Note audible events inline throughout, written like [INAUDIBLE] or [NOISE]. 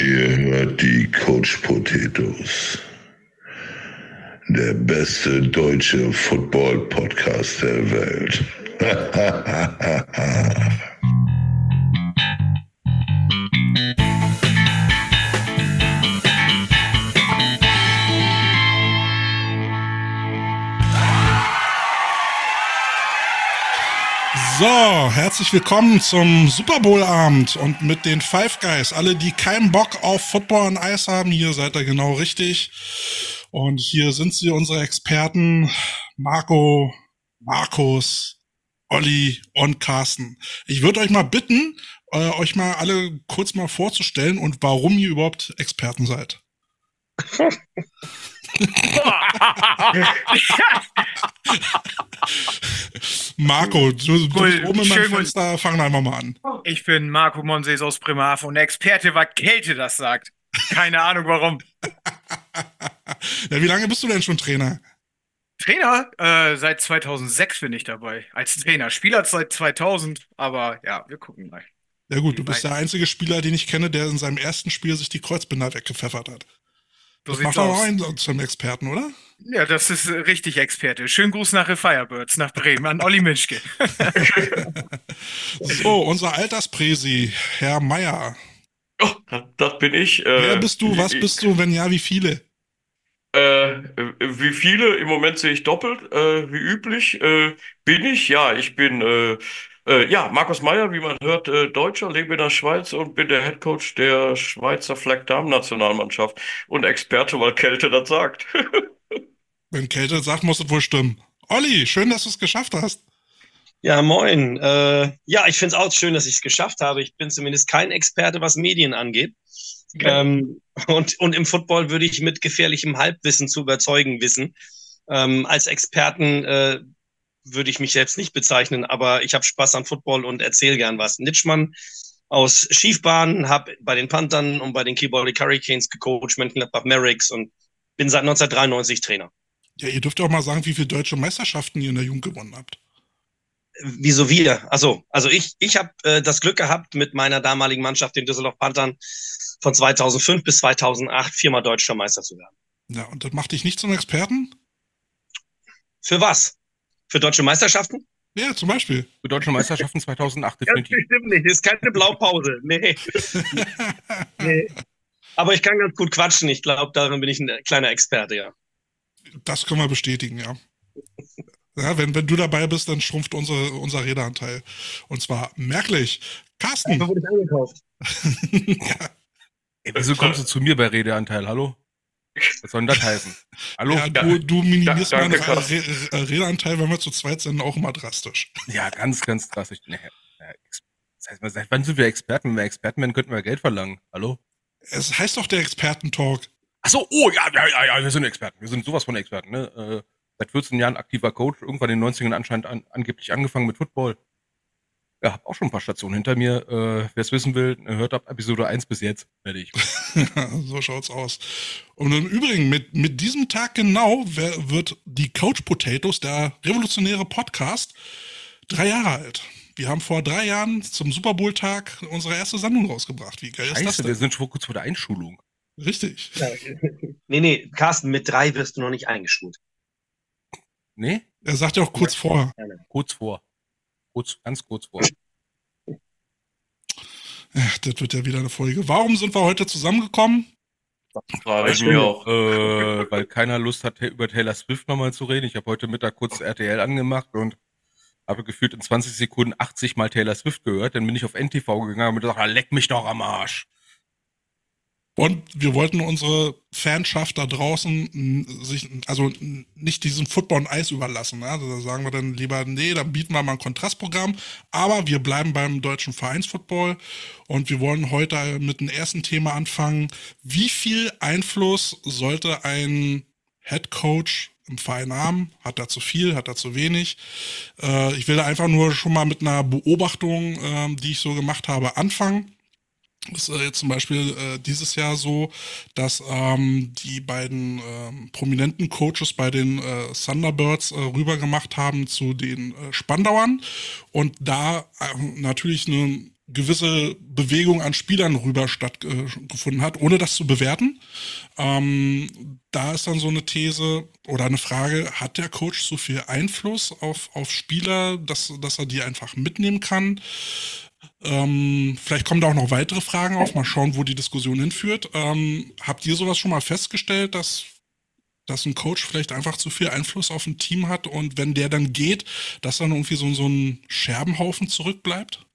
Ihr hört die Coach Potatoes. Der beste deutsche Football-Podcast der Welt. [LAUGHS] So, herzlich willkommen zum Super Bowl Abend und mit den Five Guys. Alle, die keinen Bock auf Football und Eis haben, hier seid ihr genau richtig. Und hier sind sie, unsere Experten, Marco, Markus, Olli und Carsten. Ich würde euch mal bitten, äh, euch mal alle kurz mal vorzustellen und warum ihr überhaupt Experten seid. [LAUGHS] [LAUGHS] Marco, du, du bist oben in meinem Fenster, fang einfach mal an. Ich bin Marco Monsees aus Bremerhaven und Experte, was Kälte das sagt. Keine Ahnung warum. [LAUGHS] ja, wie lange bist du denn schon Trainer? Trainer? Äh, seit 2006 bin ich dabei. Als Trainer. Spieler seit 2000, aber ja, wir gucken mal. Ja gut, du bist der einzige Spieler, den ich kenne, der in seinem ersten Spiel sich die Kreuzbinder weggepfeffert hat. So das macht auch einen zum Experten, oder? Ja, das ist richtig Experte. Schönen Gruß nach The Firebirds, nach Bremen, an Olli Mischke. [LAUGHS] so, unser Alterspräsi, Herr Meier. Oh, das bin ich. Äh, Wer bist du? Was bist du? Wenn ja, wie viele? Äh, wie viele? Im Moment sehe ich doppelt. Äh, wie üblich äh, bin ich. Ja, ich bin äh, ja, Markus Meyer, wie man hört, äh, Deutscher, lebe in der Schweiz und bin der Headcoach der Schweizer Flag Damen Nationalmannschaft und Experte, weil Kälte das sagt. [LAUGHS] Wenn Kälte das sagt, muss es wohl stimmen. Olli, schön, dass du es geschafft hast. Ja, moin. Äh, ja, ich finde es auch schön, dass ich es geschafft habe. Ich bin zumindest kein Experte, was Medien angeht. Okay. Ähm, und, und im Football würde ich mit gefährlichem Halbwissen zu überzeugen wissen. Ähm, als Experten äh, würde ich mich selbst nicht bezeichnen, aber ich habe Spaß an Football und erzähle gern was. Nitschmann aus Schiefbahn, habe bei den Panthern und bei den Keyboard Hurricanes gecoacht, Mönchengladbach Merricks und bin seit 1993 Trainer. Ja, ihr dürft auch mal sagen, wie viele deutsche Meisterschaften ihr in der Jugend gewonnen habt. Wieso wir? Also, also ich, ich habe äh, das Glück gehabt, mit meiner damaligen Mannschaft, den Düsseldorf Panthern, von 2005 bis 2008 viermal deutscher Meister zu werden. Ja, und das macht dich nicht zum Experten? Für was? Für deutsche Meisterschaften? Ja, zum Beispiel. Für deutsche Meisterschaften 2008 definitiv. Das stimmt nicht, das ist keine Blaupause. Nee. [LAUGHS] nee. Aber ich kann ganz gut quatschen. Ich glaube, darin bin ich ein kleiner Experte, ja. Das können wir bestätigen, ja. Ja, wenn, wenn du dabei bist, dann schrumpft unsere, unser Redeanteil. Und zwar merklich. Carsten. Da wurde ich eingekauft. [LAUGHS] ja. Ey, wieso kommst du zu mir bei Redeanteil? Hallo? Was soll denn das heißen? Hallo? Ja, du, du minimierst da, meinen Re Redeanteil, wenn wir zu zweit sind, auch immer drastisch. Ja, ganz, ganz drastisch. Nee, das heißt, seit wann sind wir Experten? Wenn wir Experten wären, könnten wir Geld verlangen. Hallo? Es heißt doch der Expertentalk. Achso, oh, ja, ja, ja, ja, wir sind Experten. Wir sind sowas von Experten, ne? Äh, seit 14 Jahren aktiver Coach, irgendwann in den 90ern anscheinend an, angeblich angefangen mit Football. Ja, hab auch schon ein paar Stationen hinter mir. Äh, Wer es wissen will, hört ab Episode 1 bis jetzt. Fertig. [LAUGHS] so schaut's aus. Und im Übrigen, mit, mit diesem Tag genau wird die Coach Potatoes, der revolutionäre Podcast, drei Jahre alt. Wir haben vor drei Jahren zum Super Bowl-Tag unsere erste Sendung rausgebracht. Wie geil Scheiße, ist das denn? wir sind schon kurz vor der Einschulung. Richtig. [LAUGHS] Nee, nee, Carsten, mit drei wirst du noch nicht eingeschult. Nee? Er sagt ja auch kurz ja. vor. Kurz vor. Kurz, ganz kurz vor. Ach, das wird ja wieder eine Folge. Warum sind wir heute zusammengekommen? Frage ich mir auch. Äh, weil keiner Lust hat, über Taylor Swift nochmal zu reden. Ich habe heute Mittag kurz RTL angemacht und habe gefühlt in 20 Sekunden 80 Mal Taylor Swift gehört. Dann bin ich auf NTV gegangen und gesagt, leck mich doch am Arsch. Und wir wollten unsere Fanschaft da draußen sich, also nicht diesem Football und Eis überlassen. Also da sagen wir dann lieber, nee, dann bieten wir mal ein Kontrastprogramm. Aber wir bleiben beim deutschen Vereinsfootball und wir wollen heute mit dem ersten Thema anfangen. Wie viel Einfluss sollte ein Head Coach im Verein haben? Hat er zu viel? Hat er zu wenig? Äh, ich will einfach nur schon mal mit einer Beobachtung, äh, die ich so gemacht habe, anfangen ist äh, jetzt zum Beispiel äh, dieses Jahr so, dass ähm, die beiden ähm, prominenten Coaches bei den äh, Thunderbirds äh, rüber gemacht haben zu den äh, Spandauern und da äh, natürlich eine gewisse Bewegung an Spielern rüber stattgefunden hat, ohne das zu bewerten. Ähm, da ist dann so eine These oder eine Frage, hat der Coach so viel Einfluss auf, auf Spieler, dass, dass er die einfach mitnehmen kann? Ähm, vielleicht kommen da auch noch weitere Fragen auf. Mal schauen, wo die Diskussion hinführt. Ähm, habt ihr sowas schon mal festgestellt, dass, dass ein Coach vielleicht einfach zu viel Einfluss auf ein Team hat und wenn der dann geht, dass dann irgendwie so, so ein Scherbenhaufen zurückbleibt?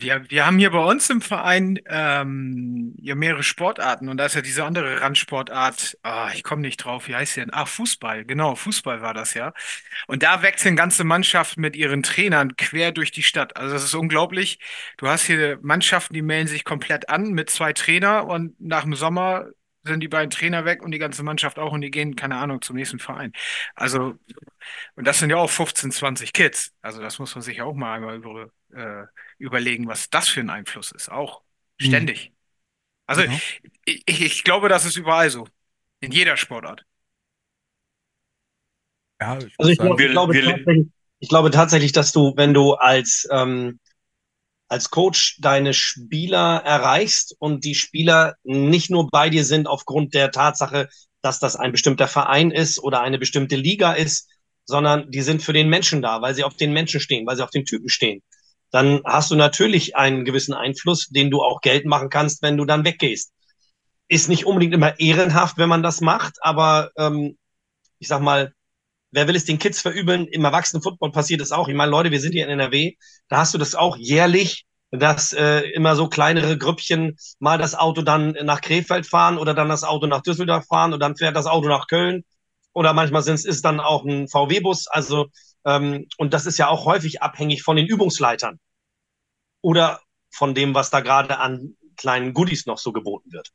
Wir, wir haben hier bei uns im Verein ähm, ja mehrere Sportarten und da ist ja diese andere Randsportart, ah, ich komme nicht drauf, wie heißt die denn? Ach, Fußball, genau, Fußball war das ja. Und da wechseln ganze Mannschaften mit ihren Trainern quer durch die Stadt. Also das ist unglaublich. Du hast hier Mannschaften, die melden sich komplett an mit zwei Trainer und nach dem Sommer sind die beiden Trainer weg und die ganze Mannschaft auch und die gehen, keine Ahnung, zum nächsten Verein. Also, und das sind ja auch 15, 20 Kids. Also das muss man sich auch mal einmal über, äh, überlegen, was das für ein Einfluss ist. Auch mhm. ständig. Also ja. ich, ich glaube, das ist überall so. In jeder Sportart. Ja, ich, also ich, glaub, ich, glaube, ich glaube tatsächlich, dass du, wenn du als, ähm, als Coach deine Spieler erreichst und die Spieler nicht nur bei dir sind aufgrund der Tatsache, dass das ein bestimmter Verein ist oder eine bestimmte Liga ist, sondern die sind für den Menschen da, weil sie auf den Menschen stehen, weil sie auf den Typen stehen dann hast du natürlich einen gewissen Einfluss, den du auch Geld machen kannst, wenn du dann weggehst. Ist nicht unbedingt immer ehrenhaft, wenn man das macht, aber ähm, ich sag mal, wer will es den Kids verübeln? Im Erwachsenen-Football passiert das auch. Ich meine, Leute, wir sind hier in NRW, da hast du das auch jährlich, dass äh, immer so kleinere Grüppchen mal das Auto dann nach Krefeld fahren oder dann das Auto nach Düsseldorf fahren und dann fährt das Auto nach Köln. Oder manchmal sind es dann auch ein VW-Bus. Also ähm, und das ist ja auch häufig abhängig von den Übungsleitern oder von dem, was da gerade an kleinen Goodies noch so geboten wird.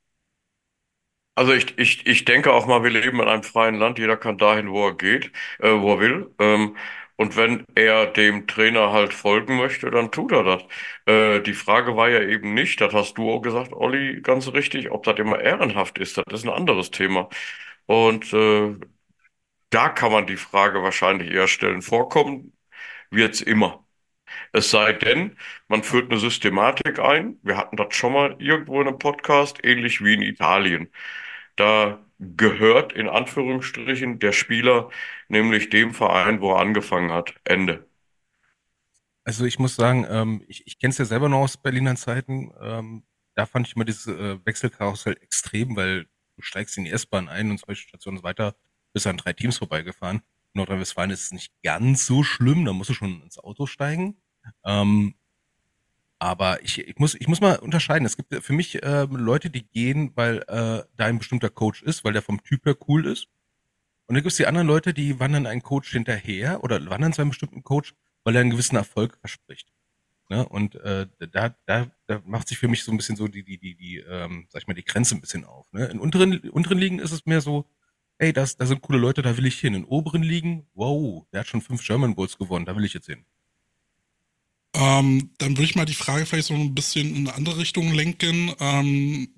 Also ich, ich, ich denke auch mal, wir leben in einem freien Land, jeder kann dahin, wo er geht, äh, wo er will. Ähm, und wenn er dem Trainer halt folgen möchte, dann tut er das. Äh, die Frage war ja eben nicht, das hast du auch gesagt, Olli, ganz richtig, ob das immer ehrenhaft ist, das ist ein anderes Thema. Und äh, da kann man die Frage wahrscheinlich eher stellen. Vorkommen wird's immer. Es sei denn, man führt eine Systematik ein. Wir hatten das schon mal irgendwo in einem Podcast, ähnlich wie in Italien. Da gehört in Anführungsstrichen der Spieler nämlich dem Verein, wo er angefangen hat. Ende. Also ich muss sagen, ähm, ich, ich kenne es ja selber noch aus Berliner Zeiten. Ähm, da fand ich immer dieses äh, Wechselkarussell extrem, weil du steigst in die S-Bahn ein und zwei Stationen weiter bist an drei Teams vorbeigefahren. In Nordrhein-Westfalen ist es nicht ganz so schlimm, da musst du schon ins Auto steigen. Ähm, aber ich, ich, muss, ich muss mal unterscheiden. Es gibt für mich äh, Leute, die gehen, weil äh, da ein bestimmter Coach ist, weil der vom Typ her cool ist. Und dann gibt es die anderen Leute, die wandern einen Coach hinterher oder wandern zu einem bestimmten Coach, weil er einen gewissen Erfolg verspricht. Ne? Und äh, da, da, da macht sich für mich so ein bisschen so die, die, die, die ähm, sag ich mal, die Grenze ein bisschen auf. Ne? In unteren, unteren Ligen ist es mehr so, ey, das, da sind coole Leute, da will ich hin. In oberen Ligen, wow, der hat schon fünf German Bowls gewonnen, da will ich jetzt hin. Ähm, dann würde ich mal die Frage vielleicht so ein bisschen in eine andere Richtung lenken. Ähm,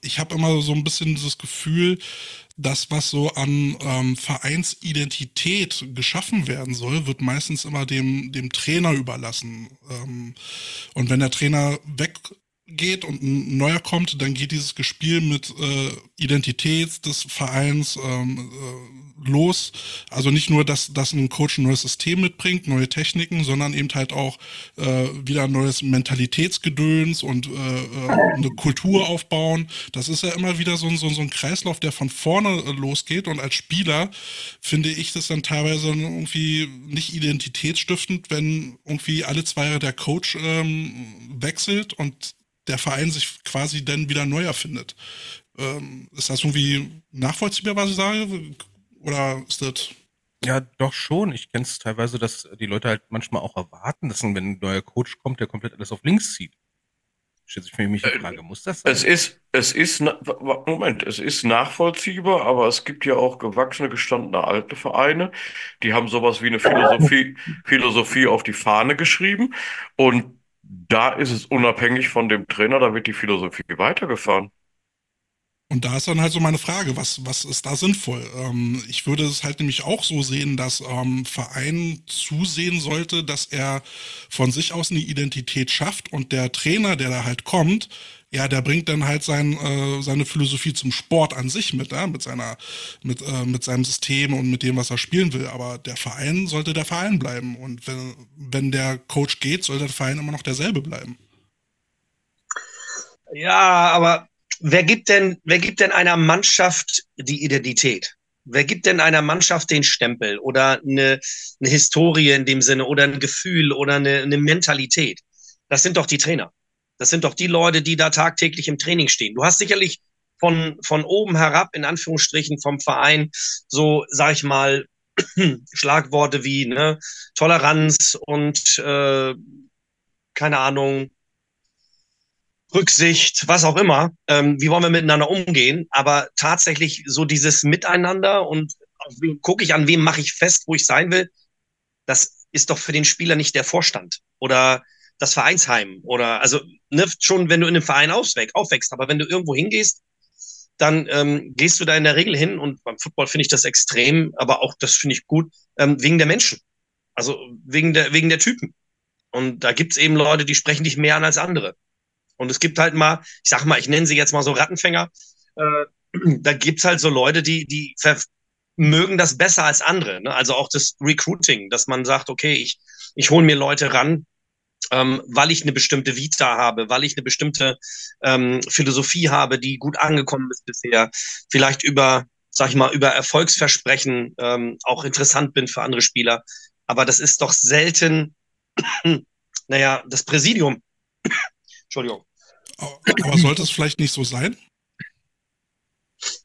ich habe immer so ein bisschen dieses Gefühl, das, was so an ähm, Vereinsidentität geschaffen werden soll, wird meistens immer dem, dem Trainer überlassen. Ähm, und wenn der Trainer weg geht und ein neuer kommt, dann geht dieses Gespiel mit äh, Identität des Vereins ähm, äh, los. Also nicht nur, dass, dass ein Coach ein neues System mitbringt, neue Techniken, sondern eben halt auch äh, wieder ein neues Mentalitätsgedöns und äh, äh, eine Kultur aufbauen. Das ist ja immer wieder so ein, so, so ein Kreislauf, der von vorne äh, losgeht. Und als Spieler finde ich das dann teilweise irgendwie nicht identitätsstiftend, wenn irgendwie alle zwei Jahre der Coach ähm, wechselt und der Verein sich quasi dann wieder neu erfindet. Ähm, ist das irgendwie nachvollziehbar, was ich sage? Oder ist das. Ja, doch schon. Ich kenne es teilweise, dass die Leute halt manchmal auch erwarten, dass wenn ein neuer Coach kommt, der komplett alles auf links zieht. Stellt sich für mich die äh, Frage, muss das sein? Es ist, es ist, Moment, es ist nachvollziehbar, aber es gibt ja auch gewachsene, gestandene alte Vereine, die haben sowas wie eine Philosophie, Philosophie auf die Fahne geschrieben und da ist es unabhängig von dem Trainer, da wird die Philosophie weitergefahren. Und da ist dann halt so meine Frage, was, was ist da sinnvoll? Ähm, ich würde es halt nämlich auch so sehen, dass ähm, Verein zusehen sollte, dass er von sich aus eine Identität schafft und der Trainer, der da halt kommt, ja, der bringt dann halt sein, äh, seine Philosophie zum Sport an sich mit, ja, mit seiner, mit, äh, mit seinem System und mit dem, was er spielen will. Aber der Verein sollte der Verein bleiben. Und wenn, wenn der Coach geht, soll der Verein immer noch derselbe bleiben. Ja, aber wer gibt denn, wer gibt denn einer Mannschaft die Identität? Wer gibt denn einer Mannschaft den Stempel oder eine, eine Historie in dem Sinne oder ein Gefühl oder eine, eine Mentalität? Das sind doch die Trainer. Das sind doch die Leute, die da tagtäglich im Training stehen. Du hast sicherlich von, von oben herab, in Anführungsstrichen, vom Verein, so, sag ich mal, [CLEARS THROAT] Schlagworte wie ne, Toleranz und äh, keine Ahnung, Rücksicht, was auch immer, ähm, wie wollen wir miteinander umgehen, aber tatsächlich so dieses Miteinander und gucke ich an, wem mache ich fest, wo ich sein will, das ist doch für den Spieler nicht der Vorstand. Oder das Vereinsheim oder also ne, schon, wenn du in einem Verein aufwächst, aufwächst aber wenn du irgendwo hingehst, dann ähm, gehst du da in der Regel hin und beim Football finde ich das extrem, aber auch das finde ich gut, ähm, wegen der Menschen. Also wegen der, wegen der Typen. Und da gibt's eben Leute, die sprechen dich mehr an als andere. Und es gibt halt mal, ich sag mal, ich nenne sie jetzt mal so Rattenfänger, äh, [CLEARS THROAT] da gibt's halt so Leute, die, die mögen das besser als andere. Ne? Also auch das Recruiting, dass man sagt, okay, ich, ich hole mir Leute ran, ähm, weil ich eine bestimmte Vita habe, weil ich eine bestimmte ähm, Philosophie habe, die gut angekommen ist bisher, vielleicht über, sag ich mal, über Erfolgsversprechen ähm, auch interessant bin für andere Spieler. Aber das ist doch selten, [CLEARS THROAT] naja, das Präsidium. [CLEARS THROAT] Entschuldigung. Aber sollte es vielleicht nicht so sein?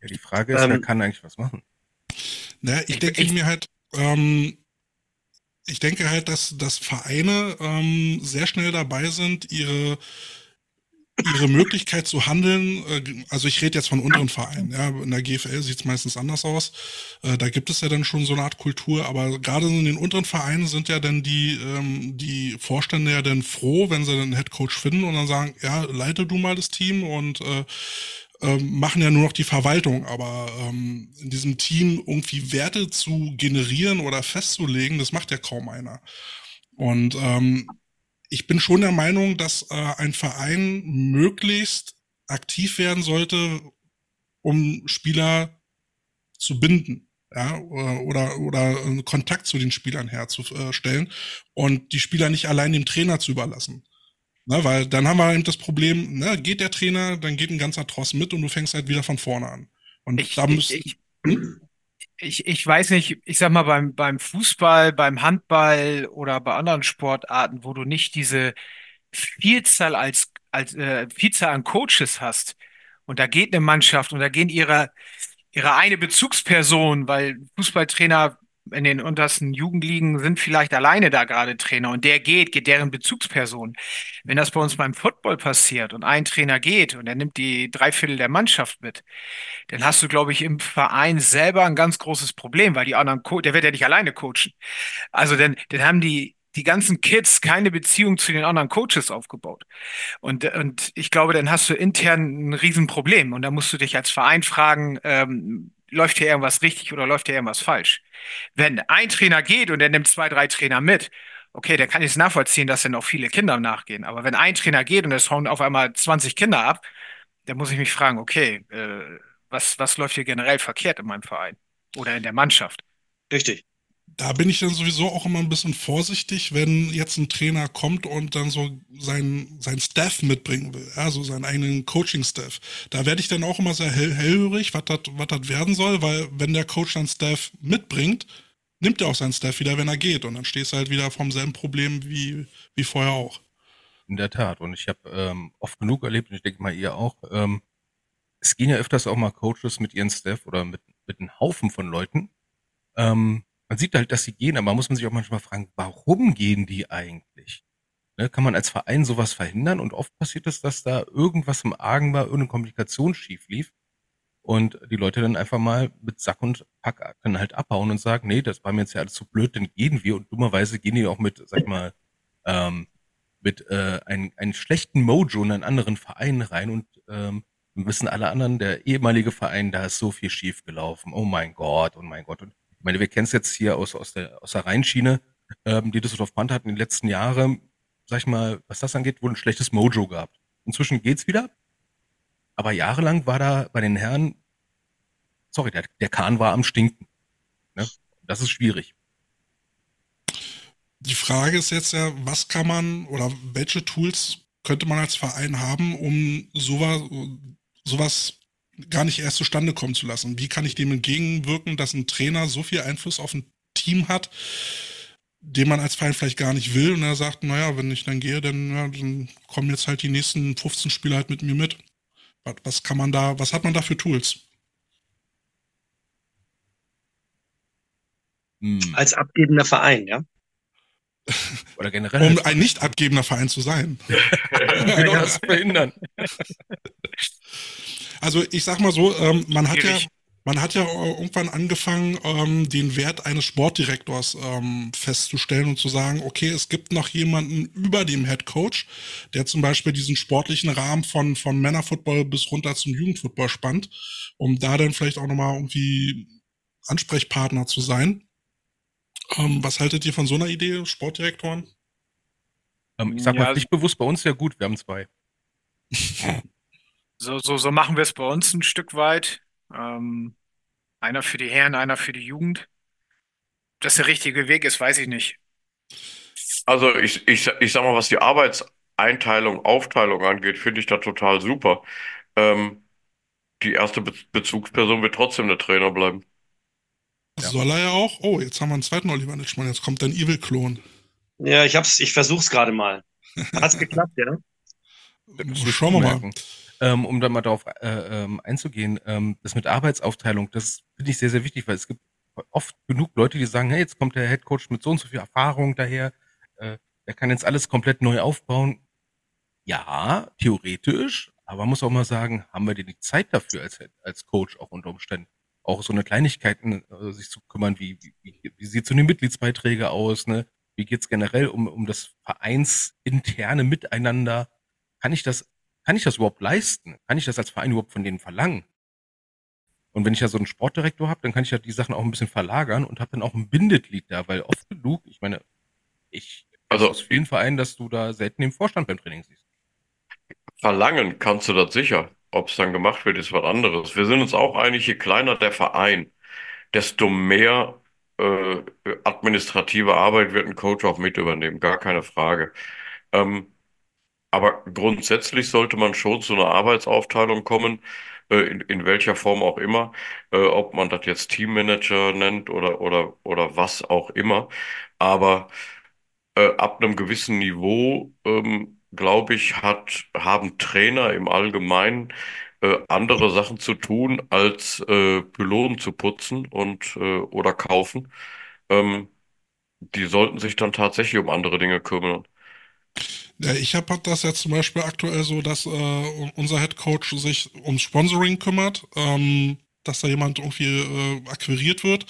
Ja, die Frage ist, ähm, wer kann eigentlich was machen? Naja, ich, ich denke ich, mir halt, ähm, ich denke halt, dass, dass Vereine ähm, sehr schnell dabei sind, ihre ihre Möglichkeit zu handeln, äh, also ich rede jetzt von unteren Vereinen, ja, in der GFL sieht es meistens anders aus. Äh, da gibt es ja dann schon so eine Art Kultur, aber gerade in den unteren Vereinen sind ja dann die, ähm, die Vorstände ja dann froh, wenn sie dann einen Headcoach finden und dann sagen, ja, leite du mal das Team und äh, ähm, machen ja nur noch die Verwaltung, aber ähm, in diesem Team irgendwie Werte zu generieren oder festzulegen, das macht ja kaum einer. Und ähm, ich bin schon der Meinung, dass äh, ein Verein möglichst aktiv werden sollte, um Spieler zu binden, ja, oder, oder einen Kontakt zu den Spielern herzustellen und die Spieler nicht allein dem Trainer zu überlassen. Na, weil dann haben wir eben das Problem, ne, geht der Trainer, dann geht ein ganzer Tross mit und du fängst halt wieder von vorne an. Und ich, da müsst, ich, hm? ich, ich weiß nicht, ich sag mal, beim, beim Fußball, beim Handball oder bei anderen Sportarten, wo du nicht diese Vielzahl als, als äh, Vielzahl an Coaches hast, und da geht eine Mannschaft und da gehen ihre, ihre eine Bezugsperson, weil Fußballtrainer in den untersten Jugendligen sind vielleicht alleine da gerade Trainer und der geht, geht deren Bezugsperson. Wenn das bei uns beim Football passiert und ein Trainer geht und er nimmt die Dreiviertel der Mannschaft mit, dann hast du, glaube ich, im Verein selber ein ganz großes Problem, weil die anderen, Co der wird ja nicht alleine coachen. Also dann, dann haben die, die ganzen Kids keine Beziehung zu den anderen Coaches aufgebaut. Und, und ich glaube, dann hast du intern ein Riesenproblem. Und da musst du dich als Verein fragen, ähm, läuft hier irgendwas richtig oder läuft hier irgendwas falsch? Wenn ein Trainer geht und er nimmt zwei, drei Trainer mit, okay, dann kann ich es nachvollziehen, dass dann auch viele Kinder nachgehen. Aber wenn ein Trainer geht und es hauen auf einmal 20 Kinder ab, dann muss ich mich fragen, okay, äh, was, was läuft hier generell verkehrt in meinem Verein oder in der Mannschaft? Richtig. Da bin ich dann sowieso auch immer ein bisschen vorsichtig, wenn jetzt ein Trainer kommt und dann so sein, sein Staff mitbringen will, also seinen eigenen Coaching-Staff. Da werde ich dann auch immer sehr hell, hellhörig, was das was das werden soll, weil wenn der Coach seinen Staff mitbringt, nimmt er auch seinen Staff wieder, wenn er geht. Und dann stehst du halt wieder vom selben Problem wie, wie vorher auch. In der Tat. Und ich habe ähm, oft genug erlebt, und ich denke mal ihr auch, ähm, es gehen ja öfters auch mal Coaches mit ihren Staff oder mit, mit einem Haufen von Leuten. Ähm, man sieht halt, dass sie gehen, aber muss man sich auch manchmal fragen, warum gehen die eigentlich? Ne, kann man als Verein sowas verhindern? Und oft passiert es, dass da irgendwas im Argen war, irgendeine Kommunikation schief lief und die Leute dann einfach mal mit Sack und Pack dann halt abhauen und sagen, nee, das war mir jetzt ja alles zu blöd, dann gehen wir und dummerweise gehen die auch mit, sag mal, ähm, mit äh, einem, einem schlechten Mojo in einen anderen Verein rein und ähm, wissen alle anderen, der ehemalige Verein, da ist so viel schief gelaufen. Oh mein Gott, oh mein Gott. Und ich meine, wir kennen es jetzt hier aus, aus, der, aus der Rheinschiene. Ähm, die Düsseldorf Panther hatten in den letzten Jahren, sag ich mal, was das angeht, wohl ein schlechtes Mojo gehabt. Inzwischen geht's wieder. Aber jahrelang war da bei den Herren, sorry, der, der Kahn war am Stinken. Ne? Das ist schwierig. Die Frage ist jetzt ja, was kann man oder welche Tools könnte man als Verein haben, um sowas, sowas gar nicht erst zustande kommen zu lassen? Wie kann ich dem entgegenwirken, dass ein Trainer so viel Einfluss auf ein Team hat, den man als Verein vielleicht gar nicht will und er sagt, naja, wenn ich dann gehe, dann, ja, dann kommen jetzt halt die nächsten 15 Spieler halt mit mir mit. Was, was kann man da, was hat man da für Tools? Hm. Als abgebender Verein, ja? [LAUGHS] Oder generell. Um ein nicht abgebender Verein zu sein. [LAUGHS] genau das verhindern. [LAUGHS] Also ich sag mal so, ähm, man hat ja, man hat ja irgendwann angefangen, ähm, den Wert eines Sportdirektors ähm, festzustellen und zu sagen, okay, es gibt noch jemanden über dem Head Coach, der zum Beispiel diesen sportlichen Rahmen von, von Männerfootball bis runter zum Jugendfootball spannt, um da dann vielleicht auch nochmal irgendwie Ansprechpartner zu sein. Ähm, was haltet ihr von so einer Idee, Sportdirektoren? Ähm, ich sag ja, mal bewusst bei uns ja gut, wir haben zwei. [LAUGHS] so, so, so machen wir es bei uns ein Stück weit. Ähm, einer für die Herren, einer für die Jugend. Dass der richtige Weg ist, weiß ich nicht. Also ich, ich, ich sag mal, was die Arbeitseinteilung, Aufteilung angeht, finde ich da total super. Ähm, die erste Be Bezugsperson wird trotzdem der Trainer bleiben. Ja. Soll er ja auch. Oh, jetzt haben wir einen zweiten Oliver Nitschmann. Jetzt kommt dein Evil-Klon. Ja, ich hab's, ich versuch's gerade mal. Hat's [LAUGHS] geklappt, ja? Schauen wir mal. Ähm, um dann mal darauf äh, ähm, einzugehen, ähm, das mit Arbeitsaufteilung, das finde ich sehr, sehr wichtig, weil es gibt oft genug Leute, die sagen, hey, jetzt kommt der Headcoach mit so und so viel Erfahrung daher, äh, der kann jetzt alles komplett neu aufbauen. Ja, theoretisch, aber man muss auch mal sagen, haben wir denn die Zeit dafür als, als Coach auch unter Umständen? auch so eine Kleinigkeiten äh, sich zu kümmern, wie, wie, wie sieht so eine Mitgliedsbeiträge aus, ne? Wie geht's generell um, um das vereinsinterne Miteinander? Kann ich das, kann ich das überhaupt leisten? Kann ich das als Verein überhaupt von denen verlangen? Und wenn ich ja so einen Sportdirektor habe, dann kann ich ja die Sachen auch ein bisschen verlagern und habe dann auch ein Bindeglied da, weil oft genug, ich meine, ich also aus vielen Vereinen, dass du da selten im Vorstand beim Training siehst. Verlangen kannst du das sicher. Ob es dann gemacht wird, ist was anderes. Wir sind uns auch einig, je kleiner der Verein, desto mehr äh, administrative Arbeit wird ein Coach auch mit übernehmen, gar keine Frage. Ähm, aber grundsätzlich sollte man schon zu einer Arbeitsaufteilung kommen, äh, in, in welcher Form auch immer, äh, ob man das jetzt Teammanager nennt oder, oder, oder was auch immer. Aber äh, ab einem gewissen Niveau ähm, glaube ich, hat, haben Trainer im Allgemeinen äh, andere Sachen zu tun, als äh, Pylonen zu putzen und äh, oder kaufen. Ähm, die sollten sich dann tatsächlich um andere Dinge kümmern. Ja, ich habe das jetzt zum Beispiel aktuell so, dass äh, unser Head Coach sich ums Sponsoring kümmert, ähm, dass da jemand irgendwie äh, akquiriert wird,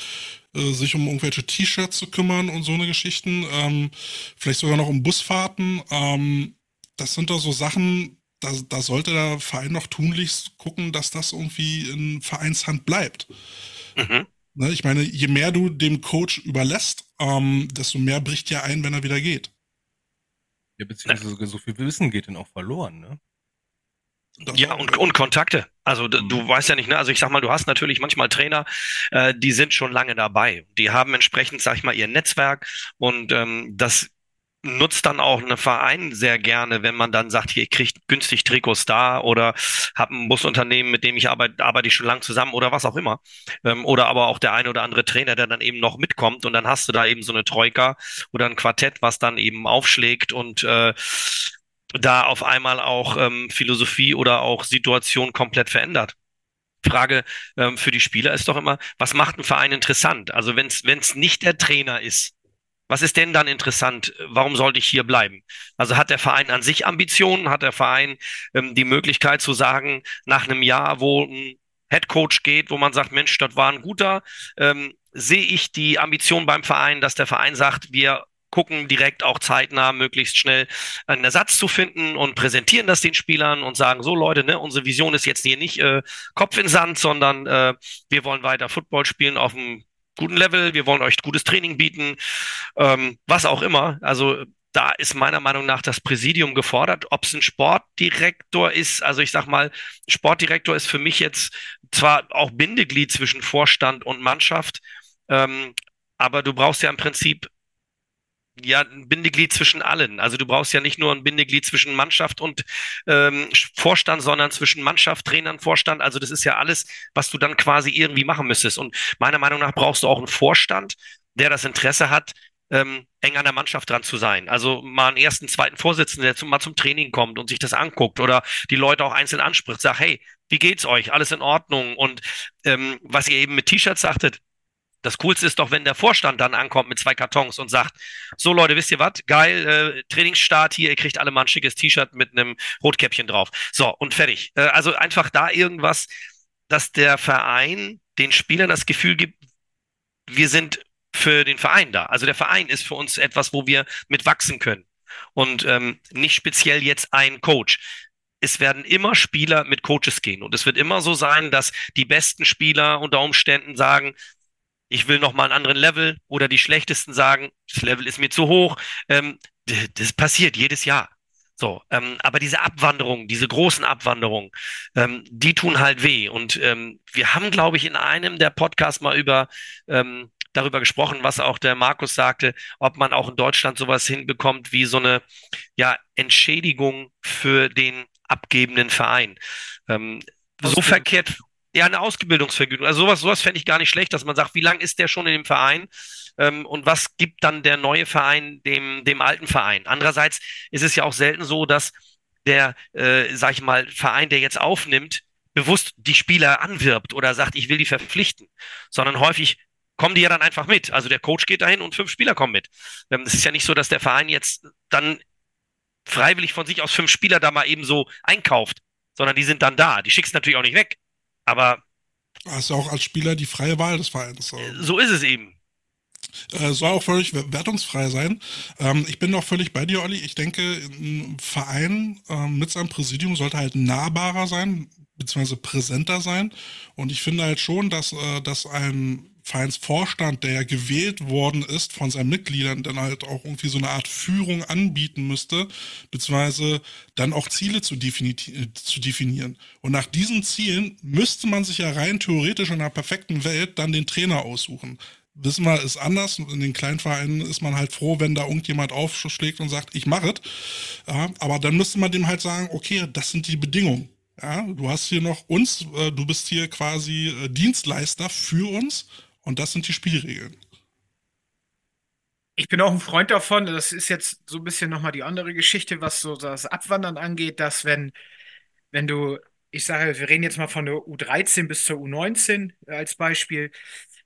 äh, sich um irgendwelche T-Shirts zu kümmern und so eine Geschichten, ähm, vielleicht sogar noch um Busfahrten. Ähm, das sind doch so Sachen, da, da sollte der Verein noch tunlichst gucken, dass das irgendwie in Vereinshand bleibt. Mhm. Ne, ich meine, je mehr du dem Coach überlässt, ähm, desto mehr bricht ja ein, wenn er wieder geht. Ja, beziehungsweise sogar so viel Wissen geht dann auch verloren, ne? Ja, und, und Kontakte. Also du mhm. weißt ja nicht, ne? Also ich sag mal, du hast natürlich manchmal Trainer, äh, die sind schon lange dabei. Die haben entsprechend, sag ich mal, ihr Netzwerk und ähm, das nutzt dann auch eine Verein sehr gerne, wenn man dann sagt, hier, ich kriege günstig Trikots da oder habe ein Busunternehmen, mit dem ich arbeite, arbeite ich schon lang zusammen oder was auch immer. Ähm, oder aber auch der eine oder andere Trainer, der dann eben noch mitkommt und dann hast du da eben so eine Troika oder ein Quartett, was dann eben aufschlägt und äh, da auf einmal auch ähm, Philosophie oder auch Situation komplett verändert. Frage ähm, für die Spieler ist doch immer, was macht ein Verein interessant? Also wenn es nicht der Trainer ist, was ist denn dann interessant? Warum sollte ich hier bleiben? Also hat der Verein an sich Ambitionen? Hat der Verein ähm, die Möglichkeit zu sagen, nach einem Jahr, wo ein Headcoach geht, wo man sagt, Mensch, das war ein guter, ähm, sehe ich die Ambition beim Verein, dass der Verein sagt, wir gucken direkt auch zeitnah möglichst schnell einen Ersatz zu finden und präsentieren das den Spielern und sagen, so Leute, ne, unsere Vision ist jetzt hier nicht äh, Kopf in Sand, sondern äh, wir wollen weiter Football spielen auf einem guten Level, wir wollen euch gutes Training bieten, ähm, was auch immer. Also da ist meiner Meinung nach das Präsidium gefordert. Ob es ein Sportdirektor ist, also ich sag mal, Sportdirektor ist für mich jetzt zwar auch Bindeglied zwischen Vorstand und Mannschaft, ähm, aber du brauchst ja im Prinzip ja ein Bindeglied zwischen allen. Also du brauchst ja nicht nur ein Bindeglied zwischen Mannschaft und ähm, Vorstand, sondern zwischen Mannschaft, Trainern, Vorstand. Also das ist ja alles, was du dann quasi irgendwie machen müsstest. Und meiner Meinung nach brauchst du auch einen Vorstand, der das Interesse hat, ähm, eng an der Mannschaft dran zu sein. Also mal einen ersten, zweiten Vorsitzenden, der zum, mal zum Training kommt und sich das anguckt oder die Leute auch einzeln anspricht, sagt, hey, wie geht's euch? Alles in Ordnung? Und ähm, was ihr eben mit T-Shirts sagtet, das Coolste ist doch, wenn der Vorstand dann ankommt mit zwei Kartons und sagt, so Leute, wisst ihr was? Geil, äh, Trainingsstart hier, ihr kriegt alle mal ein schickes T-Shirt mit einem Rotkäppchen drauf. So, und fertig. Äh, also einfach da irgendwas, dass der Verein den Spielern das Gefühl gibt, wir sind für den Verein da. Also der Verein ist für uns etwas, wo wir mit wachsen können. Und ähm, nicht speziell jetzt ein Coach. Es werden immer Spieler mit Coaches gehen. Und es wird immer so sein, dass die besten Spieler unter Umständen sagen, ich will noch mal einen anderen Level oder die schlechtesten sagen, das Level ist mir zu hoch. Ähm, das passiert jedes Jahr. So, ähm, aber diese Abwanderung, diese großen Abwanderungen, ähm, die tun halt weh. Und ähm, wir haben, glaube ich, in einem der Podcasts mal über ähm, darüber gesprochen, was auch der Markus sagte, ob man auch in Deutschland sowas hinbekommt wie so eine ja, Entschädigung für den abgebenden Verein. Ähm, so verkehrt, ja, eine Ausbildungsvergütung. Also sowas, sowas fände ich gar nicht schlecht, dass man sagt, wie lange ist der schon in dem Verein? Ähm, und was gibt dann der neue Verein dem, dem alten Verein? Andererseits ist es ja auch selten so, dass der, äh, sag ich mal, Verein, der jetzt aufnimmt, bewusst die Spieler anwirbt oder sagt, ich will die verpflichten, sondern häufig kommen die ja dann einfach mit. Also der Coach geht dahin und fünf Spieler kommen mit. Ähm, es ist ja nicht so, dass der Verein jetzt dann freiwillig von sich aus fünf Spieler da mal eben so einkauft, sondern die sind dann da. Die schickst natürlich auch nicht weg. Aber. Hast ja auch als Spieler die freie Wahl des Vereins. So ist es eben. Äh, soll auch völlig wertungsfrei sein. Ähm, ich bin auch völlig bei dir, Olli. Ich denke, ein Verein äh, mit seinem Präsidium sollte halt nahbarer sein, beziehungsweise präsenter sein. Und ich finde halt schon, dass, äh, dass ein Vereinsvorstand, der ja gewählt worden ist von seinen Mitgliedern, dann halt auch irgendwie so eine Art Führung anbieten müsste, beziehungsweise dann auch Ziele zu, defini zu definieren. Und nach diesen Zielen müsste man sich ja rein theoretisch in einer perfekten Welt dann den Trainer aussuchen. Wissen wir, ist anders. In den kleinen Vereinen ist man halt froh, wenn da irgendjemand aufschlägt und sagt, ich mache es. Ja, aber dann müsste man dem halt sagen, okay, das sind die Bedingungen. Ja, du hast hier noch uns, äh, du bist hier quasi äh, Dienstleister für uns und das sind die Spielregeln. Ich bin auch ein Freund davon, das ist jetzt so ein bisschen nochmal die andere Geschichte, was so das Abwandern angeht, dass wenn, wenn du, ich sage, wir reden jetzt mal von der U13 bis zur U19 als Beispiel,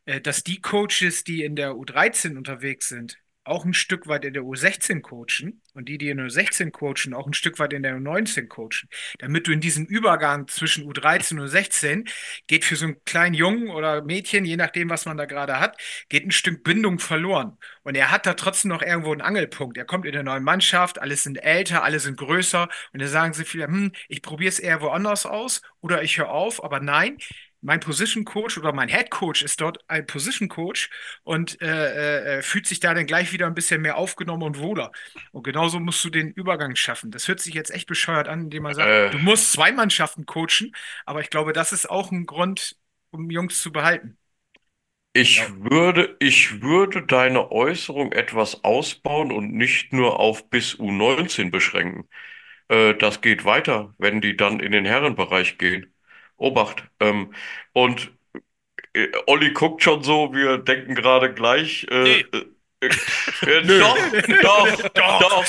äh, dass die Coaches, die in der U13 unterwegs sind, auch ein Stück weit in der U16 coachen und die, die in der U16 coachen, auch ein Stück weit in der U19 coachen. Damit du in diesem Übergang zwischen U13 und U16 geht für so einen kleinen Jungen oder Mädchen, je nachdem, was man da gerade hat, geht ein Stück Bindung verloren. Und er hat da trotzdem noch irgendwo einen Angelpunkt. Er kommt in der neuen Mannschaft, alle sind älter, alle sind größer und da sagen sie viele, hm, ich probiere es eher woanders aus oder ich höre auf, aber nein, mein Position Coach oder mein Head Coach ist dort ein Position Coach und äh, äh, fühlt sich da dann gleich wieder ein bisschen mehr aufgenommen und wohler. Und genauso musst du den Übergang schaffen. Das hört sich jetzt echt bescheuert an, indem man sagt, äh. du musst zwei Mannschaften coachen, aber ich glaube, das ist auch ein Grund, um Jungs zu behalten. Ich ja. würde, ich würde deine Äußerung etwas ausbauen und nicht nur auf bis U19 beschränken. Äh, das geht weiter, wenn die dann in den Herrenbereich gehen. Obacht. Ähm, und äh, Olli guckt schon so, wir denken gerade gleich. Äh, nee. Äh, äh, [LAUGHS] doch, doch, [LAUGHS] doch, doch.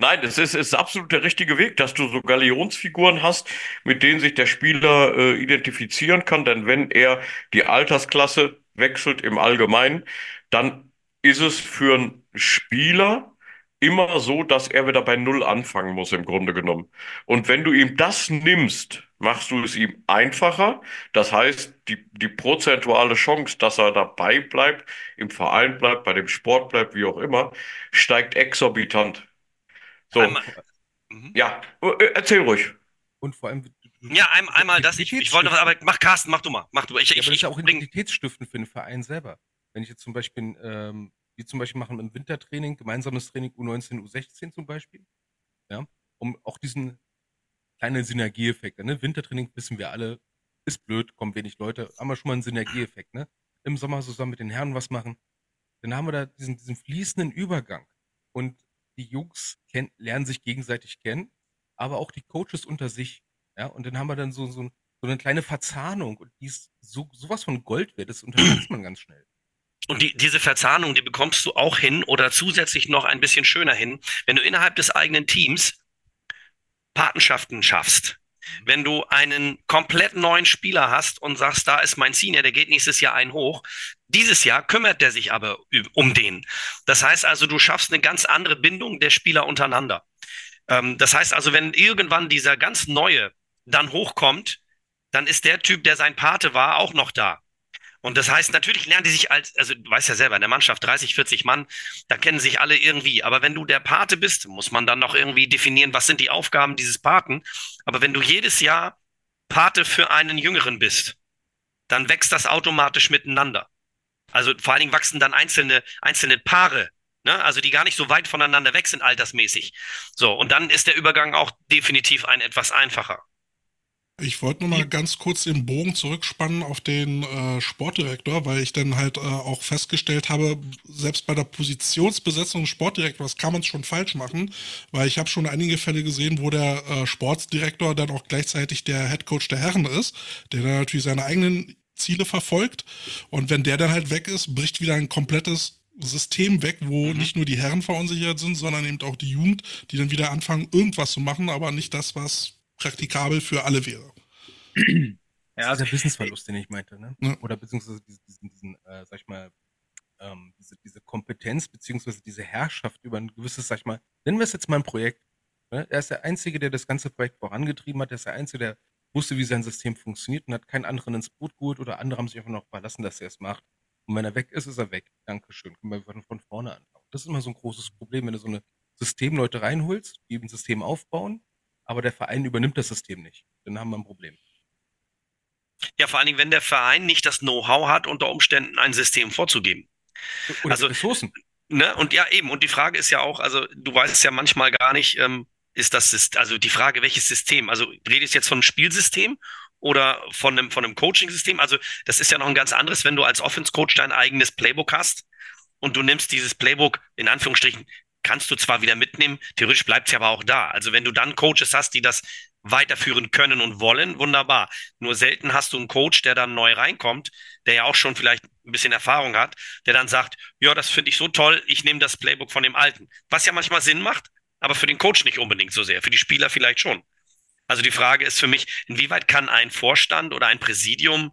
Nein, es ist, ist absolut der richtige Weg, dass du so Galionsfiguren hast, mit denen sich der Spieler äh, identifizieren kann. Denn wenn er die Altersklasse wechselt im Allgemeinen, dann ist es für einen Spieler immer so, dass er wieder bei Null anfangen muss, im Grunde genommen. Und wenn du ihm das nimmst, machst du es ihm einfacher. Das heißt, die, die prozentuale Chance, dass er dabei bleibt, im Verein bleibt, bei dem Sport bleibt, wie auch immer, steigt exorbitant. So, Einmal, mhm. ja, äh, erzähl ruhig. Und vor allem. Ja, ein, einmal das. Ich, ich wollte, aber mach Carsten, mach du mal. Mach du. Ich, Ja, ich, ich ja auch bring, identitätsstiftend für den Verein selber. Wenn ich jetzt zum Beispiel, ähm, die zum Beispiel machen im Wintertraining, gemeinsames Training U19, U16 zum Beispiel, ja, um auch diesen kleinen Synergieeffekt, ne? Wintertraining wissen wir alle, ist blöd, kommen wenig Leute, haben wir schon mal einen Synergieeffekt, ne? Im Sommer zusammen mit den Herren was machen, dann haben wir da diesen, diesen fließenden Übergang und die Jungs kenn, lernen sich gegenseitig kennen, aber auch die Coaches unter sich, ja, und dann haben wir dann so, so, so eine kleine Verzahnung und die ist so, sowas von Gold wert, das unterschätzt man ganz schnell. Und die, diese Verzahnung, die bekommst du auch hin oder zusätzlich noch ein bisschen schöner hin, wenn du innerhalb des eigenen Teams Patenschaften schaffst. Wenn du einen komplett neuen Spieler hast und sagst, da ist mein Senior, der geht nächstes Jahr einen hoch. Dieses Jahr kümmert der sich aber um den. Das heißt also, du schaffst eine ganz andere Bindung der Spieler untereinander. Ähm, das heißt also, wenn irgendwann dieser ganz neue dann hochkommt, dann ist der Typ, der sein Pate war, auch noch da. Und das heißt, natürlich lernen die sich als, also du weißt ja selber, in der Mannschaft 30, 40 Mann, da kennen sich alle irgendwie. Aber wenn du der Pate bist, muss man dann noch irgendwie definieren, was sind die Aufgaben dieses Paten. Aber wenn du jedes Jahr Pate für einen Jüngeren bist, dann wächst das automatisch miteinander. Also vor allen Dingen wachsen dann einzelne, einzelne Paare, ne? also die gar nicht so weit voneinander weg sind altersmäßig. So, und dann ist der Übergang auch definitiv ein etwas einfacher. Ich wollte nur mal ganz kurz den Bogen zurückspannen auf den äh, Sportdirektor, weil ich dann halt äh, auch festgestellt habe, selbst bei der Positionsbesetzung des Sportdirektors kann man es schon falsch machen, weil ich habe schon einige Fälle gesehen, wo der äh, Sportdirektor dann auch gleichzeitig der Headcoach der Herren ist, der dann natürlich seine eigenen Ziele verfolgt und wenn der dann halt weg ist, bricht wieder ein komplettes System weg, wo Mhm. nicht nur die Herren verunsichert sind, sondern eben auch die Jugend, die dann wieder anfangen, irgendwas zu machen, aber nicht das, was praktikabel für alle wäre. Ja, ist der Wissensverlust, den ich meinte, ne? Ja. Oder beziehungsweise diesen, diesen, diesen äh, sag ich mal, ähm, diese, diese Kompetenz beziehungsweise diese Herrschaft über ein gewisses, sag ich mal, nennen wir es jetzt mal ein Projekt. Ne? Er ist der Einzige, der das ganze Projekt vorangetrieben hat. Er ist der Einzige, der wusste, wie sein System funktioniert und hat keinen anderen ins Boot geholt oder andere haben sich einfach noch verlassen, dass er es macht. Und wenn er weg ist, ist er weg. Dankeschön. Können wir von, von vorne anfangen. Das ist immer so ein großes Problem, wenn du so eine Systemleute reinholst, die ein System aufbauen, aber der Verein übernimmt das System nicht. Dann haben wir ein Problem. Ja, vor allen Dingen, wenn der Verein nicht das Know-how hat, unter Umständen ein System vorzugeben. Oder Also- Ressourcen. Ne? Und ja, eben. Und die Frage ist ja auch, also du weißt ja manchmal gar nicht, ähm, ist das, also die Frage, welches System? Also redest du jetzt von einem Spielsystem oder von einem, von einem Coaching-System? Also das ist ja noch ein ganz anderes, wenn du als Offense-Coach dein eigenes Playbook hast und du nimmst dieses Playbook, in Anführungsstrichen, kannst du zwar wieder mitnehmen, theoretisch bleibt es ja aber auch da. Also wenn du dann Coaches hast, die das weiterführen können und wollen, wunderbar. Nur selten hast du einen Coach, der dann neu reinkommt, der ja auch schon vielleicht ein bisschen Erfahrung hat, der dann sagt, ja, das finde ich so toll, ich nehme das Playbook von dem Alten. Was ja manchmal Sinn macht, aber für den Coach nicht unbedingt so sehr, für die Spieler vielleicht schon. Also die Frage ist für mich, inwieweit kann ein Vorstand oder ein Präsidium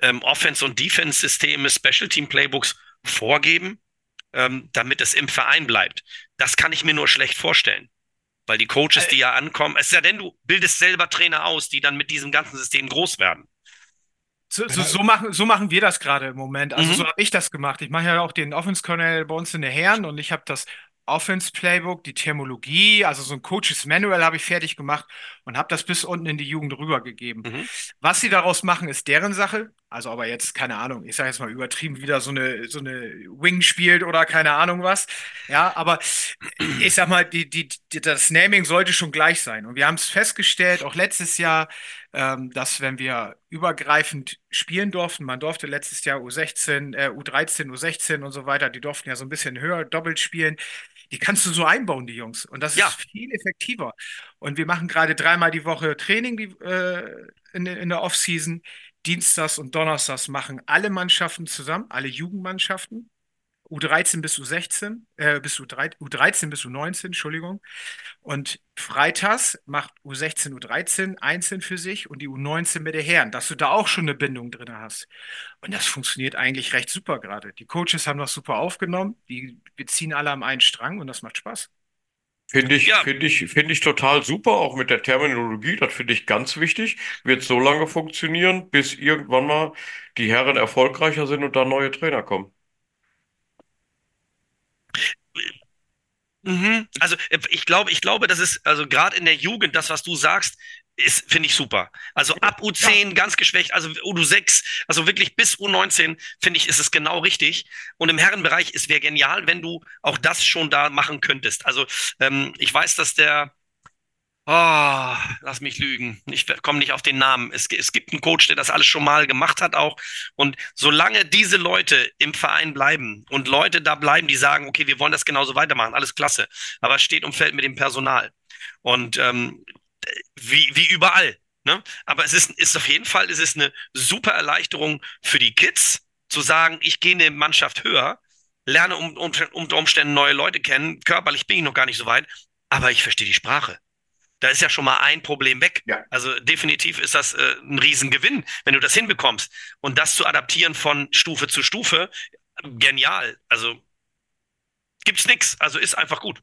ähm, Offense- und Defense-Systeme, Special Team Playbooks vorgeben, ähm, damit es im Verein bleibt? Das kann ich mir nur schlecht vorstellen. Weil die Coaches, die ja ankommen, es sei denn, du bildest selber Trainer aus, die dann mit diesem ganzen System groß werden. So, so, so, machen, so machen wir das gerade im Moment. Also Mhm. so habe ich das gemacht. Ich mache ja auch den Offense Colonel bei uns in der Herren und ich habe das Offense Playbook, die Terminologie, also so ein Coaches Manual habe ich fertig gemacht und habe das bis unten in die Jugend rübergegeben. Mhm. Was sie daraus machen, ist deren Sache. Also aber jetzt, keine Ahnung, ich sage jetzt mal übertrieben, wieder so eine, so eine Wing spielt oder keine Ahnung was. Ja, aber ich sag mal, die, die, die, das Naming sollte schon gleich sein. Und wir haben es festgestellt, auch letztes Jahr, ähm, dass wenn wir übergreifend spielen durften, man durfte letztes Jahr U16, äh, U13, U16 und so weiter, die durften ja so ein bisschen höher doppelt spielen. Die kannst du so einbauen, die Jungs. Und das Ja. ist viel effektiver. Und wir machen gerade dreimal die Woche Training die, äh, in, in der Offseason. Dienstags und Donnerstags machen alle Mannschaften zusammen, alle Jugendmannschaften. U13 bis U16, äh, bis U3, U13 bis U19, Entschuldigung. Und freitags macht U16, U13 einzeln für sich und die U19 mit der Herren, dass du da auch schon eine Bindung drin hast. Und das funktioniert eigentlich recht super gerade. Die Coaches haben das super aufgenommen, die, wir ziehen alle am einen Strang und das macht Spaß. Finde ich, Ja. finde ich, finde ich total super, auch mit der Terminologie, das finde ich ganz wichtig. Wird so lange funktionieren, bis irgendwann mal die Herren erfolgreicher sind und da neue Trainer kommen. Mhm. Also äh, ich glaube, ich glaube, das ist also gerade in der Jugend, das, was du sagst, ist, finde ich super. Also ab U10 ganz geschwächt, also U6, also wirklich bis U19, finde ich, ist es genau richtig. Und im Herrenbereich, es wäre genial, wenn du auch das schon da machen könntest. Also ähm, ich weiß, dass der, oh, lass mich lügen, ich komme nicht auf den Namen. Es, es gibt einen Coach, der das alles schon mal gemacht hat auch. Und solange diese Leute im Verein bleiben und Leute da bleiben, die sagen, okay, wir wollen das genauso weitermachen, alles klasse. Aber es steht und fällt mit dem Personal. Und ähm, wie, wie überall. Ne? Aber es ist, ist auf jeden Fall, es ist eine super Erleichterung für die Kids, zu sagen, ich gehe eine Mannschaft höher, lerne um, um, unter Umständen neue Leute kennen. Körperlich bin ich noch gar nicht so weit, aber ich verstehe die Sprache. Da ist ja schon mal ein Problem weg. Ja. Also definitiv ist das äh, ein Riesengewinn, wenn du das hinbekommst. Und das zu adaptieren von Stufe zu Stufe, genial. Also gibt's nix. Also ist einfach gut.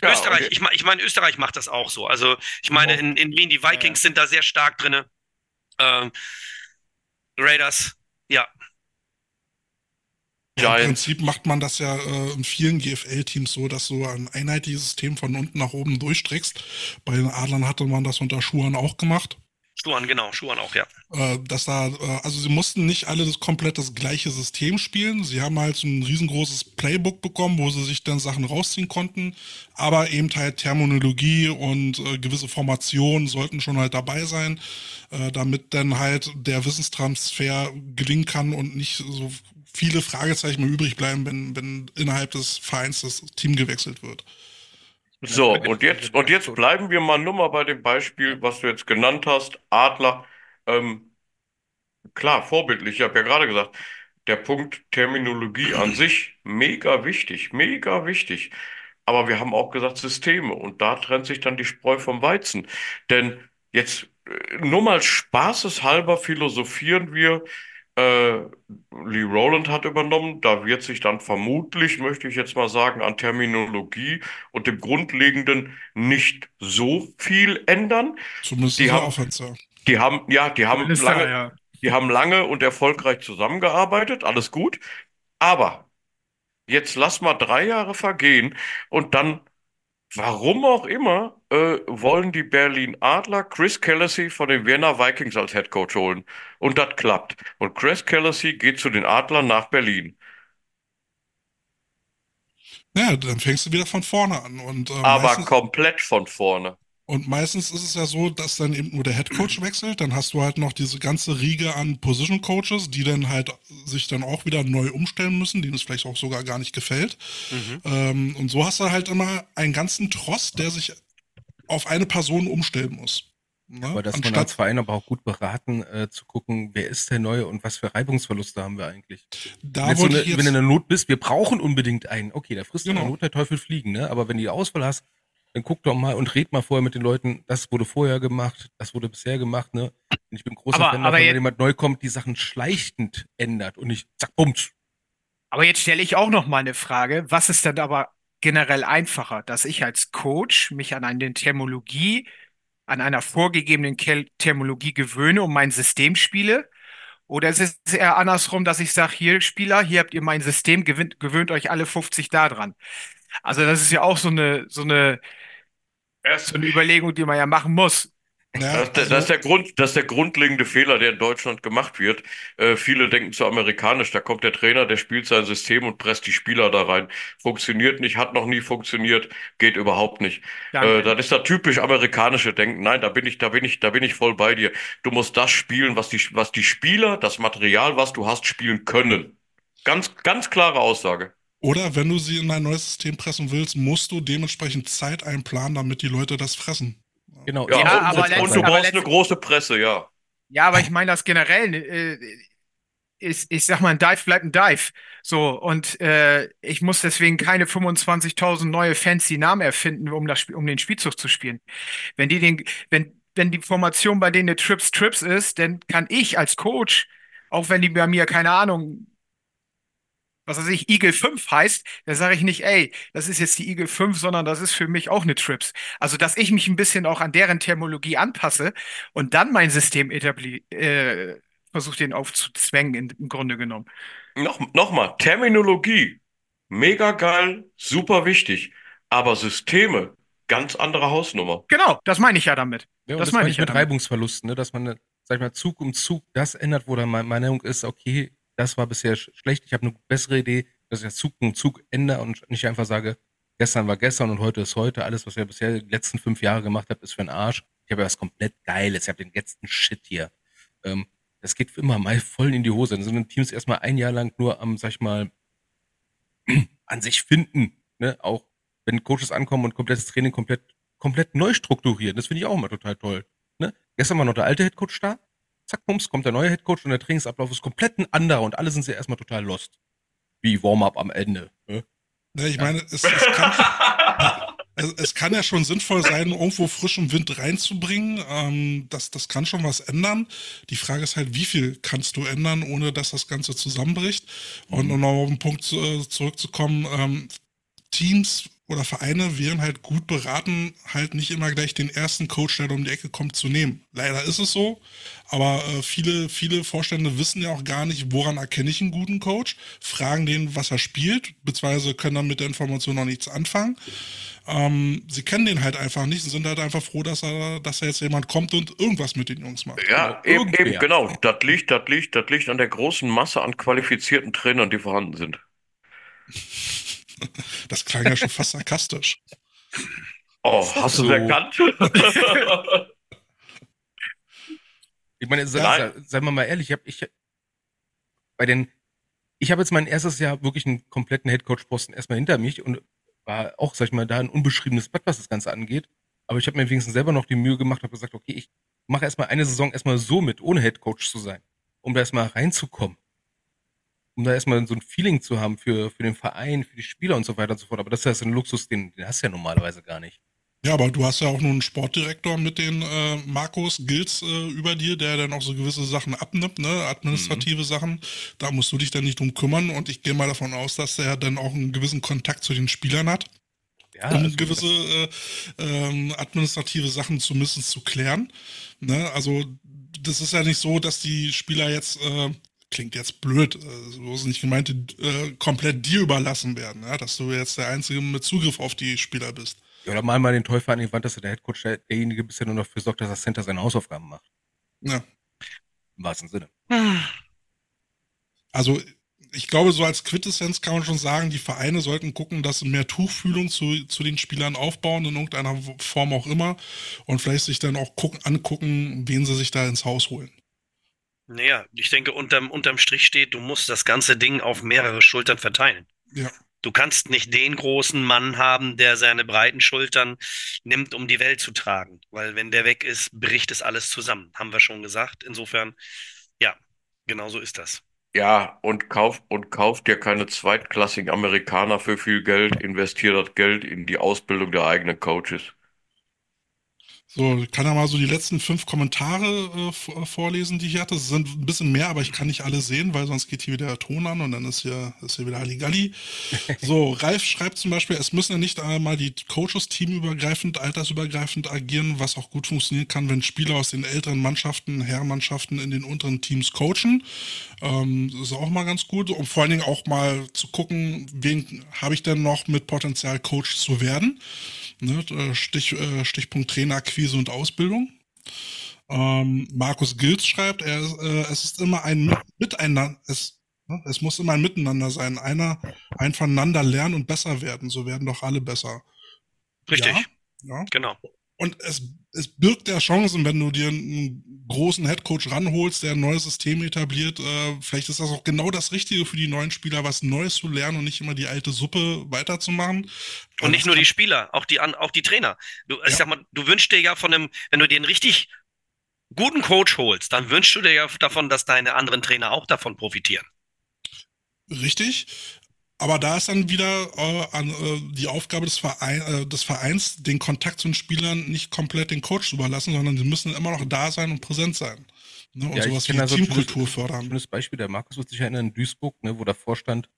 Ja, Österreich, okay. ich, ich meine, Österreich macht das auch so. Also ich meine, in, in Wien, die Vikings sind da sehr stark drinne. Ähm, Raiders, ja. Ja, Im. Prinzip macht man das ja äh, in vielen GFL-Teams so, dass du ein einheitliches System von unten nach oben durchstreckst. Bei den Adlern hatte man das unter Schuhan auch gemacht. Schuhan, genau, Schuhan auch, ja. Äh, dass da, äh, also sie mussten nicht alle das komplett das gleiche System spielen. Sie haben halt so ein riesengroßes Playbook bekommen, wo sie sich dann Sachen rausziehen konnten. Aber eben halt Terminologie und äh, gewisse Formationen sollten schon halt dabei sein, äh, damit dann halt der Wissenstransfer gelingen kann und nicht so viele Fragezeichen übrig bleiben, wenn, wenn innerhalb des Vereins das Team gewechselt wird. So, und jetzt, und jetzt bleiben wir mal nur mal bei dem Beispiel, was du jetzt genannt hast, Adler. Ähm, klar, vorbildlich, ich habe ja gerade gesagt, der Punkt Terminologie an sich, mega wichtig, mega wichtig. Aber wir haben auch gesagt Systeme und da trennt sich dann die Spreu vom Weizen. Denn jetzt äh, nur mal spaßeshalber philosophieren wir, äh, Lee Rowland hat übernommen, da wird sich dann vermutlich, möchte ich jetzt mal sagen, an Terminologie und dem Grundlegenden nicht so viel ändern. Zumindest Die haben- Offense. ja. Die haben, ja, die haben da, lange, ja. die haben lange und erfolgreich zusammengearbeitet, alles gut. Aber jetzt lass mal drei Jahre vergehen und dann, warum auch immer, äh, wollen die Berlin Adler Chris Kellecy von den Vienna Vikings als Head Coach holen. Und das klappt. Und Chris Kellecy geht zu den Adlern nach Berlin. Ja, dann fängst du wieder von vorne an. Und, äh, Aber komplett von vorne. Und meistens ist es ja so, dass dann eben nur der Head Coach wechselt. Dann hast du halt noch diese ganze Riege an Position Coaches, die dann halt sich dann auch wieder neu umstellen müssen, denen es vielleicht auch sogar gar nicht gefällt. Ähm, und so hast du halt immer einen ganzen Tross, der sich auf eine Person umstellen muss. Ne? Aber das man als Anstatt, Verein aber auch gut beraten, äh, zu gucken, wer ist der Neue und was für Reibungsverluste haben wir eigentlich. da wenn, so eine, wenn du in der Not bist, wir brauchen unbedingt einen. Okay, da frisst in Genau. der Not der Teufel fliegen, ne? Aber wenn du die Auswahl hast, dann guck doch mal und red mal vorher mit den Leuten, das wurde vorher gemacht, das wurde bisher gemacht, ne? Und ich bin großer Aber- Fan aber wenn jemand neu kommt, die Sachen schleichend ändert und nicht zack, bums. Aber jetzt stelle ich auch noch mal eine Frage. Was ist denn aber generell einfacher, dass ich als Coach mich an eine Terminologie, an einer vorgegebenen Kel Terminologie gewöhne und mein System spiele? Oder ist es eher andersrum, dass ich sage, hier Spieler, hier habt ihr mein System, gewöhnt, gewöhnt euch alle 50 da dran. Also das ist ja auch so eine, so eine, so eine Überlegung, die man ja machen muss. ja, Das ist, der, das ist der Grund, das ist der grundlegende Fehler, der in Deutschland gemacht wird. Äh, viele denken zu amerikanisch. Da kommt der Trainer, der spielt sein System und presst die Spieler da rein. Funktioniert nicht, hat noch nie funktioniert, geht überhaupt nicht. Äh, das ist das typisch amerikanische Denken. Nein, da bin ich, da bin ich, da bin ich voll bei dir. Du musst das spielen, was die, was die Spieler, das Material, was du hast, spielen können. Ganz, ganz klare Aussage. Oder wenn du sie in ein neues System pressen willst, musst du dementsprechend Zeit einplanen, damit die Leute das fressen. Genau. Ja, Ja, und, aber und, und du brauchst eine große Presse, ja. Ja, aber ich meine das generell. Äh, ich, ich sag mal, ein Dive bleibt ein Dive. So, und äh, ich muss deswegen keine 25.000 neue fancy Namen erfinden, um, das, Spiel- um den Spielzug zu spielen. Wenn die den, wenn, wenn die Formation bei denen eine Trips Trips ist, dann kann ich als Coach, auch wenn die bei mir, keine Ahnung, was weiß ich, Eagle 5 heißt, da sage ich nicht, ey, das ist jetzt die Eagle 5, sondern das ist für mich auch eine Trips. Also, dass ich mich ein bisschen auch an deren Terminologie anpasse und dann mein System etabli äh, versuche, den aufzuzwängen, in, im Grunde genommen. Noch, Nochmal, Terminologie, mega geil, super wichtig. Aber Systeme, ganz andere Hausnummer. Genau, das meine ich ja damit. Ja, das, das meine ich mit damit. Reibungsverlusten, ne? dass man, sag ich mal, Zug um Zug das ändert, wo dann meine Meinung ist, okay, das war bisher schlecht, ich habe eine bessere Idee, dass ich das Zug um Zug ändere und nicht einfach sage, gestern war gestern und heute ist heute, alles, was ihr bisher die letzten fünf Jahre gemacht habt, ist für den Arsch. Ich habe ja was komplett Geiles, ich habe den letzten Shit hier. Ähm, das geht immer mal voll in die Hose. Dann sind Teams erstmal ein Jahr lang nur am, sag ich mal, [CLEARS THROAT] an sich finden, ne? Auch wenn Coaches ankommen und komplettes Training komplett, komplett neu strukturieren. Das finde ich auch immer total toll. Ne? Gestern war noch der alte Headcoach da. Zack, pumps, kommt der neue Headcoach und der Trainingsablauf ist komplett ein anderer und alle sind sie erstmal total lost. Wie Warm-up am Ende. Ne? Ja, ich meine, es, es, kann, es, es, kann, ja schon sinnvoll sein, irgendwo frischen Wind reinzubringen. Ähm, das, das kann schon was ändern. Die Frage ist halt, wie viel kannst du ändern, ohne dass das Ganze zusammenbricht? Und mhm. um noch auf den Punkt zu, äh, zurückzukommen, ähm, Teams oder Vereine wären halt gut beraten, halt nicht immer gleich den ersten Coach, der um die Ecke kommt, zu nehmen. Leider ist es so, aber äh, viele, viele Vorstände wissen ja auch gar nicht, woran erkenne ich einen guten Coach, fragen den, was er spielt, beziehungsweise können dann mit der Information noch nichts anfangen. Ähm, sie kennen den halt einfach nicht und sind halt einfach froh, dass er, dass er jetzt jemand kommt und irgendwas mit den Jungs macht. Ja, genau. eben, eben, genau. Das liegt, das liegt, das liegt an der großen Masse an qualifizierten Trainern, die vorhanden sind. [LAUGHS] Das klang ja schon fast sarkastisch. Oh, hast du so. erkannt? ich meine, seien sei wir mal ehrlich, ich habe ich, bei den, ich habe jetzt mein erstes Jahr wirklich einen kompletten Headcoach-Posten erstmal hinter mich und war auch, sag ich mal, da ein unbeschriebenes Blatt, was das Ganze angeht. Aber ich habe mir wenigstens selber noch die Mühe gemacht, habe gesagt, okay, ich mache erstmal eine Saison erstmal so mit, ohne Headcoach zu sein, um da erstmal reinzukommen um da erstmal so ein Feeling zu haben für, für den Verein, für die Spieler und so weiter und so fort. Aber das ist ja ein Luxus, den, den hast du ja normalerweise gar nicht. Ja, aber du hast ja auch nur einen Sportdirektor mit den äh, Markus Gils äh, über dir, der dann auch so gewisse Sachen abnimmt, ne, administrative mhm. Sachen. Da musst du dich dann nicht drum kümmern und ich gehe mal davon aus, dass er dann auch einen gewissen Kontakt zu den Spielern hat. Ja, um also gewisse äh, ähm, administrative Sachen zumindest zu klären. Ne? Also das ist ja nicht so, dass die Spieler jetzt äh, klingt jetzt blöd, äh, so ist nicht gemeint, äh, komplett dir überlassen werden, ja? dass du jetzt der Einzige mit Zugriff auf die Spieler bist. Ja, oder mal mal den Teufel an die Wand, dass der Headcoach derjenige bisher nur noch dafür sorgt, dass das Center seine Hausaufgaben macht. Ja. Im wahrsten Sinne. [SIGHS] Also, ich glaube, so als Quintessenz kann man schon sagen, die Vereine sollten gucken, dass sie mehr Tuchfühlung zu, zu den Spielern aufbauen, in irgendeiner Form auch immer. Und vielleicht sich dann auch gucken, angucken, wen sie sich da ins Haus holen. Naja, ich denke, unterm, unterm Strich steht, du musst das ganze Ding auf mehrere Schultern verteilen. Ja. Du kannst nicht den großen Mann haben, der seine breiten Schultern nimmt, um die Welt zu tragen. Weil wenn der weg ist, bricht es alles zusammen. Haben wir schon gesagt. Insofern, ja, genau so ist das. Ja, und kauf und kauft dir keine zweitklassigen Amerikaner für viel Geld, investiert das Geld in die Ausbildung der eigenen Coaches. So, ich kann ja mal so die letzten fünf Kommentare äh, vorlesen, die ich hatte. Es sind ein bisschen mehr, aber ich kann nicht alle sehen, weil sonst geht hier wieder der Ton an und dann ist hier, ist hier wieder Halligalli. [LAUGHS] So, Ralf schreibt zum Beispiel, es müssen ja nicht einmal die Coaches teamübergreifend, altersübergreifend agieren, was auch gut funktionieren kann, wenn Spieler aus den älteren Mannschaften, Herrenmannschaften in den unteren Teams coachen. Ähm, das ist auch mal ganz gut, um vor allen Dingen auch mal zu gucken, wen habe ich denn noch mit Potenzial Coach zu werden. Ne, äh, Stich, äh, Stichpunkt Trainerakquise und Ausbildung. Ähm, Markus Gils schreibt, er, äh, es ist immer ein Miteinander, es, ne, es muss immer ein Miteinander sein. Einer, ein voneinander lernen und besser werden. So werden doch alle besser. Richtig. Ja, ja. Genau. Und es, es birgt ja Chancen, wenn du dir einen großen Headcoach ranholst, der ein neues System etabliert. Äh, vielleicht ist das auch genau das Richtige für die neuen Spieler, was Neues zu lernen und nicht immer die alte Suppe weiterzumachen. Und nicht nur die Spieler, auch die, auch die Trainer. Du, ja. ich sag mal, du wünschst dir ja von einem, wenn du dir einen richtig guten Coach holst, dann wünschst du dir ja davon, dass deine anderen Trainer auch davon profitieren. Richtig. Aber da ist dann wieder äh, an, äh, die Aufgabe des, Verein, äh, des, Vereins, den Kontakt zu den Spielern nicht komplett den Coach zu überlassen, sondern sie müssen immer noch da sein und präsent sein. Ne? Und ja, sowas wie also Teamkultur schönes, fördern. Schönes Beispiel, der Markus wird sich erinnern, in Duisburg, ne, wo davor stand,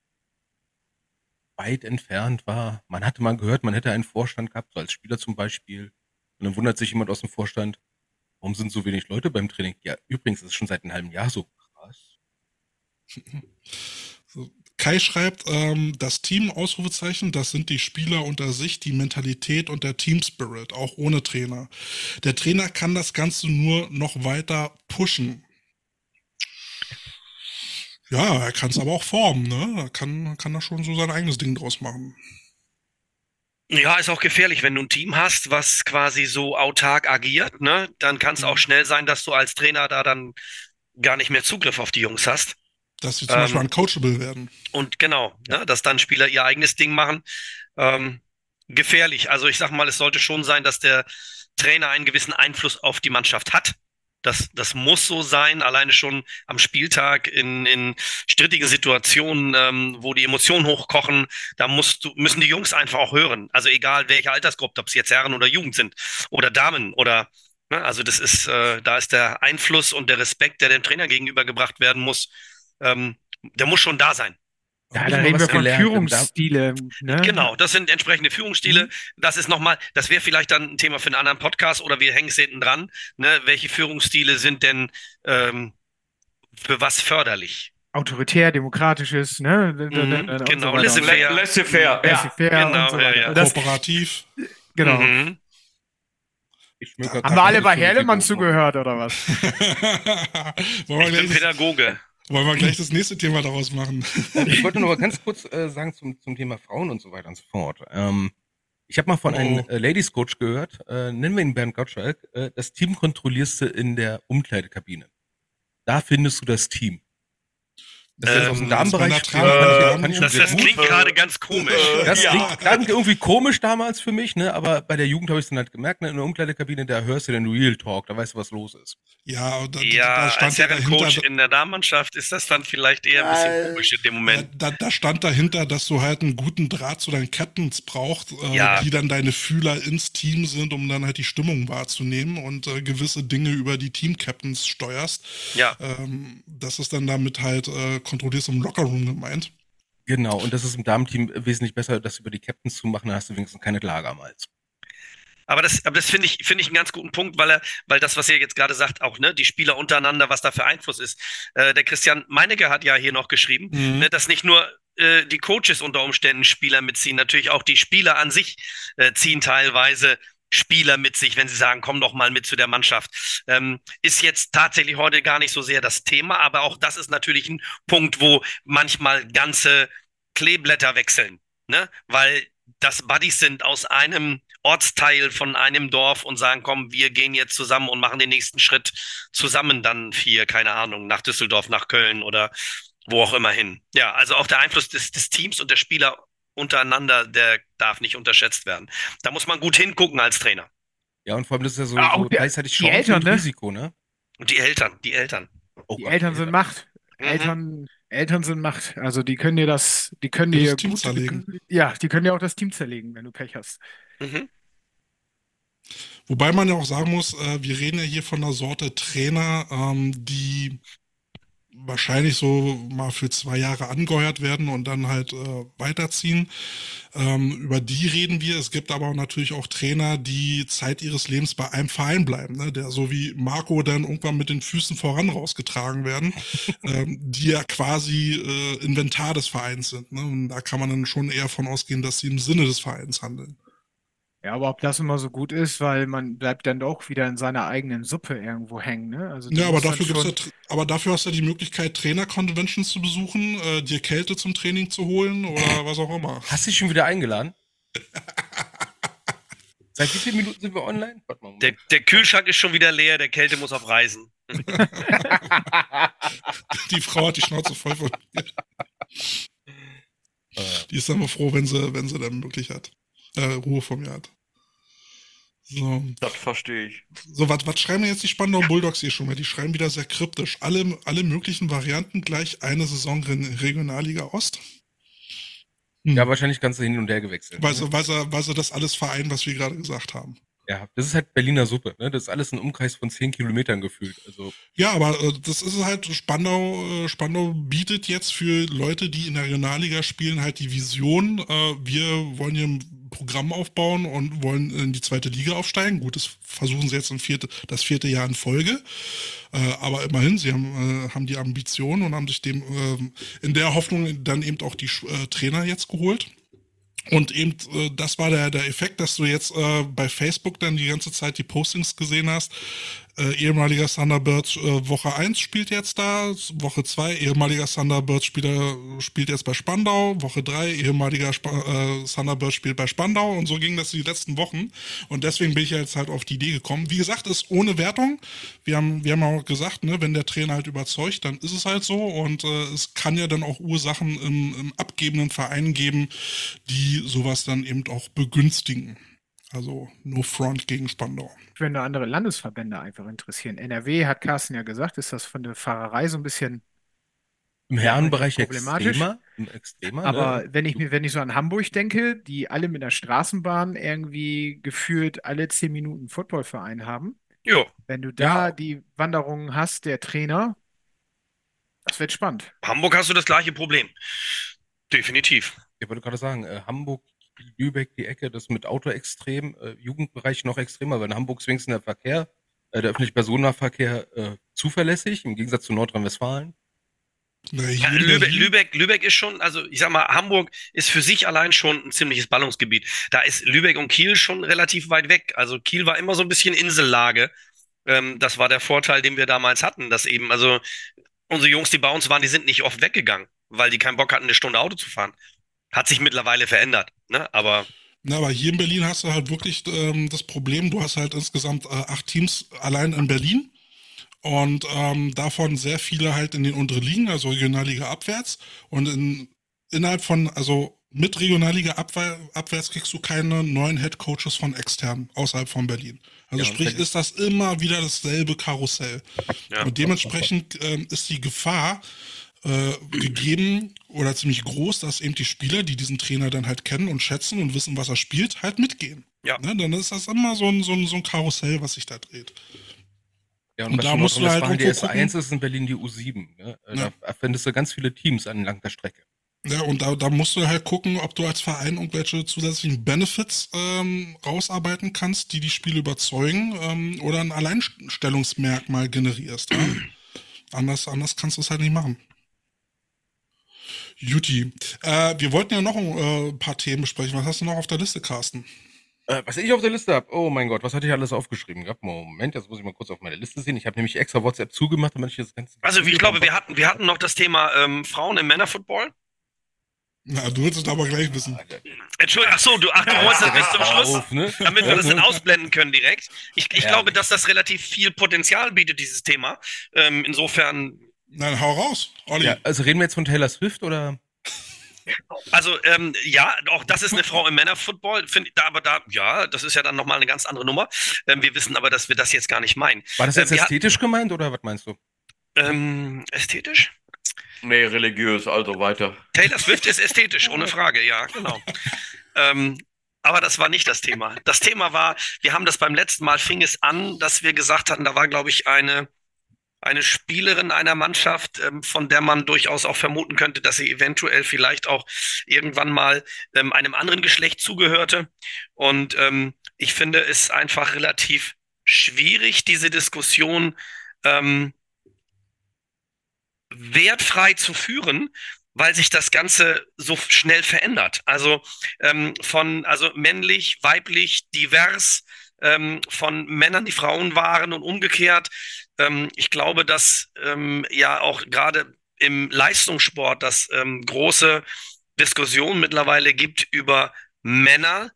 weit entfernt war. Man hatte mal gehört, man hätte einen Vorstand gehabt, so als Spieler zum Beispiel. Und dann wundert sich jemand aus dem Vorstand, warum sind so wenig Leute beim Training? Ja, übrigens ist es schon seit einem halben Jahr so krass. [LAUGHS] [LAUGHS] So, Kai schreibt, ähm, das Team, Ausrufezeichen, das sind die Spieler unter sich, die Mentalität und der Team Spirit, auch ohne Trainer. Der Trainer kann das Ganze nur noch weiter pushen. Ja, er kann es aber auch formen, ne? Er kann, kann da schon so sein eigenes Ding draus machen. Ja, ist auch gefährlich, wenn du ein Team hast, was quasi so autark agiert, ne? Dann kann es auch schnell sein, dass du als Trainer da dann gar nicht mehr Zugriff auf die Jungs hast. Dass sie zum Beispiel Ähm, uncoachable werden. Und genau, ne, dass dann Spieler ihr eigenes Ding machen. Ähm, gefährlich. Also ich sag mal, es sollte schon sein, dass der Trainer einen gewissen Einfluss auf die Mannschaft hat. Das, das muss so sein, alleine schon am Spieltag in, in strittigen Situationen, ähm, wo die Emotionen hochkochen, da musst du, müssen die Jungs einfach auch hören. Also egal welche Altersgruppe, ob es jetzt Herren oder Jugend sind oder Damen oder ne, also das ist, äh, da ist der Einfluss und der Respekt, der dem Trainer gegenübergebracht werden muss, ähm, der muss schon da sein. Ja, da reden wir von gelernt Führungsstile. Ne? Genau, das sind entsprechende Führungsstile. Das ist nochmal, das wäre vielleicht dann ein Thema für einen anderen Podcast oder wir hängen es hinten dran. Ne? Welche Führungsstile sind denn ähm, für was förderlich? Autoritär, demokratisches, ne? Mhm, genau, so laissez-faire. La- Laissez-faire. Ja. Laissez-faire Genau, so ja, weiter. ja. Das, Kooperativ. genau. Mhm. Haben wir alle bei Herlemann zugehört, oder was? [LAUGHS] Ich bin Pädagoge. Wollen wir gleich das nächste Thema daraus machen? Ich wollte noch mal ganz kurz äh, sagen zum, zum Thema Frauen und so weiter und so fort. Ähm, ich habe mal von Oh. einem äh, Ladies Coach gehört, äh, nennen wir ihn Bernd Gottschalk, äh, das Team kontrollierst du in der Umkleidekabine. Da findest du das Team. Das ist jetzt aus dem Ähm, Damenbereich das kam, ich, Das, klingt gerade ganz komisch. [LAUGHS] Das Ja. klingt, klang irgendwie komisch damals für mich, ne? aber bei der Jugend habe ich es dann halt gemerkt, ne? in der Umkleidekabine, da hörst du den Real Talk, da weißt du, was los ist. Ja, und da, Ja, da als stand ja Herrencoach dahinter, in der Damenmannschaft ist das dann vielleicht eher ein bisschen komisch in dem da, Moment. da, da stand dahinter, dass du halt einen guten Draht zu deinen Captains brauchst, äh, Ja. die dann deine Fühler ins Team sind, um dann halt die Stimmung wahrzunehmen und äh, gewisse Dinge über die Team-Captains steuerst. Ja, Ähm, das ist dann damit halt äh, kontrollierst im Lockerroom gemeint. Genau, und das ist im Damenteam wesentlich besser, das über die Captains zu machen, da hast du wenigstens keine Klage am Hals. Aber das, aber das finde ich, finde ich einen ganz guten Punkt, weil er, weil das, was er jetzt gerade sagt, auch, ne, die Spieler untereinander, was da für Einfluss ist. Äh, der Christian Meinecke hat ja hier noch geschrieben, Mhm. ne, dass nicht nur äh, die Coaches unter Umständen Spieler mitziehen, natürlich auch die Spieler an sich äh, ziehen teilweise Spieler mit sich, wenn sie sagen, komm doch mal mit zu der Mannschaft. Ähm, ist jetzt tatsächlich heute gar nicht so sehr das Thema, aber auch das ist natürlich ein Punkt, wo manchmal ganze Kleeblätter wechseln, ne? Weil das Buddies sind aus einem Ortsteil von einem Dorf und sagen, komm, wir gehen jetzt zusammen und machen den nächsten Schritt zusammen dann hier, keine Ahnung, nach Düsseldorf, nach Köln oder wo auch immer hin. Ja, also auch der Einfluss des, des Teams und der Spieler untereinander, der darf nicht unterschätzt werden. Da muss man gut hingucken als Trainer. Ja, und vor allem das ist ja so, Ah, auch so der- gleichzeitig die Chance Eltern, und ne? Risiko, ne? Und die Eltern, die Eltern. Oh Die Gott, Eltern sind Macht. Mhm. Eltern, Eltern sind Macht. Also die können dir das, die können Das dir Team gut, zerlegen. ja, die können dir auch das Team zerlegen, wenn du Pech hast. Mhm. Wobei man ja auch sagen muss, äh, wir reden ja hier von einer Sorte Trainer, ähm, die wahrscheinlich so mal für zwei Jahre angeheuert werden und dann halt äh, weiterziehen. Ähm, über die reden wir. Es gibt aber natürlich auch Trainer, die Zeit ihres Lebens bei einem Verein bleiben, ne? der so wie Marco dann irgendwann mit den Füßen voran rausgetragen werden, [LAUGHS] ähm, die ja quasi äh, Inventar des Vereins sind. Ne? Und da kann man dann schon eher von ausgehen, dass sie im Sinne des Vereins handeln. Ja, aber ob das immer so gut ist, weil man bleibt dann doch wieder in seiner eigenen Suppe irgendwo hängen, ne? Also Ja, aber dann dafür gibt's ja, aber dafür hast du ja die Möglichkeit, Trainer-Conventions zu besuchen, äh, dir Kälte zum Training zu holen oder was auch immer. Hast du dich schon wieder eingeladen? [LAUGHS] Seit wie vielen Minuten sind wir online? Mal. Der, der Kühlschrank ist schon wieder leer, der Kälte muss auf Reisen. [LAUGHS] Die Frau hat die Schnauze voll von mir. Äh, Die ist immer froh, wenn sie, wenn sie dann wirklich hat. Äh, Ruhe von mir hat. So, Das verstehe ich. so was, was schreiben jetzt die Spandau Bulldogs hier schon mal? Die schreiben wieder sehr kryptisch. Alle, alle möglichen Varianten gleich eine Saison in Regionalliga Ost. Hm. ja, wahrscheinlich kannst du hin und her gewechselt. weil, sie, weil, sie, weil sie das alles vereinen, was wir gerade gesagt haben. Ja, das ist halt Berliner Suppe, ne? Das ist alles ein Umkreis von zehn Kilometern gefühlt. Also. Ja, aber äh, das ist halt, Spandau, äh, Spandau bietet jetzt für Leute, die in der Regionalliga spielen, halt die Vision, äh, wir wollen hier Programm aufbauen und wollen in die zweite Liga aufsteigen. Gut, das versuchen sie jetzt ein vierte, das vierte Jahr in Folge. Äh, aber immerhin, sie haben, äh, haben die Ambition und haben sich dem äh, in der Hoffnung dann eben auch die äh, Trainer jetzt geholt. Und eben, äh, das war der, der Effekt, dass du jetzt äh, bei Facebook dann die ganze Zeit die Postings gesehen hast, äh, ehemaliger Thunderbirds äh, Woche 1 spielt jetzt da, Woche 2 ehemaliger Thunderbirds Spieler spielt jetzt bei Spandau, Woche 3 ehemaliger Sp äh, Thunderbirds spielt bei Spandau und so ging das die letzten Wochen und deswegen bin ich jetzt halt auf die Idee gekommen. Wie gesagt, ist ohne Wertung. Wir haben, wir haben auch gesagt, ne, wenn der Trainer halt überzeugt, dann ist es halt so und äh, es kann ja dann auch Ursachen im, im abgebenden Verein geben, die sowas dann eben auch begünstigen. Also no front gegen Spandau. Wenn da andere Landesverbände einfach interessieren. NRW hat Carsten ja gesagt, ist das von der Fahrerei so ein bisschen im Herrenbereich problematisch. extremer, extremer Aber ne? wenn ich mir, wenn ich so an Hamburg denke, die alle mit der Straßenbahn irgendwie gefühlt alle zehn Minuten Footballverein haben. Jo. Wenn du da ja. die Wanderungen hast, der Trainer, das wird spannend. Hamburg hast du das gleiche Problem. Definitiv. Ich wollte gerade sagen, äh, Hamburg Lübeck die Ecke, das mit Auto extrem, äh, Jugendbereich noch extremer, weil in Hamburg zwingst der Verkehr, äh, der öffentliche Personennahverkehr äh, zuverlässig, im Gegensatz zu Nordrhein-Westfalen. Ja, Lübeck, Lübeck, Lübeck ist schon, also ich sag mal, Hamburg ist für sich allein schon ein ziemliches Ballungsgebiet. Da ist Lübeck und Kiel schon relativ weit weg. Also Kiel war immer so ein bisschen Insellage. Ähm, das war der Vorteil, den wir damals hatten, dass eben, also unsere Jungs, die bei uns waren, die sind nicht oft weggegangen, weil die keinen Bock hatten, eine Stunde Auto zu fahren. Hat sich mittlerweile verändert, ne? Aber. Na, aber hier in Berlin hast du halt wirklich ähm, das Problem, du hast halt insgesamt äh, acht Teams allein in Berlin und ähm, davon sehr viele halt in den unteren Ligen, also Regionalliga abwärts und in, innerhalb von, also mit Regionalliga abwär, abwärts kriegst du keine neuen Head Coaches von extern außerhalb von Berlin. Also ja, sprich, ist das immer wieder dasselbe Karussell. Ja, und dementsprechend ähm, ist die Gefahr, äh, gegeben oder ziemlich groß, dass eben die Spieler, die diesen Trainer dann halt kennen und schätzen und wissen, was er spielt, halt mitgehen. Ja. Ne? Dann ist das immer so ein, so, ein, so ein Karussell, was sich da dreht. Ja, und, und da musst du halt irgendwo die S1 ist in Berlin die U7. Ne? Äh, ja. Da findest du ganz viele Teams entlang der Strecke. Ja, und da, da musst du halt gucken, ob du als Verein irgendwelche zusätzlichen Benefits ähm, rausarbeiten kannst, die die Spiele überzeugen ähm, oder ein Alleinstellungsmerkmal generierst. Ja? [CLEARS THROAT] anders, anders kannst du es halt nicht machen. Juti. Äh, wir wollten ja noch ein äh, paar Themen besprechen. Was hast du noch auf der Liste, Carsten? Äh, was ich auf der Liste habe? Oh mein Gott, was hatte ich alles aufgeschrieben gehabt? Moment, jetzt muss ich mal kurz auf meine Liste sehen. Ich habe nämlich extra WhatsApp zugemacht, damit ich das Ganze. Also, ich glaube, wir hatten, wir hatten noch das Thema ähm, Frauen im Männerfootball. Na, du willst es aber gleich wissen. Entschuldigung, ach so, du, ach, du wolltest das bis zum Schluss, auf, ne? damit wir das dann [LAUGHS] ausblenden können direkt. Ich, ich glaube, dass das relativ viel Potenzial bietet, dieses Thema. Ähm, insofern Nein, hau raus, Olli. Ja, also reden wir jetzt von Taylor Swift oder? Also ähm, ja, auch das ist eine Frau im Männerfootball, finde ich, da, aber da, ja, das ist ja dann nochmal eine ganz andere Nummer. Ähm, wir wissen aber, dass wir das jetzt gar nicht meinen. War das jetzt ähm, ästhetisch gemeint oder was meinst du? Ähm, ästhetisch? Nee, religiös, also weiter. Taylor Swift ist ästhetisch, ohne Frage, ja, genau. ähm, aber das war nicht das Thema. Das Thema war, wir haben das beim letzten Mal, fing es an, dass wir gesagt hatten, da war, glaube ich, eine eine Spielerin einer Mannschaft, ähm, von der man durchaus auch vermuten könnte, dass sie eventuell vielleicht auch irgendwann mal ähm, einem anderen Geschlecht zugehörte. Und ähm, ich finde es einfach relativ schwierig, diese Diskussion wertfrei zu führen, weil sich das Ganze so schnell verändert. Also ähm, von also männlich, weiblich, divers, ähm, von Männern, die Frauen waren und umgekehrt. Ähm, ich glaube, dass ähm, ja auch gerade im Leistungssport das ähm, große Diskussion mittlerweile gibt über Männer,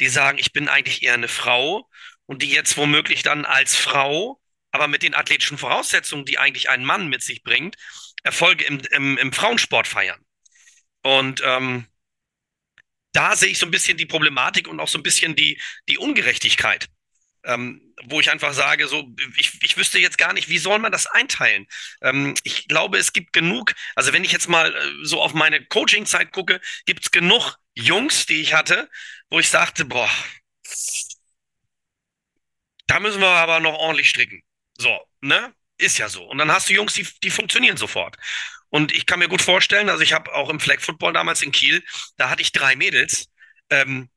die sagen, ich bin eigentlich eher eine Frau und die jetzt womöglich dann als Frau, aber mit den athletischen Voraussetzungen, die eigentlich ein Mann mit sich bringt, Erfolge im, im, im Frauensport feiern. Und ähm, da sehe ich so ein bisschen die Problematik und auch so ein bisschen die, die Ungerechtigkeit. Ähm, wo ich einfach sage, so, ich, ich wüsste jetzt gar nicht, wie soll man das einteilen? Ähm, ich glaube, es gibt genug, also wenn ich jetzt mal äh, so auf meine Coaching-Zeit gucke, gibt es genug Jungs, die ich hatte, wo ich sagte, boah, Da müssen wir aber noch ordentlich stricken. So, ne? Ist ja so. Und dann hast du Jungs, die, die funktionieren sofort. Und ich kann mir gut vorstellen, also ich habe auch im Flag Football damals in Kiel, da hatte ich drei Mädels. Ähm,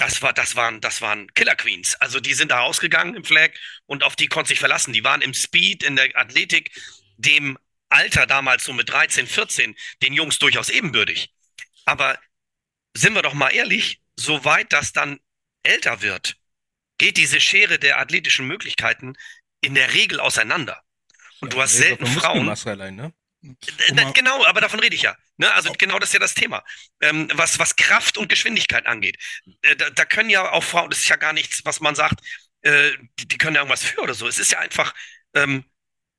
das, war, das, waren, das waren Killer Queens. Also die sind da rausgegangen im Flag und auf die konnte sich verlassen. Die waren im Speed, in der Athletik, dem Alter damals so mit 13, 14, den Jungs durchaus ebenbürtig. Aber sind wir doch mal ehrlich, soweit das dann älter wird, geht diese Schere der athletischen Möglichkeiten in der Regel auseinander. Und du hast selten Frauen. Allein, ne? Da, genau, aber davon rede ich ja. Ne? Also genau das ist ja das Thema. Ähm, was, was Kraft und Geschwindigkeit angeht. Äh, da, da, können ja auch Frauen, das ist ja gar nichts, was man sagt, äh, die, die, können ja irgendwas für oder so. Es ist ja einfach ähm,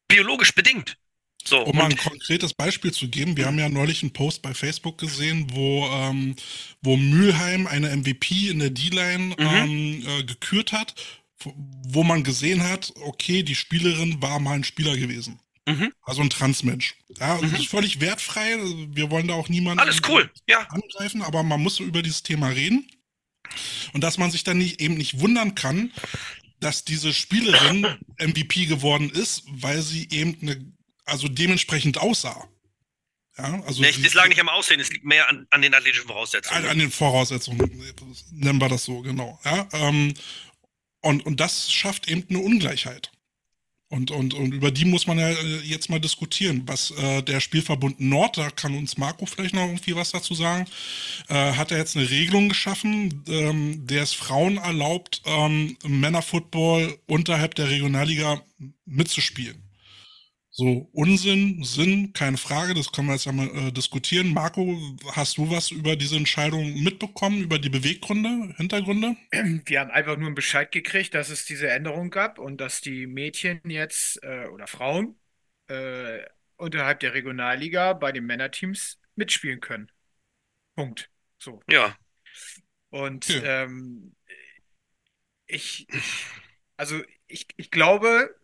biologisch bedingt. So, um mal ein konkretes Beispiel zu geben, wir haben ja neulich einen Post bei Facebook gesehen, wo, ähm, wo Mülheim eine MVP in der D-Line mhm. ähm, äh, gekürt hat, wo man gesehen hat, okay, die Spielerin war mal ein Spieler gewesen. Mhm. Also ein Transmensch. Ja, mhm. das ist völlig wertfrei. Wir wollen da auch niemanden Alles cool. ja. angreifen, aber man muss über dieses Thema reden. Und dass man sich dann nicht, eben nicht wundern kann, dass diese Spielerin [COUGHS] MVP geworden ist, weil sie eben eine also dementsprechend aussah. Ja, also nee, es lag nicht am Aussehen, es liegt mehr an, an den athletischen Voraussetzungen. An, an, den Voraussetzungen, nennen wir das so, genau. Ja, ähm, und, und das schafft eben eine Ungleichheit. Und, und, und über die muss man ja äh, jetzt mal diskutieren. Was äh, der Spielverbund Nord, da kann uns Marco vielleicht noch irgendwie was dazu sagen, äh, hat er jetzt eine Regelung geschaffen, ähm, der es Frauen erlaubt, ähm, Männerfootball unterhalb der Regionalliga mitzuspielen. So, Unsinn, Sinn, keine Frage, das können wir jetzt ja mal äh, diskutieren. Marco, hast du was über diese Entscheidung mitbekommen, über die Beweggründe, Hintergründe? [CLEARS THROAT] Wir haben einfach nur einen Bescheid gekriegt, dass es diese Änderung gab und dass die Mädchen jetzt äh, oder Frauen äh, unterhalb der Regionalliga bei den Männerteams mitspielen können. Punkt. So. Ja. Und okay. ähm, ich, ich, also ich, ich glaube,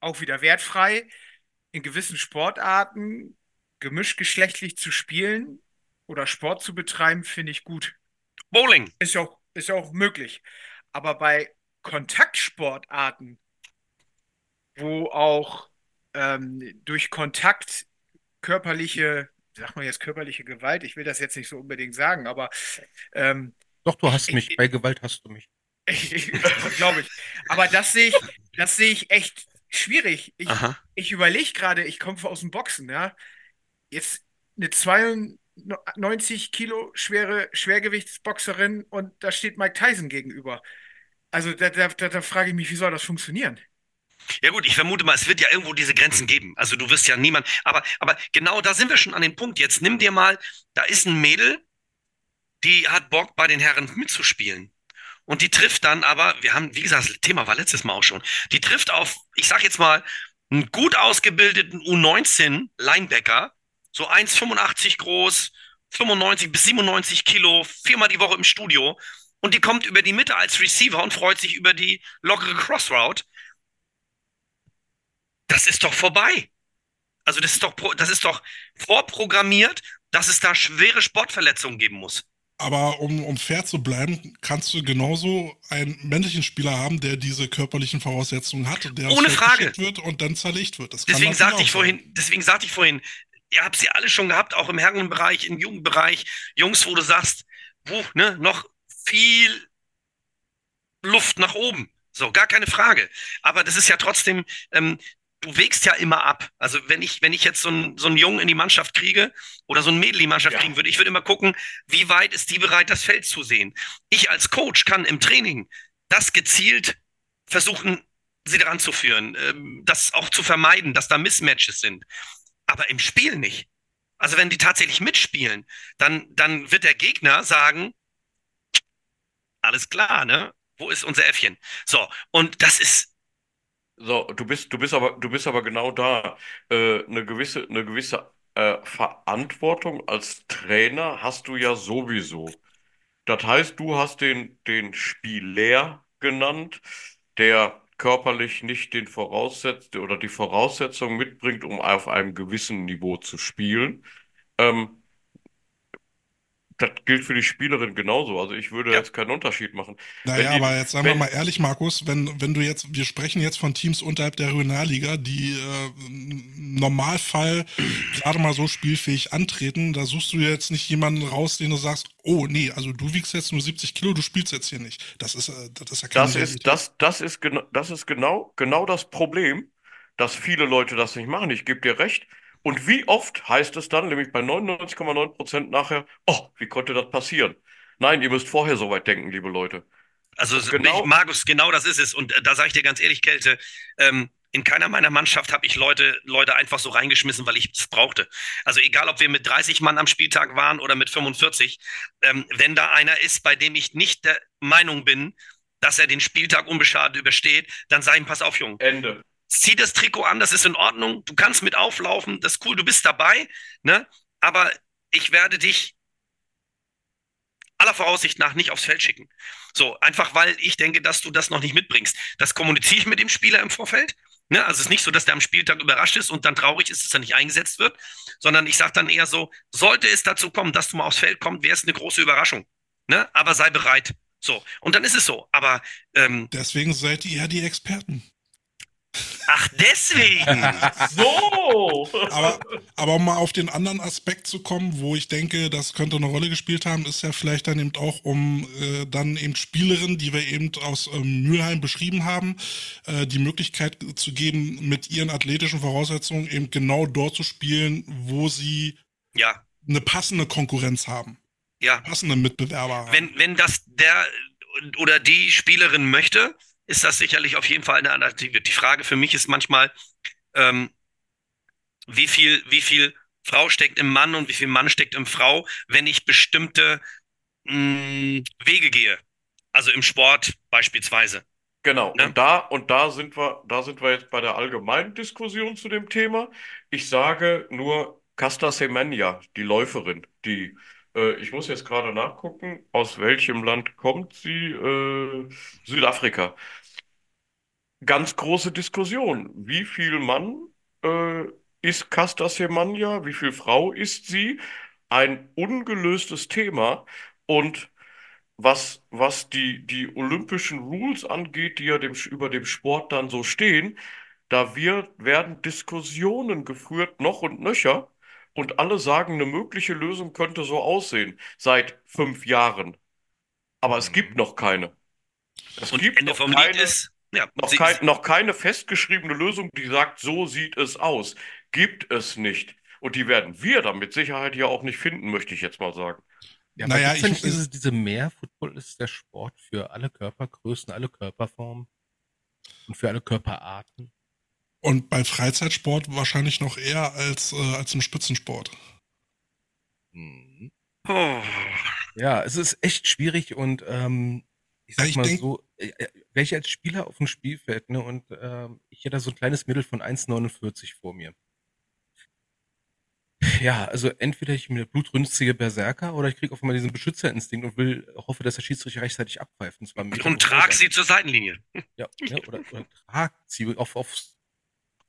auch wieder wertfrei, in gewissen Sportarten gemischtgeschlechtlich zu spielen oder Sport zu betreiben, finde ich gut. Bowling. Ist ja auch, ist ja auch möglich. Aber bei Kontaktsportarten, wo auch ähm, durch Kontakt körperliche, sag mal jetzt körperliche Gewalt, ich will das jetzt nicht so unbedingt sagen, aber ähm, doch, du hast mich. Ich, Bei Gewalt hast du mich. [LAUGHS] Glaube ich. Aber das sehe ich, das sehe ich echt schwierig. Ich, ich überlege gerade, ich komme aus dem Boxen, ja. Jetzt eine 92 Kilo schwere Schwergewichtsboxerin und da steht Mike Tyson gegenüber. Also da, da, da, da frage ich mich, wie soll das funktionieren? Ja gut, ich vermute mal, es wird ja irgendwo diese Grenzen geben. Also du wirst ja niemand, aber, aber genau da sind wir schon an dem Punkt. Jetzt nimm dir mal, da ist ein Mädel, die hat Bock bei den Herren mitzuspielen. Und die trifft dann aber, wir haben, wie gesagt, das Thema war letztes Mal auch schon, die trifft auf, ich sag jetzt mal, einen gut ausgebildeten U19 Linebacker, so 1,85 groß, 95 bis 97 Kilo, viermal die Woche im Studio. Und die kommt über die Mitte als Receiver und freut sich über die lockere Crossroute. Das ist doch vorbei. Also das ist doch, das ist doch vorprogrammiert, dass es da schwere Sportverletzungen geben muss. Aber um, um fair zu bleiben, kannst du genauso einen männlichen Spieler haben, der diese körperlichen Voraussetzungen hat der Ohne Frage. wird und dann zerlegt wird. deswegen sagte ich vorhin, deswegen sagte ich vorhin, ihr habt sie alle schon gehabt, auch im Herrenbereich, im Jugendbereich, Jungs, wo du sagst, wo, ne, noch viel Luft nach oben. So, gar keine Frage. Aber das ist ja trotzdem, ähm, du wägst ja immer ab. Also wenn ich, wenn ich jetzt so einen, so einen Jungen in die Mannschaft kriege oder so ein Mädel in die Mannschaft ja. kriegen würde, ich würde immer gucken, wie weit ist die bereit, das Feld zu sehen. Ich als Coach kann im Training das gezielt versuchen, sie daran zu führen, ähm, das auch zu vermeiden, dass da Mismatches sind. Aber im Spiel nicht. Also wenn die tatsächlich mitspielen, dann, dann wird der Gegner sagen, alles klar, ne? Wo ist unser Äffchen? So, und das ist so, du bist, du bist aber, du bist aber genau da. Äh, eine gewisse, eine gewisse äh, Verantwortung als Trainer hast du ja sowieso. Das heißt, du hast den, den Spieler genannt, der körperlich nicht den Voraussetz oder die Voraussetzungen mitbringt, um auf einem gewissen Niveau zu spielen. Ähm, das gilt für die Spielerin genauso. Also ich würde ja. jetzt keinen Unterschied machen. Naja, die, aber jetzt sagen wir mal ehrlich, Markus, wenn, wenn du jetzt, wir sprechen jetzt von Teams unterhalb der Regionalliga, die äh, im Normalfall [CLEARS THROAT] gerade mal so spielfähig antreten, da suchst du jetzt nicht jemanden raus, den du sagst, oh nee, also du wiegst jetzt nur 70 Kilo, du spielst jetzt hier nicht. Das ist, äh, das ist ja keine das ist, das, das ist genau, das ist genau, genau das Problem, dass viele Leute das nicht machen. Ich gebe dir recht. Und wie oft heißt es dann, nämlich bei 99,9 Prozent nachher, oh, wie konnte das passieren? Nein, ihr müsst vorher so weit denken, liebe Leute. Also genau, ich, Markus, genau das ist es. Und äh, da sage ich dir ganz ehrlich, Kälte, ähm, in keiner meiner Mannschaft habe ich Leute, Leute einfach so reingeschmissen, weil ich es brauchte. Also egal, ob wir mit 30 Mann am Spieltag waren oder mit 45, ähm, wenn da einer ist, bei dem ich nicht der Meinung bin, dass er den Spieltag unbeschadet übersteht, dann ich ihm, pass auf, Junge. Ende zieh das Trikot an, das ist in Ordnung, du kannst mit auflaufen, das ist cool, du bist dabei, ne? Aber ich werde dich aller Voraussicht nach nicht aufs Feld schicken. So, einfach weil ich denke, dass du das noch nicht mitbringst. Das kommuniziere ich mit dem Spieler im Vorfeld. Ne? Also es ist nicht so, dass der am Spieltag überrascht ist und dann traurig ist, dass er nicht eingesetzt wird, sondern ich sage dann eher so, sollte es dazu kommen, dass du mal aufs Feld kommst, wäre es eine große Überraschung. Ne? Aber sei bereit. So, und dann ist es so. Aber ähm, deswegen seid ihr ja die Experten. Ach, deswegen. so. Aber, aber um mal auf den anderen Aspekt zu kommen, wo ich denke, das könnte eine Rolle gespielt haben, ist ja vielleicht dann eben auch, um äh, dann eben Spielerinnen, die wir eben aus ähm, Mülheim beschrieben haben, äh, die Möglichkeit zu geben, mit ihren athletischen Voraussetzungen eben genau dort zu spielen, wo sie ja. eine passende Konkurrenz haben. Ja. Passende Mitbewerber haben. Wenn, wenn das der oder die Spielerin möchte, ist das sicherlich auf jeden Fall eine Alternative. Die Frage für mich ist manchmal, ähm, wie viel, wie viel Frau steckt im Mann und wie viel Mann steckt im Frau, wenn ich bestimmte mh, mm, Wege gehe. Also im Sport beispielsweise. Genau, ne? und da, und da sind wir, da sind wir jetzt bei der allgemeinen Diskussion zu dem Thema. Ich sage nur Casta Semenya, die Läuferin, die äh, ich muss jetzt gerade nachgucken, aus welchem Land kommt sie? Äh, Südafrika. Ganz große Diskussion. Wie viel Mann äh, ist Casta Semenya? Wie viel Frau ist sie? Ein ungelöstes Thema. Und was, was die, die olympischen Rules angeht, die ja dem, über dem Sport dann so stehen, da wird, werden Diskussionen geführt, noch und nöcher und alle sagen, eine mögliche Lösung könnte so aussehen seit fünf Jahren. Aber es gibt mhm. noch keine. Es und gibt Ende noch vom keine, Lied ist, ja, noch, kein, noch keine festgeschriebene Lösung, die sagt, so sieht es aus. Gibt es nicht. Und die werden wir dann mit Sicherheit ja auch nicht finden, möchte ich jetzt mal sagen. Ja, naja, ich, nicht diese, diese mehr Football ist der Sport für alle Körpergrößen, alle Körperformen und für alle Körperarten. Und bei Freizeitsport wahrscheinlich noch eher als, äh, als im Spitzensport. Mhm. Oh. Ja, es ist echt schwierig und ähm, ich sag ja, ich mal denk, so, wäre ich als Spieler auf dem Spielfeld ne, und ähm, ich hätte da so ein kleines Mittel von 1,49 vor mir. Ja, also entweder ich mir blutrünstige Berserker oder ich kriege auf einmal diesen Beschützerinstinkt und will hoffe, dass der Schiedsrichter rechtzeitig abpfeift. Und, zwar und trag sie zur Seitenlinie. Ja, ja oder, oder trag sie auf, aufs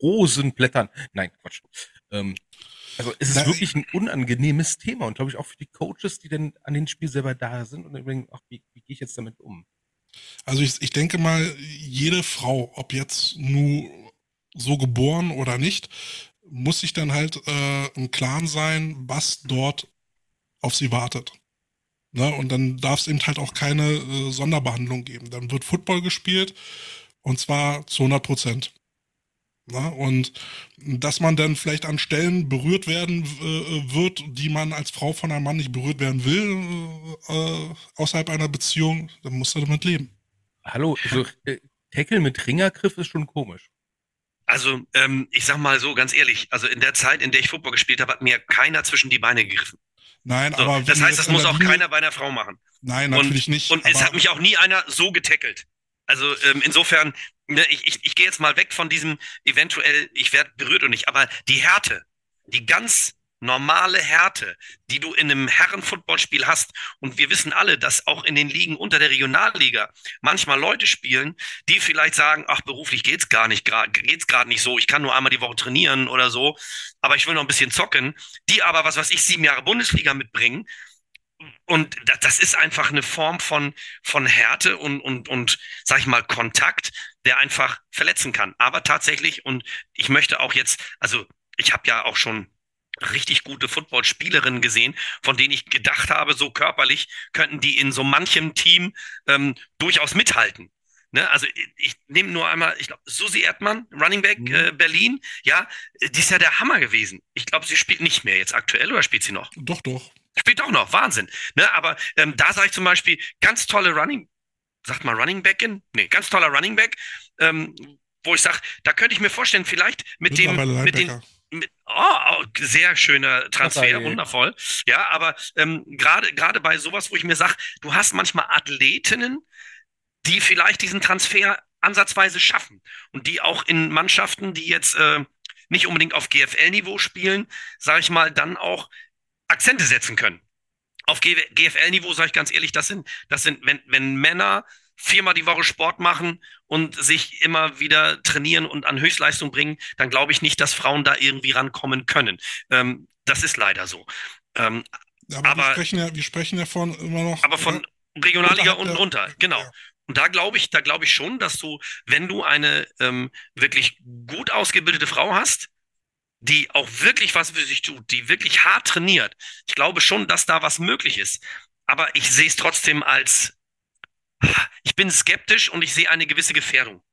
Rosenblättern. Nein, Quatsch. Ähm, also es ist Na, wirklich ein unangenehmes Thema und glaube ich auch für die Coaches, die dann an den Spiel selber da sind und überlegen, ach, wie, wie gehe ich jetzt damit um? Also ich, ich denke mal, jede Frau, ob jetzt nur so geboren oder nicht, muss sich dann halt äh, im Klaren sein, was dort auf sie wartet. Ne? Und dann darf es eben halt auch keine äh, Sonderbehandlung geben. Dann wird Football gespielt und zwar zu 100 Prozent. Na, und dass man dann vielleicht an Stellen berührt werden äh, wird, die man als Frau von einem Mann nicht berührt werden will, äh, außerhalb einer Beziehung, dann muss er damit leben. Hallo, also äh, Tackle mit Ringergriff ist schon komisch. Also, ähm, ich sag mal so ganz ehrlich, also in der Zeit, in der ich Football gespielt habe, hat mir keiner zwischen die Beine gegriffen. Nein, so, aber. Das heißt, das muss auch Linie... keiner bei einer Frau machen. Nein, natürlich und, nicht. Und es hat mich auch nie einer so getackelt. Also ähm, insofern, ne, ich, ich, ich gehe jetzt mal weg von diesem eventuell, ich werde berührt und nicht, aber die Härte, die ganz normale Härte, die du in einem Herren-Footballspiel hast. Und wir wissen alle, dass auch in den Ligen unter der Regionalliga manchmal Leute spielen, die vielleicht sagen, ach, beruflich geht's gar nicht, geht's gerade nicht so, ich kann nur einmal die Woche trainieren oder so, aber ich will noch ein bisschen zocken, die aber, was weiß ich, sieben Jahre Bundesliga mitbringen, und das ist einfach eine Form von, von Härte und, und, und, sag ich mal, Kontakt, der einfach verletzen kann. Aber tatsächlich, und ich möchte auch jetzt, also ich habe ja auch schon richtig gute Footballspielerinnen gesehen, von denen ich gedacht habe, so körperlich könnten die in so manchem Team ähm, durchaus mithalten. Ne, also ich, ich nehme nur einmal, ich glaube, Susi Erdmann, Running Back mhm. äh, Berlin, ja, die ist ja der Hammer gewesen. Ich glaube, sie spielt nicht mehr jetzt aktuell oder spielt sie noch? Doch, doch. Spielt auch noch, Wahnsinn. Ne, aber ähm, da sage ich zum Beispiel, ganz tolle Running, sagt mal Running Backin? Nee, ganz toller Running Back, ähm, wo ich sage, da könnte ich mir vorstellen, vielleicht mit dem, mit den, mit, oh, oh, sehr schöner Transfer, wundervoll. Ja, aber ähm, gerade gerade bei sowas, wo ich mir sage, du hast manchmal Athletinnen, die vielleicht diesen Transfer ansatzweise schaffen und die auch in Mannschaften, die jetzt äh, nicht unbedingt auf GFL-Niveau spielen, sage ich mal, dann auch Akzente setzen können. Auf GFL-Niveau sage ich ganz ehrlich, das sind, das sind, wenn, wenn Männer viermal die Woche Sport machen und sich immer wieder trainieren und an Höchstleistung bringen, dann glaube ich nicht, dass Frauen da irgendwie rankommen können. Ähm, das ist leider so. Ähm, aber, aber, wir, sprechen ja, wir sprechen ja von immer noch. Aber von Regionalliga unten runter, genau. Ja. Und da glaube ich, da glaube ich schon, dass du, wenn du eine ähm, wirklich gut ausgebildete Frau hast, die auch wirklich was für sich tut, die wirklich hart trainiert, ich glaube schon, dass da was möglich ist. Aber ich sehe es trotzdem als ich bin skeptisch und ich sehe eine gewisse Gefährdung.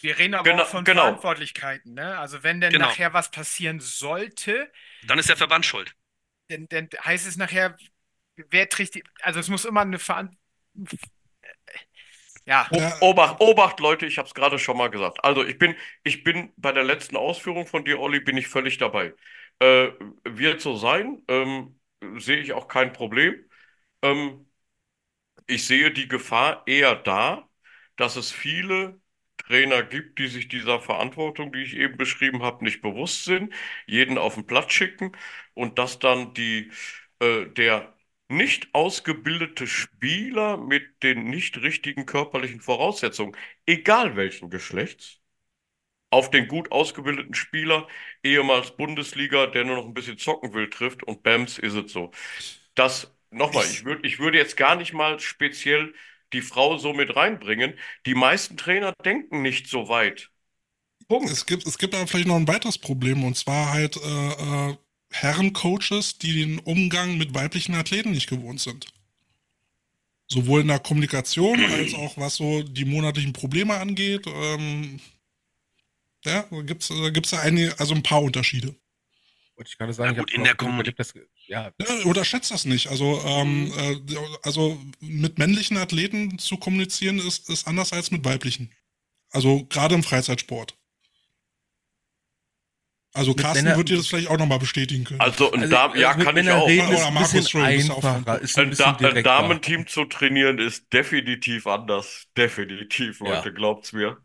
Wir reden aber genau, auch von genau. Verantwortlichkeiten. Ne? Also wenn denn genau. nachher was passieren sollte, dann ist der Verband schuld. Dann, dann heißt es nachher, wer trägt die, also es muss immer eine Verantwortung. Ja. Obacht, Obacht, Leute, ich habe es gerade schon mal gesagt. Also ich bin, ich bin bei der letzten Ausführung von dir, Olli, bin ich völlig dabei. Äh, wird so sein, ähm, sehe ich auch kein Problem. Ähm, ich sehe die Gefahr eher da, dass es viele Trainer gibt, die sich dieser Verantwortung, die ich eben beschrieben habe, nicht bewusst sind, jeden auf den Platz schicken und dass dann die, äh, der nicht ausgebildete Spieler mit den nicht richtigen körperlichen Voraussetzungen, egal welchen Geschlechts, auf den gut ausgebildeten Spieler, ehemals Bundesliga, der nur noch ein bisschen zocken will, trifft und Bams ist es so. Das nochmal, ich, würd, ich würde jetzt gar nicht mal speziell die Frau so mit reinbringen. Die meisten Trainer denken nicht so weit. Punkt. Es gibt, es gibt aber vielleicht noch ein weiteres Problem und zwar halt äh, äh, Herrencoaches, die den Umgang mit weiblichen Athleten nicht gewohnt sind. Sowohl in der Kommunikation [CLEARS THROAT] als auch was so die monatlichen Probleme angeht. Ähm, ja, da gibt es da gibt's einige, also ein paar Unterschiede. Wollte ich gerade sagen, ja, gut, in der Kommunikation. Ja. ja. Unterschätzt das nicht. Also, ähm, mhm. äh, also mit männlichen Athleten zu kommunizieren ist, ist anders als mit weiblichen. Also gerade im Freizeitsport. Also Carsten Männer, wird dir das vielleicht auch nochmal bestätigen können. Also, ein also, da ja, kann ich auch. Reden ist ein bisschen einfacher, ist ein, da, ein Damenteam zu trainieren ist definitiv anders. Definitiv, Leute, ja. glaubt's mir.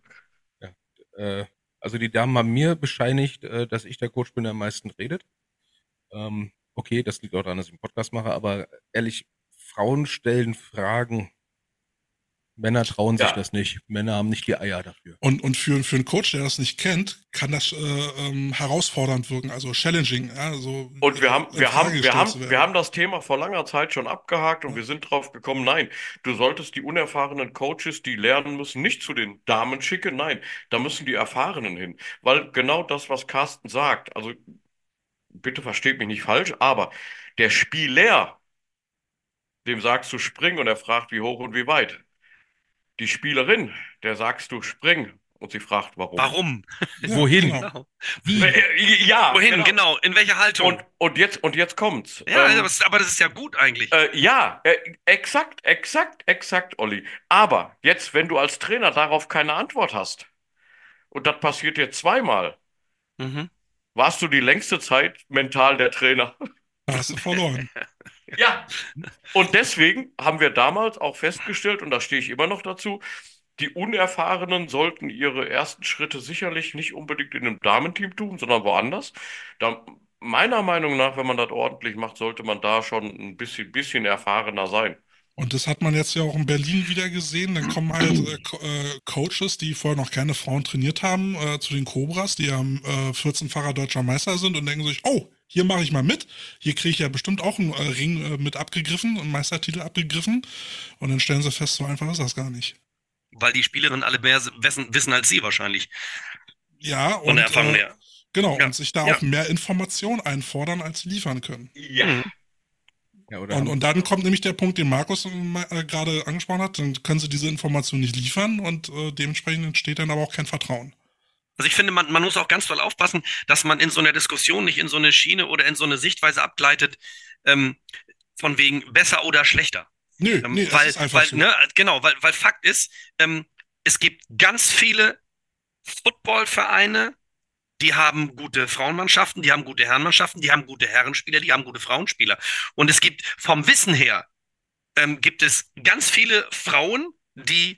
Ja. Äh, also die Damen haben mir bescheinigt, äh, dass ich der Coach bin, der am meisten redet. Ähm, okay, das liegt auch daran, dass ich einen Podcast mache, aber ehrlich, Frauen stellen Fragen. Männer trauen sich ja. das nicht. Männer haben nicht die Eier dafür. Und, und für, für einen Coach, der das nicht kennt, kann das äh, ähm, herausfordernd wirken, also challenging. Ja, so und wir haben, wir haben, wir haben, wir haben das Thema vor langer Zeit schon abgehakt und ja. wir sind drauf gekommen, nein, du solltest die unerfahrenen Coaches, die lernen müssen, nicht zu den Damen schicken, nein, da müssen die Erfahrenen hin. Weil genau das, was Carsten sagt, also bitte versteht mich nicht falsch, aber der Spieler, dem sagst du spring und er fragt, wie hoch und wie weit. Die Spielerin, der sagst du spring und sie fragt, warum. Warum? Wohin? Genau. Wie? Äh, ja, Wohin, genau. genau. In welcher Haltung? Und, und, jetzt, und jetzt kommt's. Ja, ähm, aber das ist ja gut eigentlich. Äh, ja, äh, exakt, exakt, exakt, Olli. Aber jetzt, wenn du als Trainer darauf keine Antwort hast, und das passiert dir zweimal, mhm warst du die längste Zeit mental der Trainer. Hast du verloren. [LAUGHS] ja, und deswegen haben wir damals auch festgestellt, und da stehe ich immer noch dazu, die Unerfahrenen sollten ihre ersten Schritte sicherlich nicht unbedingt in einem Damenteam tun, sondern woanders. Da, meiner Meinung nach, wenn man das ordentlich macht, sollte man da schon ein bisschen, bisschen erfahrener sein. Und das hat man jetzt ja auch in Berlin wieder gesehen. Dann kommen halt äh, äh, Coaches, die vorher noch keine Frauen trainiert haben, äh, zu den Cobras, die ja äh, 14-facher deutscher Meister sind und denken sich, oh, hier mache ich mal mit. Hier kriege ich ja bestimmt auch einen äh, Ring äh, mit abgegriffen, einen Meistertitel abgegriffen. Und dann stellen sie fest, so einfach ist das gar nicht. Weil die Spielerinnen alle mehr wissen, wissen als sie wahrscheinlich. Ja, und, Von der Erfahrung her. Genau, ja. und sich da ja. auch mehr Informationen einfordern, als liefern können. Ja. Mhm. Ja, und, und, dann kommt nämlich der Punkt, den Markus äh, gerade angesprochen hat, dann können sie diese Information nicht liefern und äh, dementsprechend entsteht dann aber auch kein Vertrauen. Also ich finde, man, man muss auch ganz doll aufpassen, dass man in so einer Diskussion nicht in so eine Schiene oder in so eine Sichtweise abgleitet, ähm, von wegen besser oder schlechter. Nö, ähm, nee, weil, weil, so. ne, genau, weil, weil Fakt ist, ähm, es gibt ganz viele Footballvereine, die haben gute Frauenmannschaften, die haben gute Herrenmannschaften, die haben gute Herrenspieler, die haben gute Frauenspieler. Und es gibt vom Wissen her, ähm, gibt es ganz viele Frauen, die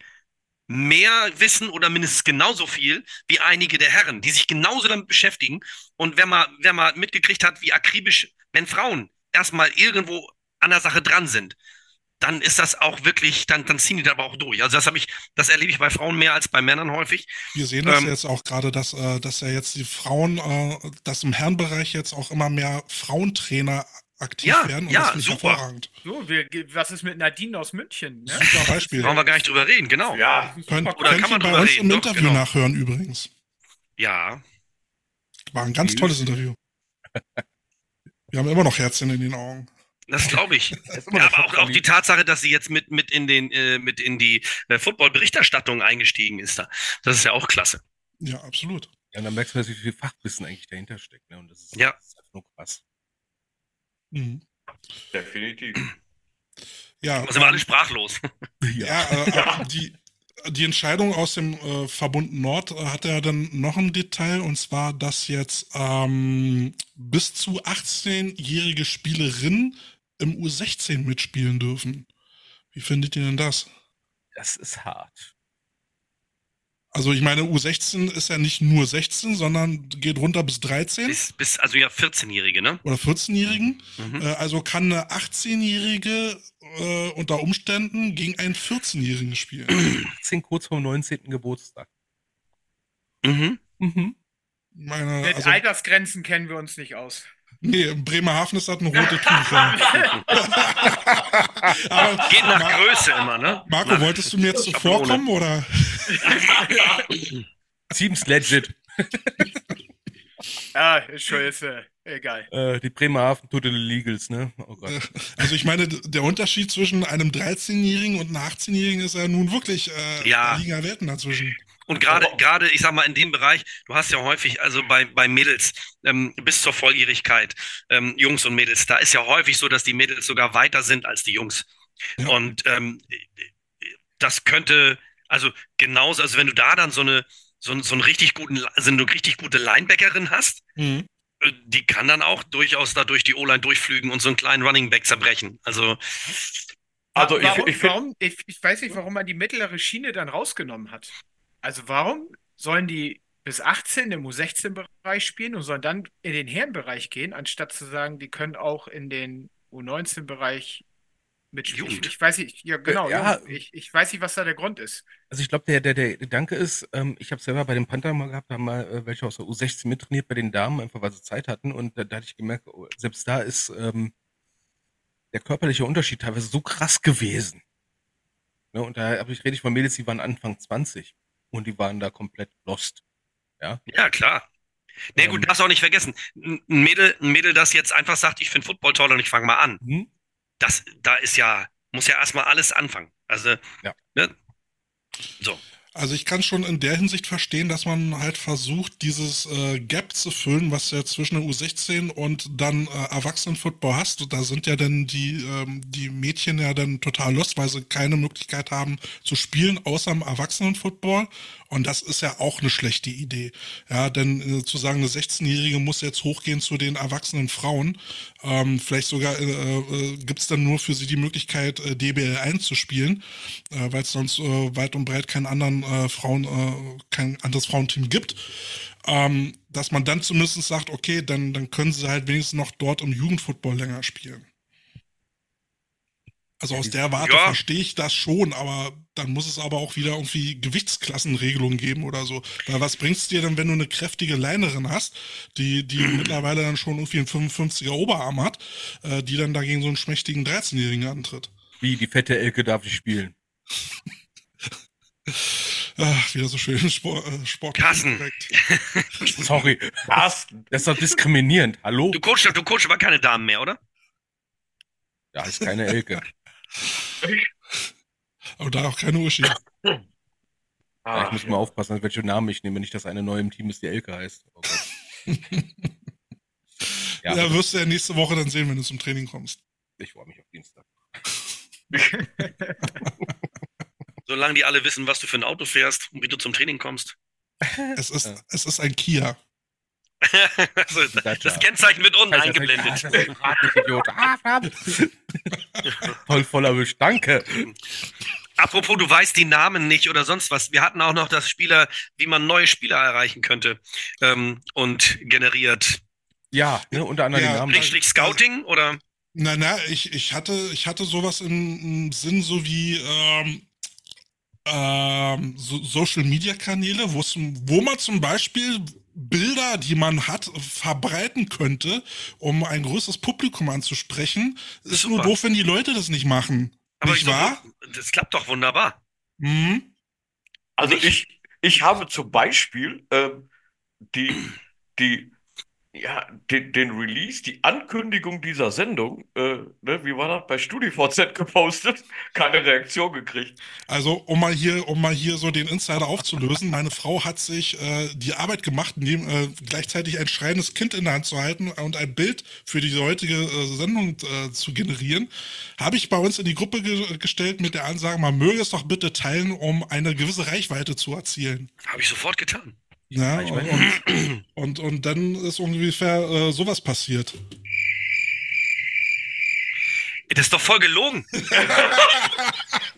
mehr wissen oder mindestens genauso viel wie einige der Herren, die sich genauso damit beschäftigen. Und wer mal, wer mal mitgekriegt hat, wie akribisch, wenn Frauen erstmal irgendwo an der Sache dran sind, dann ist das auch wirklich, dann, dann ziehen die da aber auch durch. Also das habe ich, das erlebe ich bei Frauen mehr als bei Männern häufig. Wir sehen das ähm, jetzt auch gerade, dass, äh, dass ja jetzt die Frauen, äh, dass im Herrenbereich jetzt auch immer mehr Frauentrainer aktiv ja, werden. Und ja, das super. hervorragend. So, wir, was ist mit Nadine aus München? Ne? Super Beispiel. Brauchen wir gar nicht drüber reden, genau. Ja. Könnt, Oder könnt kann man ihr bei uns reden, im Interview genau. nachhören übrigens. Ja. War ein ganz tolles Interview. Wir haben immer noch Herzchen in den Augen. Das glaube ich. [LAUGHS] ja, aber auch, auch, die Tatsache, dass sie jetzt mit, mit in den äh, mit in die äh, Football-Berichterstattung eingestiegen ist da. Das ist ja auch klasse. Ja, absolut. Ja, und dann merkst du, wie viel Fachwissen eigentlich dahinter steckt. Ne? Und das ist, ja. das ist einfach nur krass. Mhm. Definitiv. Ja. Da sind wir alle sprachlos. [LAUGHS] Ja, äh, die, die Entscheidung aus dem äh, Verbund Nord äh, hat ja dann noch ein Detail und zwar, dass jetzt ähm, bis zu 18-jährige Spielerinnen im U16 mitspielen dürfen. Wie findet ihr denn das? Das ist hart. Also ich meine, U16 ist ja nicht nur 16, sondern geht runter bis 13. Bis, bis also ja 14-Jährige, ne? Oder 14-Jährigen. Mhm. Äh, also kann eine 18-Jährige äh, unter Umständen gegen einen 14-Jährigen spielen. [CLEARS THROAT] 18 kurz vor dem 19. Geburtstag. Mhm. Mhm. Meine, Mit also, Altersgrenzen kennen wir uns nicht aus. Nee, in Bremerhaven ist das ein rote Tuch. [LAUGHS] Aber, Geht nach Mar Größe immer, ne? Marco, nach wolltest du mir jetzt zuvorkommen, oder? [LAUGHS] Seems legit. [LAUGHS] ah, ist schon jetzt, äh, egal. Äh, die Bremerhaven Total Illegals, ne? Oh Gott. Also ich meine, der Unterschied zwischen einem 13-Jährigen und einem 18-Jährigen ist ja nun wirklich äh, ja. ja Welten dazwischen. Und gerade, gerade, ich sag mal, in dem Bereich, du hast ja häufig, also bei, bei Mädels ähm, bis zur Volljährigkeit, ähm, Jungs und Mädels, da ist ja häufig so, dass die Mädels sogar weiter sind als die Jungs. Ja. Und ähm, das könnte, also genauso, also wenn du da dann so eine, so, so einen richtig guten, also eine richtig gute Linebackerin hast, mhm. Äh, die kann dann auch durchaus da durch die O-Line durchflügen und so einen kleinen Running Back zerbrechen. Also also warum, ich, ich, warum, ich, ich weiß nicht, warum man die mittlere Schiene dann rausgenommen hat. Also warum sollen die bis 18 im U16-Bereich spielen und sollen dann in den Herrenbereich gehen, anstatt zu sagen, die können auch in den U19-Bereich mitspielen? Jugend. Ich weiß nicht, ja genau, Ja. ich, ich weiß nicht, was da der Grund ist. Also ich glaube, der, der, der Gedanke ist, ähm, ich habe selber bei den Panther mal gehabt, da haben mal äh, welche aus der U16 mittrainiert bei den Damen, einfach weil sie Zeit hatten. Und da, da hatte ich gemerkt, oh, selbst da ist ähm, der körperliche Unterschied teilweise so krass gewesen. Ne, und da habe ich rede ich von Mädels, die waren Anfang 20 und die waren da komplett lost. Ja, Ja, klar. Nee, Ähm. gut, darfst auch nicht vergessen. Ein ein Mädel, ein Mädel, das jetzt einfach sagt, ich finde Football toll und ich fange mal an. Mhm. Das, da ist ja, muss ja erstmal alles anfangen. Also, Ja. ne? So. Also ich kann schon in der Hinsicht verstehen, dass man halt versucht, dieses äh, Gap zu füllen, was ja zwischen der U16 und dann äh, Erwachsenenfootball hast. Da sind ja dann die, ähm, die Mädchen ja dann total lost, weil sie keine Möglichkeit haben zu spielen, außer im Erwachsenenfootball. Und das ist ja auch eine schlechte Idee. Ja, denn äh, zu sagen, eine 16-Jährige muss jetzt hochgehen zu den erwachsenen Frauen, ähm, vielleicht sogar äh, äh, gibt es dann nur für sie die Möglichkeit, äh, DBL 1 zu spielen, äh, weil es sonst äh, weit und breit keinen anderen äh, Frauen, äh, kein anderes Frauenteam gibt. Ähm, dass man dann zumindest sagt, okay, dann, dann können sie halt wenigstens noch dort im Jugendfootball länger spielen. Also aus der Warte ja. verstehe ich das schon, aber dann muss es aber auch wieder irgendwie Gewichtsklassenregelungen geben oder so. Weil was bringt es dir denn, wenn du eine kräftige Leinerin hast, die, die [CLEARS THROAT] mittlerweile dann schon irgendwie einen 55er Oberarm hat, äh, die dann dagegen so einen schmächtigen 13-Jährigen antritt? Wie, die fette Elke darf ich spielen. Ach, [LAUGHS] wieder so schön Sport. Äh, Sport Carsten. [LAUGHS] Sorry. Carsten. Das ist doch diskriminierend. Hallo? Du coachst, du coachst aber keine Damen mehr, oder? Da ist keine Elke. Aber da auch keine Uschi. Ah, ich muss ja. mal aufpassen, welche Namen ich nehme, nicht, dass eine neue im Team ist, die Elke heißt. Oh ja, [LAUGHS] ja wirst du ja nächste Woche dann sehen, wenn du zum Training kommst. Ich freue mich auf Dienstag. [LAUGHS] Solange die alle wissen, was du für ein Auto fährst und wie du zum Training kommst. Es ist, es ist ein Kia. [LAUGHS] also, das Kennzeichen wird unten eingeblendet. [LAUGHS] Ah, [LAUGHS] Voll voller Wisch. Danke. Apropos, du weißt die Namen nicht oder sonst was. Wir hatten auch noch das Spieler, wie man neue Spieler erreichen könnte ähm, und generiert. Ja, ne, unter anderem ja, die Namen. Schrägstrich Scouting oder? Na, na, ich, ich, hatte, ich hatte sowas im, im Sinn, so wie ähm, ähm, so Social Media Kanäle, wo man zum Beispiel Bilder, die man hat, verbreiten könnte, um ein größeres Publikum anzusprechen. Ist Super. nur doof, wenn die Leute das nicht machen. Aber nicht wahr? Das klappt doch wunderbar. Mhm. Also ich, ich habe zum Beispiel ähm, die, die ja, den, den Release, die Ankündigung dieser Sendung, äh, ne, wie war das, bei StudiVZ [LAUGHS] gepostet, keine Reaktion gekriegt. Also, um mal hier, um mal hier so den Insider aufzulösen, meine Frau hat sich äh, die Arbeit gemacht, neben, äh, gleichzeitig ein schreiendes Kind in der Hand zu halten und ein Bild für die heutige äh, Sendung äh, zu generieren. Habe ich bei uns in die Gruppe ge gestellt mit der Ansage, man möge es doch bitte teilen, um eine gewisse Reichweite zu erzielen. Habe ich sofort getan. Ja, und, und, und, dann ist ungefähr äh, sowas passiert. Das ist doch voll gelogen. [LAUGHS]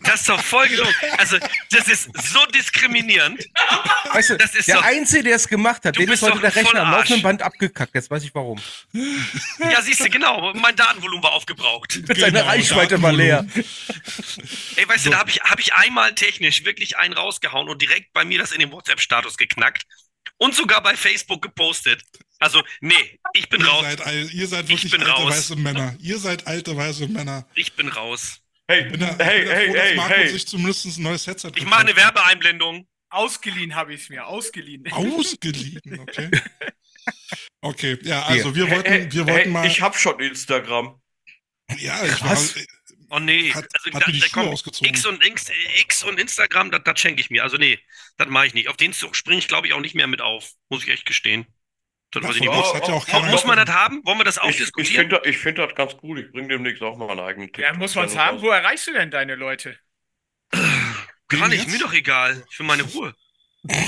das ist doch voll gelogen. Also, das ist so diskriminierend. Weißt du, das ist der doch, Einzige, der es gemacht hat, dem ist heute der Rechner am laufenden Band abgekackt. Jetzt weiß ich warum. Ja, siehst du, genau. Mein Datenvolumen war aufgebraucht. Genau, Seine Reichweite war leer. Ey, weißt so. du, da habe ich, hab ich einmal technisch wirklich einen rausgehauen und direkt bei mir das in den WhatsApp-Status geknackt und sogar bei Facebook gepostet. Also, nee, ich bin ihr raus. Seid, ihr seid wirklich alte raus. weiße Männer. Ihr seid alte weiße Männer. Ich bin raus. Hey, bin da, hey, bin hey, froh, hey, Marco hey. sich zumindest ein neues Headset Ich mache eine Werbeeinblendung. Ausgeliehen habe ich es mir, ausgeliehen. Ausgeliehen, okay. [LAUGHS] Okay, ja, also wir wollten, hey, wir wollten mal. Ich habe schon Instagram. Ja, ich war. Oh nee, hat, also hat da, da kommt X und, X, X und Instagram, das, das schenke ich mir. Also nee, das mache ich nicht. Auf den springe ich, glaube ich, auch nicht mehr mit auf. Muss ich echt gestehen. Das das ja, auch oh, muss man das haben? Wollen wir das auch ich, diskutieren? Ich finde das ganz cool. Ich bringe demnächst auch mal einen eigenen TikTok. Ja, muss man es haben? Wo erreichst du denn deine Leute? Kann ich, mir doch egal. Für meine Ruhe.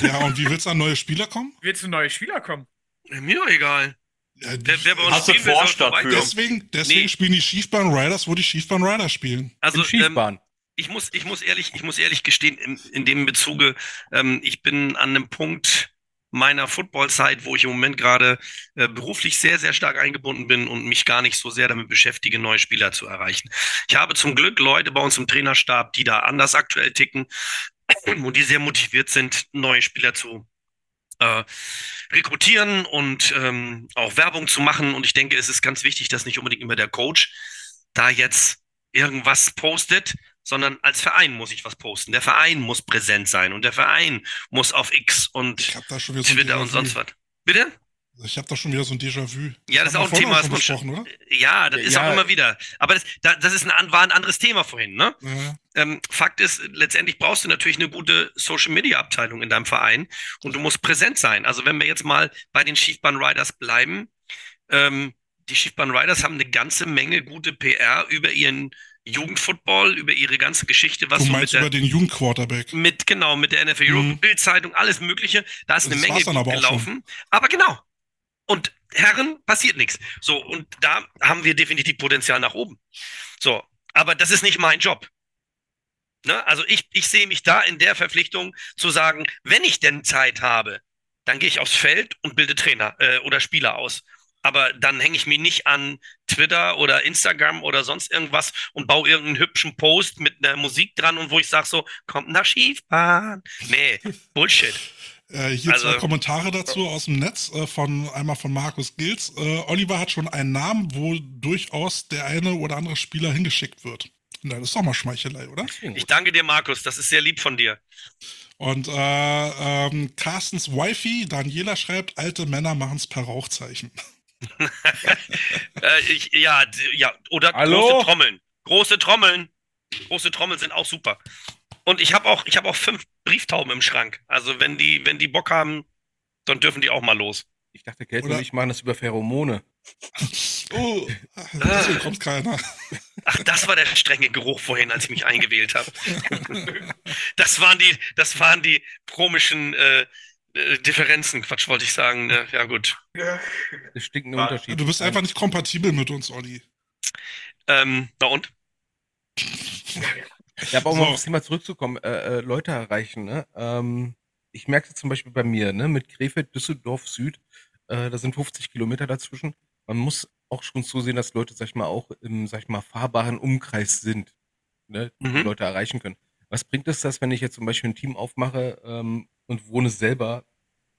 Ja, und wie willst du an neue Spieler kommen? Willst du neue Spieler kommen? Mir doch egal. Ja, wer, wer bei uns spielen will, soll Deswegen, deswegen nee. spielen die Schiefbahn Riders, wo die Schiefbahn Riders spielen. Also, Schiefbahn. Ähm, ich muss, ich muss ehrlich, ich muss ehrlich gestehen, in, in dem Bezuge, ähm, ich bin an einem Punkt, meiner Footballzeit, wo ich im Moment gerade äh, beruflich sehr, sehr stark eingebunden bin und mich gar nicht so sehr damit beschäftige, neue Spieler zu erreichen. Ich habe zum Glück Leute bei uns im Trainerstab, die da anders aktuell ticken [CLEARS THROAT] und die sehr motiviert sind, neue Spieler zu äh, rekrutieren und ähm, auch Werbung zu machen. Und ich denke, es ist ganz wichtig, dass nicht unbedingt immer der Coach da jetzt irgendwas postet, sondern als Verein muss ich was posten. Der Verein muss präsent sein und der Verein muss auf X und Twitter und sonst was. Bitte? Ich habe da schon wieder so ein Déjà-vu. Ja, das, das ist auch ein Thema, was man schon, oder? Ja, das ist ja. auch immer wieder. Aber das, das ist ein, war ein anderes Thema vorhin, ne? Ja. Ähm, Fakt ist, letztendlich brauchst du natürlich eine gute Social-Media-Abteilung in deinem Verein und du musst präsent sein. Also wenn wir jetzt mal bei den Schiefbahn Riders bleiben, ähm, die Schiefbahn Riders haben eine ganze Menge gute PR über ihren Jugendfootball, über ihre ganze Geschichte, was du meinst so mit der, über den Jugendquarterback. Mit, genau, mit der NFL Europe, mhm. Bildzeitung, alles Mögliche. Da ist das eine Menge gut gelaufen. Aber genau. Und Herren, passiert nichts. So, und da haben wir definitiv Potenzial nach oben. So, aber das ist nicht mein Job. Ne? Also ich, ich sehe mich da in der Verpflichtung zu sagen, wenn ich denn Zeit habe, dann gehe ich aufs Feld und bilde Trainer äh, oder Spieler aus. Aber dann hänge ich mich nicht an Twitter oder Instagram oder sonst irgendwas und baue irgendeinen hübschen Post mit einer Musik dran und wo ich sage so, kommt nach Schiefbahn. Nee, [LAUGHS] Bullshit. Äh, hier also, zwei Kommentare dazu aus dem Netz, äh, von einmal von Markus Gils. Äh, Oliver hat schon einen Namen, wo durchaus der eine oder andere Spieler hingeschickt wird. Na, das ist doch mal Schmeichelei, oder? Ich danke dir, Markus. Das ist sehr lieb von dir. Und äh, ähm, Carstens Wifi, Daniela schreibt, alte Männer machen es per Rauchzeichen. [LAUGHS] [LAUGHS] äh, ich, ja, ja, oder Hallo? große Trommeln. Große Trommeln. Große Trommeln sind auch super. Und ich habe auch, ich habe auch fünf Brieftauben im Schrank. Also wenn die, wenn die Bock haben, dann dürfen die auch mal los. Ich dachte, Kate und ich machen das über Pheromone. oh, [LAUGHS] deswegen kommt keiner. Ach, das war der strenge Geruch vorhin, als ich mich eingewählt habe. [LAUGHS] das waren die, das waren die komischen äh, äh, Differenzen, Quatsch wollte ich sagen. Ne? Ja, gut. [LAUGHS] Das stinkende ah, Unterschied. Du bist einfach nicht kompatibel mit uns, Olli. Ähm, na und? [LAUGHS] Ja, aber um so. auf das Thema zurückzukommen, äh, äh, Leute erreichen, ne? Ähm, ich merke es zum Beispiel bei mir, ne, mit Krefeld, Düsseldorf, Süd, äh, da sind 50 Kilometer dazwischen. Man muss auch schon zusehen, dass Leute, sag ich mal, auch im, sag ich mal, fahrbaren Umkreis sind, ne, mhm. die Leute erreichen können. Was bringt es das, wenn ich jetzt zum Beispiel ein Team aufmache ähm, und wohne selber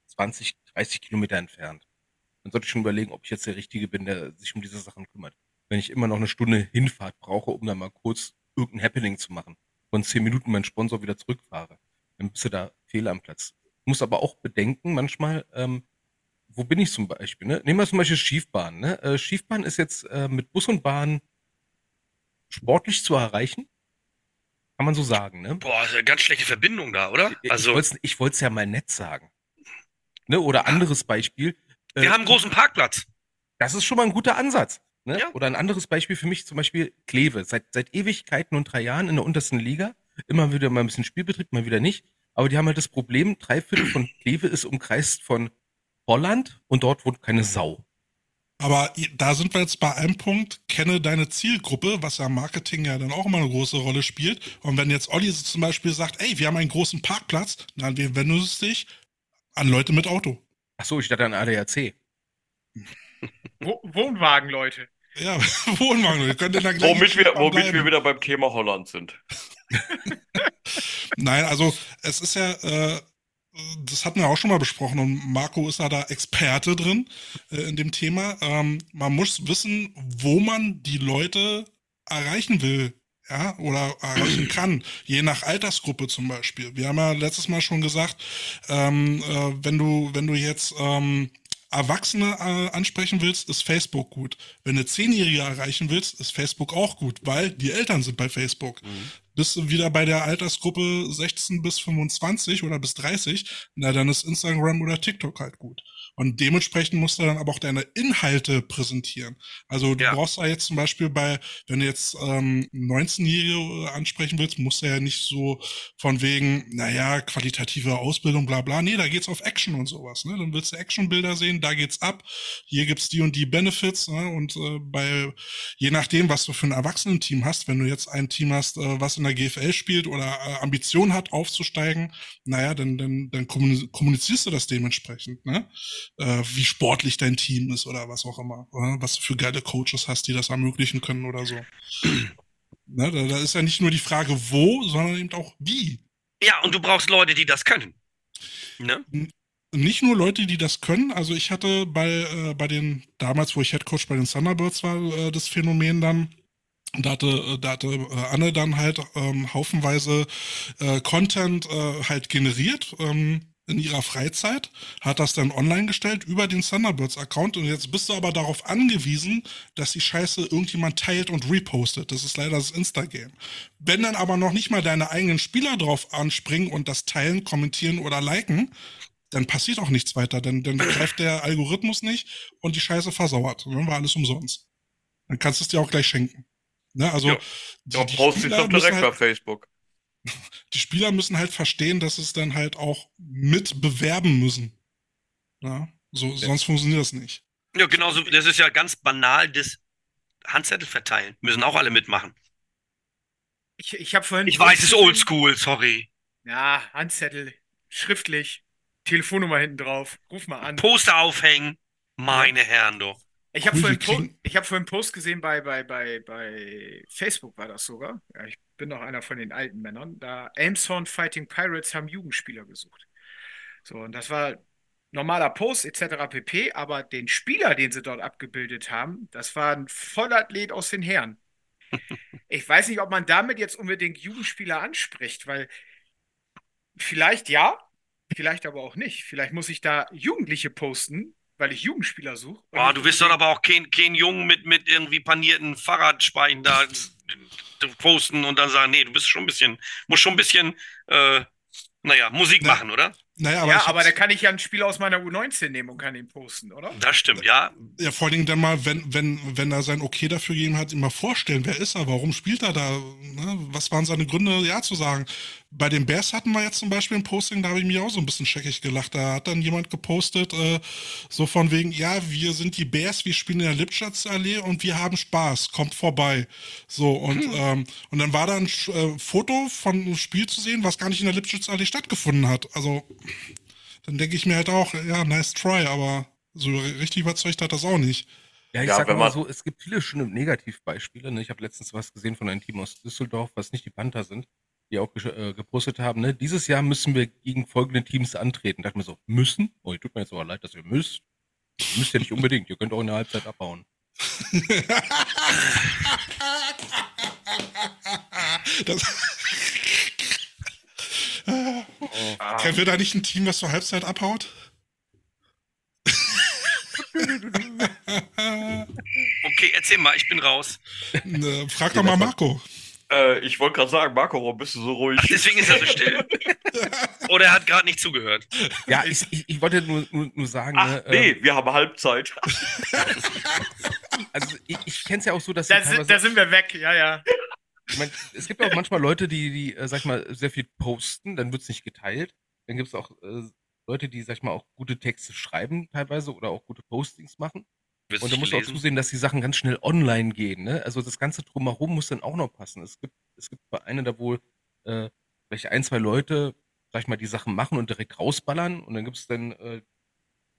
20, 30 Kilometer entfernt? Dann sollte ich schon überlegen, ob ich jetzt der Richtige bin, der sich um diese Sachen kümmert. Wenn ich immer noch eine Stunde Hinfahrt brauche, um dann mal kurz irgendein Happening zu machen, von zehn Minuten meinen Sponsor wieder zurückfahre, dann bist du da fehl am Platz. Muss aber auch bedenken, manchmal, ähm, wo bin ich zum Beispiel? Ne? Nehmen wir zum Beispiel Schiefbahn. Ne? Äh, Schiefbahn ist jetzt äh, mit Bus und Bahn sportlich zu erreichen. Kann man so sagen, ne? Boah, ganz schlechte Verbindung da, oder? Also, ich wollte es ja mal nett sagen. Ne? Oder anderes Beispiel. Wir äh, haben einen großen Parkplatz. Das ist schon mal ein guter Ansatz. Ne? Ja. Oder ein anderes Beispiel für mich zum Beispiel Kleve. Seit, seit Ewigkeiten und drei Jahren in der untersten Liga. Immer wieder mal ein bisschen Spielbetrieb, mal wieder nicht. Aber die haben halt das Problem, drei Viertel von Kleve ist umkreist von Holland und dort wohnt keine Sau. Aber da sind wir jetzt bei einem Punkt, kenne deine Zielgruppe, was ja Marketing ja dann auch immer eine große Rolle spielt. Und wenn jetzt Olli zum Beispiel sagt, ey, wir haben einen großen Parkplatz, dann wendest du dich an Leute mit Auto. Ach so, ich dachte an ADAC. Wohnwagen, Leute. Ja, [LAUGHS] Wohnwagen. Wir können dann womit wir, womit wir wieder beim Thema Holland sind. [LAUGHS] Nein, also es ist ja, äh, das hatten wir auch schon mal besprochen und Marco ist ja da Experte drin äh, in dem Thema. Ähm, man muss wissen, wo man die Leute erreichen will. Ja, oder erreichen kann, je nach Altersgruppe zum Beispiel. Wir haben ja letztes Mal schon gesagt, ähm, äh, wenn du, wenn du jetzt ähm, Erwachsene äh, ansprechen willst, ist Facebook gut. Wenn du Zehnjährige erreichen willst, ist Facebook auch gut, weil die Eltern sind bei Facebook. Mhm. Bist du wieder bei der Altersgruppe 16 bis 25 oder bis 30, na dann ist Instagram oder TikTok halt gut. Und dementsprechend musst du dann aber auch deine Inhalte präsentieren. Also du ja. brauchst da jetzt zum Beispiel bei, wenn du jetzt ähm, 19-Jährige ansprechen willst, musst du ja nicht so von wegen, naja, qualitative Ausbildung, bla bla. Nee, da geht's auf Action und sowas. Ne? Dann willst du Actionbilder sehen, da geht's ab. Hier gibt's die und die Benefits. Ne? Und äh, bei je nachdem, was du für ein Erwachsenenteam hast, wenn du jetzt ein Team hast, äh, was in der GFL spielt oder äh, Ambition hat, aufzusteigen, naja, dann, dann, dann kommunizierst du das dementsprechend. Ne? Äh, wie sportlich dein Team ist oder was auch immer. Oder? Was du für geile Coaches hast, die das ermöglichen können oder so. [CLEARS THROAT] ne, da, da ist ja nicht nur die Frage, wo, sondern eben auch wie. Ja, und du brauchst Leute, die das können. Ne? Nicht nur Leute, die das können. Also ich hatte bei, äh, bei den, damals, wo ich Headcoach bei den Thunderbirds war, äh, das Phänomen dann, da hatte, äh, da hatte äh, Anne dann halt ähm, haufenweise äh, Content äh, halt generiert. Ähm, in ihrer Freizeit, hat das dann online gestellt über den Thunderbirds-Account und jetzt bist du aber darauf angewiesen, dass die Scheiße irgendjemand teilt und repostet. Das ist leider das Instagame. Wenn dann aber noch nicht mal deine eigenen Spieler drauf anspringen und das teilen, kommentieren oder liken, dann passiert auch nichts weiter. Dann, dann greift der Algorithmus nicht und die Scheiße versauert. Dann war alles umsonst. Dann kannst du es dir auch gleich schenken. Ne? Also, ja, die, ja, brauchst du doch direkt halt, bei Facebook die Spieler müssen halt verstehen, dass es dann halt auch mit bewerben müssen. Ja, so, ja. sonst funktioniert das nicht. Ja, genauso, das ist ja ganz banal, das Handzettel verteilen. Müssen auch alle mitmachen. Ich, ich habe vorhin. Ich weiß, es ist oldschool, sorry. Ja, Handzettel, schriftlich, Telefonnummer hinten drauf, ruf mal an. Poster aufhängen, meine Herren, doch. Ich habe Cool, vorhin, Po- ich hab vorhin einen Post gesehen bei, bei, bei, bei Facebook war das sogar. Ja, ich bin noch einer von den alten Männern. Da Elmshorn Fighting Pirates haben Jugendspieler gesucht. So, und das war normaler Post etc. pp. Aber den Spieler, den sie dort abgebildet haben, das war ein Vollathlet aus den Herren. [LAUGHS] Ich weiß nicht, ob man damit jetzt unbedingt Jugendspieler anspricht, weil vielleicht ja, vielleicht aber auch nicht. Vielleicht muss ich da Jugendliche posten, weil ich Jugendspieler suche. Oh, du wirst doch aber auch kein, kein Jungen mit, mit irgendwie panierten Fahrradspeichen da posten und dann sagen, nee, du bist schon ein bisschen, musst schon ein bisschen, äh, naja, Musik Na, machen, oder? Naja, aber, ja, aber da kann ich ja ein Spiel aus meiner U19 nehmen und kann ihn posten, oder? Das stimmt, ja. ja, vor allen Dingen dann mal, wenn, wenn, wenn er sein Okay dafür gegeben hat, ihm mal vorstellen, wer ist er, warum spielt er da, ne? was waren seine Gründe, ja zu sagen. Bei den Bears hatten wir jetzt zum Beispiel ein Posting, da habe ich mir auch so ein bisschen scheckig gelacht. Da hat dann jemand gepostet, äh, so von wegen, ja, wir sind die Bears, wir spielen in der Lipschatzallee und wir haben Spaß, kommt vorbei. So, und, ähm, und dann war da ein äh, Foto von einem Spiel zu sehen, was gar nicht in der Lipschatzallee stattgefunden hat. Also, dann denke ich mir halt auch, ja, nice try, aber so richtig überzeugt hat das auch nicht. Ja, ich Ja, sag wenn mal man- so, es gibt viele schöne Negativbeispiele. Ne? Ich habe letztens was gesehen von einem Team aus Düsseldorf, was nicht die Panther sind, die auch äh, gepostet haben. Ne? Dieses Jahr müssen wir gegen folgende Teams antreten. Da dachte ich mir so, müssen? Oh, tut mir jetzt aber leid, dass ihr müsst. Ihr müsst ja nicht unbedingt. Ihr könnt auch in der Halbzeit abbauen. [LAUGHS] Das Kennen wir da nicht ein Team, was zur Halbzeit abhaut? Okay, erzähl mal, ich bin raus. Ne, frag doch mal Marco. Äh, ich wollte gerade sagen, Marco, warum bist du so ruhig? Ach, deswegen ist er so still. [LAUGHS] Oder er hat gerade nicht zugehört. Ja, ich, ich, ich wollte nur, nur, nur sagen, Ach, ne, nee, ähm, wir haben Halbzeit. [LAUGHS] also ich, ich kenne es ja auch so, dass Da, sind- da sind wir weg, ja, ja. Ich mein, es gibt auch manchmal Leute, die, die, äh, sag ich mal, sehr viel posten, dann wird's nicht geteilt. Dann gibt's auch äh, Leute, die, sag ich mal, auch gute Texte schreiben teilweise oder auch gute Postings machen. Wirst Und da nicht musst du auch zusehen, dass die Sachen ganz schnell online gehen. Ne? Also das ganze drumherum muss dann auch noch passen. Es gibt, es gibt Vereine, da wohl äh, vielleicht ein, zwei Leute, sag ich mal, die Sachen machen und direkt rausballern. Und dann gibt's dann äh,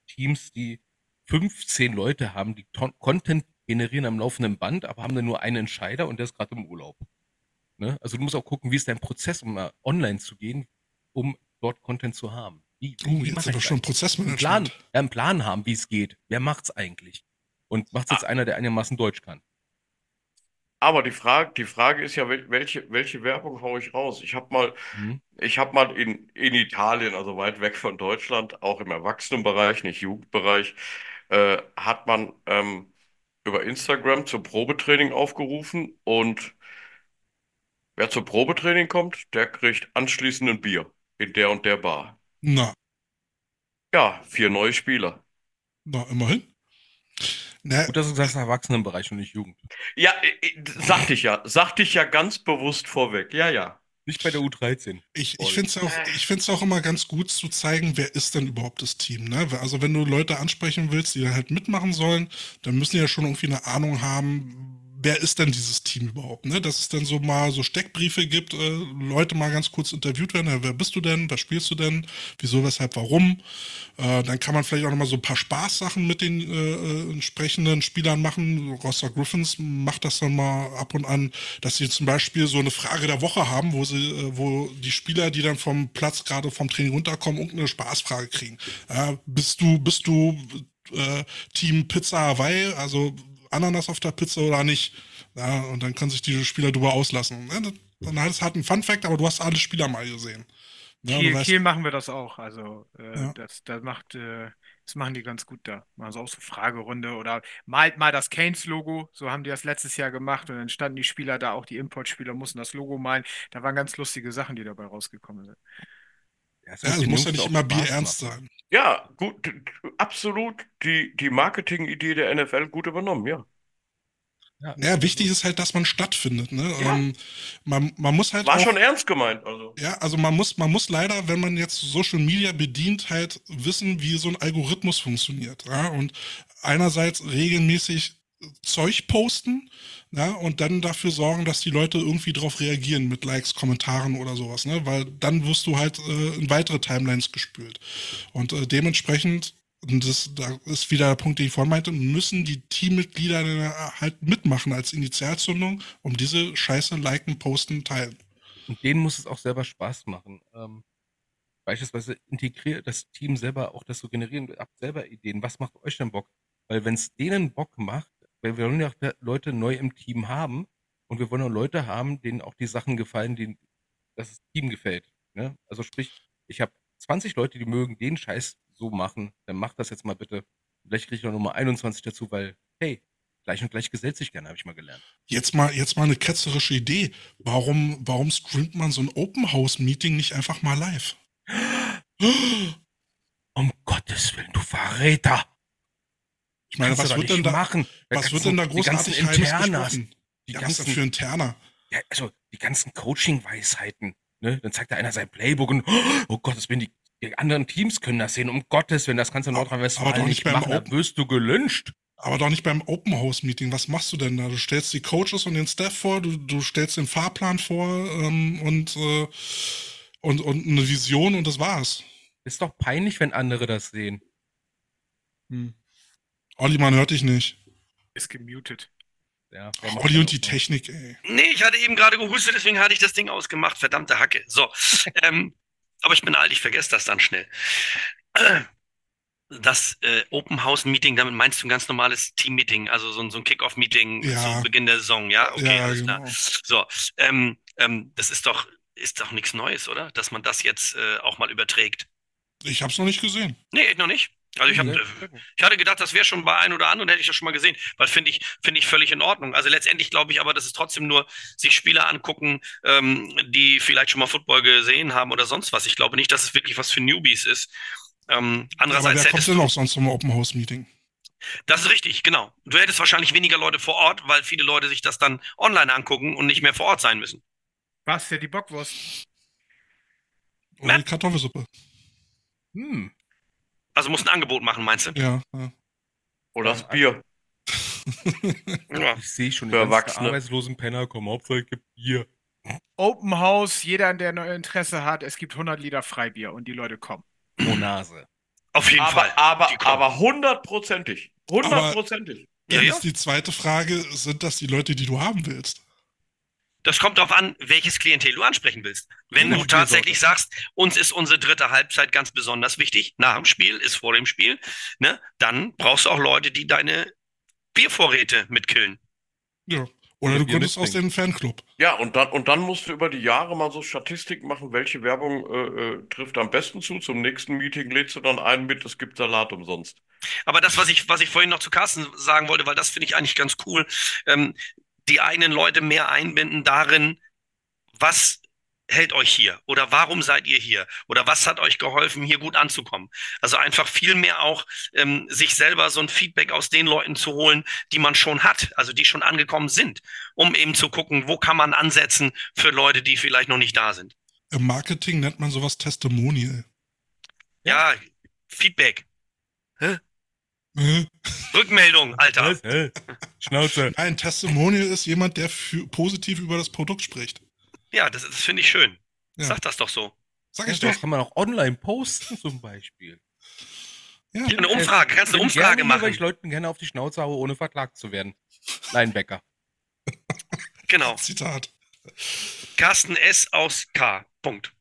Teams, die 15 Leute haben, die Ton Content generieren am laufenden Band, aber haben dann nur einen Entscheider und der ist gerade im Urlaub. Ne? Also du musst auch gucken, wie ist dein Prozess, um mal online zu gehen, um dort Content zu haben. Wie, Oh, wie jetzt sind wir ich schon das? einen Plan, Prozessmanagement. ja, einen Plan haben, wie es geht. Wer macht's eigentlich? Und macht's jetzt einer, der einigermaßen Deutsch kann? Aber die Frage, die Frage ist ja, wel- welche, welche Werbung haue ich raus? Ich habe mal, Mhm. ich habe mal in, in Italien, also weit weg von Deutschland, auch im Erwachsenenbereich, nicht Jugendbereich, äh, hat man ähm, über Instagram zum Probetraining aufgerufen und wer zum Probetraining kommt, der kriegt anschließend ein Bier in der und der Bar. Na, Ja, vier neue Spieler. na, immerhin. Na, Gut, dass du sagst Erwachsenenbereich und nicht Jugend. Ja, äh, äh, sagte ich ja, sagte ich ja ganz bewusst vorweg. Ja, ja. Nicht bei der U13. Ich, ich finde es auch, ich auch immer ganz gut zu zeigen, wer ist denn überhaupt das Team. Ne? Also wenn du Leute ansprechen willst, die dann halt mitmachen sollen, dann müssen die ja schon irgendwie eine Ahnung haben, wer ist denn dieses Team überhaupt. Ne? Dass es dann so mal so Steckbriefe gibt, äh, Leute mal ganz kurz interviewt werden, ja, wer bist du denn, was spielst du denn, wieso, weshalb, warum. Äh, dann kann man vielleicht auch noch mal so ein paar Spaßsachen mit den äh, äh, entsprechenden Spielern machen. Roster Griffins macht das dann mal ab und an, dass sie zum Beispiel so eine Frage der Woche haben, wo sie, äh, wo die Spieler, die dann vom Platz gerade vom Training runterkommen, irgendeine Spaßfrage kriegen. Bist du, bist du äh, Team Pizza Hawaii, also Ananas auf der Pizza oder nicht? Ja, und dann können sich die Spieler drüber auslassen. Ja, dann hat es halt ein Fun Fact, aber du hast alle Spieler mal gesehen. Ja, Kiel, weißt- Kiel machen wir das auch. Also äh, Ja. das, das macht, äh, das machen die ganz gut da. Machen so auch so Fragerunde oder malt mal das Canes-Logo. So haben die das letztes Jahr gemacht und dann standen die Spieler da, auch die Importspieler mussten das Logo malen. Da waren ganz lustige Sachen, die dabei rausgekommen sind. es Ja, es muss ja nicht immer bierernst machen. sein. Ja, gut, absolut die, die Marketingidee der NFL gut übernommen, ja. Ja, wichtig ist halt, dass man stattfindet. Ne? Ja. Ähm, man, man muss halt War auch, schon ernst gemeint, also. ja, also man muss, man muss leider, wenn man jetzt Social Media bedient, halt wissen, wie so ein Algorithmus funktioniert. Ja? Und einerseits regelmäßig Zeug posten, ja, und dann dafür sorgen, dass die Leute irgendwie drauf reagieren mit Likes, Kommentaren oder sowas, ne? Weil dann wirst du halt äh, in weitere Timelines gespült. Und äh, dementsprechend und das, da ist wieder der Punkt, den ich vorhin meinte, müssen die Teammitglieder halt mitmachen als Initialzündung, um diese Scheiße liken, posten, teilen. Und denen muss es auch selber Spaß machen. Ähm, beispielsweise integriert das Team selber auch das so generieren, habt selber Ideen. Was macht euch denn Bock? Weil wenn es denen Bock macht, weil wir wollen ja auch Leute neu im Team haben und wir wollen auch Leute haben, denen auch die Sachen gefallen, denen das Team gefällt. Ne? Also sprich, ich habe 20 Leute, die mögen den Scheiß so machen, dann mach das jetzt mal bitte. Vielleicht kriege ich noch Nummer 21 dazu, weil, hey, gleich und gleich gesellt sich gerne, habe ich mal gelernt. Jetzt mal, jetzt mal eine ketzerische Idee. Warum, warum streamt man so ein Open House Meeting nicht einfach mal live? [GASPS] Um Gottes Willen, du Verräter! Ich meine, was wird denn da machen? Was wird denn da großartig die ganzen Internas, die ja, ganzen, was für Interner? Ja, also die ganzen Coaching-Weisheiten. Ne? Dann zeigt da einer sein Playbook und [GASPS] oh Gottes Willen, die die anderen Teams können das sehen. Um Gottes Willen, das kannst du in Nordrhein-Westfalen nicht, nicht machen. Da wirst du gelünscht. Aber doch nicht beim Open House Meeting. Was machst du denn da? Du stellst die Coaches und den Staff vor, du, du stellst den Fahrplan vor ähm, und, äh, und, und eine Vision und das war's. Ist doch peinlich, wenn andere das sehen. Hm. Olli, man hört dich nicht. Ist gemutet. Ja, Olli und die Technik, ey. Nee, ich hatte eben gerade gehustet, deswegen hatte ich das Ding ausgemacht. Verdammte Hacke. So. [LAUGHS] ähm, aber ich bin alt, ich vergesse das dann schnell. Das äh, Open House Meeting, damit meinst du ein ganz normales Team-Meeting, also so, so ein Kick-Off-Meeting ja. zu Beginn der Saison, ja? Okay, ja, genau. So, ähm, ähm, das ist doch, ist doch nichts Neues, oder? Dass man das jetzt äh, auch mal überträgt. Ich habe es noch nicht gesehen. Nee, noch nicht. Also ich, hab, ich hatte gedacht, das wäre schon bei ein oder anderen, hätte ich das schon mal gesehen, weil finde ich, finde ich völlig in Ordnung. Also letztendlich glaube ich aber, dass es trotzdem nur sich Spieler angucken, ähm, die vielleicht schon mal Football gesehen haben oder sonst was. Ich glaube nicht, dass es wirklich was für Newbies ist. Ähm, andererseits aber wer kommt denn auch sonst zum Open House Meeting? Das ist richtig, genau. Du hättest wahrscheinlich weniger Leute vor Ort, weil viele Leute sich das dann online angucken und nicht mehr vor Ort sein müssen. Was für die Bockwurst? Oder die Kartoffelsuppe. Hm. Also muss ein Angebot machen, meinst du? Ja. ja. Oder das Bier. [LAUGHS] ja. Ich sehe schon, die arbeitslosen Penner kommen, Hauptsache gibt Bier. Open House, jeder, der Interesse hat, es gibt 100 Liter Freibier und die Leute kommen. Pro Nase. Auf jeden aber, Fall. Aber, aber hundertprozentig. Hundertprozentig. Ja, jetzt die zweite Frage, sind das die Leute, die du haben willst? Das kommt darauf an, welches Klientel du ansprechen willst. Wenn du tatsächlich sagst, uns ist unsere dritte Halbzeit ganz besonders wichtig, nach dem Spiel ist vor dem Spiel, ne, dann brauchst du auch Leute, die deine Biervorräte mitkillen. Ja. Oder du gründest aus dem Fanclub. Ja, und dann, und dann musst du über die Jahre mal so Statistiken machen, welche Werbung äh, äh, trifft am besten zu. Zum nächsten Meeting lädst du dann einen mit, es gibt Salat umsonst. Aber das, was ich, was ich vorhin noch zu Carsten sagen wollte, weil das finde ich eigentlich ganz cool, ähm, die eigenen Leute mehr einbinden darin, was hält euch hier oder warum seid ihr hier oder was hat euch geholfen, hier gut anzukommen. Also einfach viel mehr auch ähm, sich selber so ein Feedback aus den Leuten zu holen, die man schon hat, also die schon angekommen sind, um eben zu gucken, wo kann man ansetzen für Leute, die vielleicht noch nicht da sind. Im Marketing nennt man sowas Testimonial. Ja, Feedback. Hä? Rückmeldung, Alter. Was? Hey, Schnauze. Ein Testimonial ist jemand, der positiv über das Produkt spricht. Ja, das, das finde ich schön. Ja. Sag das doch so. Sag ich ja, doch. Das kann man auch online posten zum Beispiel. Ja. Eine Umfrage, kannst du eine Umfrage gerne, machen. Weil ich Leuten gerne auf die Schnauze haue, ohne verklagt zu werden. Leinbecker. [LAUGHS] genau. Zitat. Carsten S. aus K. Punkt.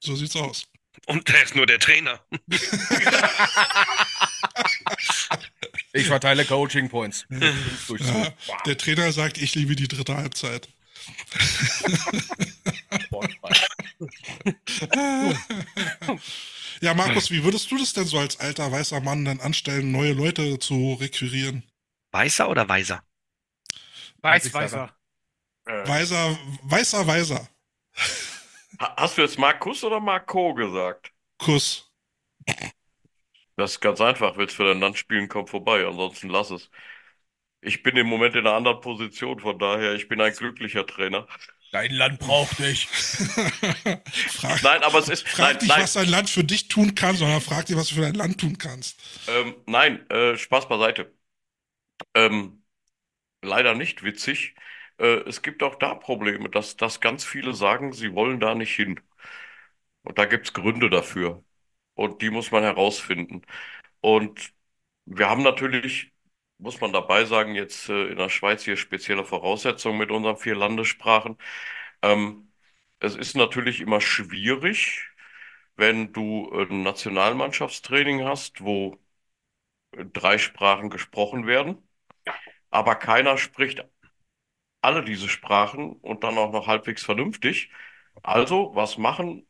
So sieht's aus. Und der ist nur der Trainer. [LAUGHS] [LAUGHS] [LAUGHS] ich verteile Coaching Points. Ja, [LAUGHS] der Trainer sagt, ich liebe die dritte Halbzeit. [LAUGHS] ja, Markus, wie würdest du das denn so als alter weißer Mann dann anstellen, neue Leute zu requirieren? Weißer oder weiser? Weiß, weißer. Äh, Weiser, weißer, weiser. hast du jetzt Markus oder Marco gesagt? Kuss. Das ist ganz einfach. Willst du für dein Land spielen, komm vorbei. Ansonsten lass es. Ich bin im Moment in einer anderen Position, von daher, ich bin ein glücklicher Trainer. Dein Land braucht dich. [LAUGHS] frag, Nein, aber es ist. frag nein, nicht, nein, was dein Land für dich tun kann, sondern frag dich, was du für dein Land tun kannst. ähm, nein, äh, Spaß beiseite. Ähm, leider nicht witzig. Äh, es gibt auch da Probleme, dass, dass ganz viele sagen, sie wollen da nicht hin. Und da gibt es Gründe dafür. Und die muss man herausfinden. Und wir haben natürlich, muss man dabei sagen, jetzt äh, in der Schweiz hier spezielle Voraussetzungen mit unseren vier Landessprachen. Ähm, es ist natürlich immer schwierig, wenn du ein Nationalmannschaftstraining hast, wo drei Sprachen gesprochen werden, aber keiner spricht alle diese Sprachen und dann auch noch halbwegs vernünftig. Also, was machen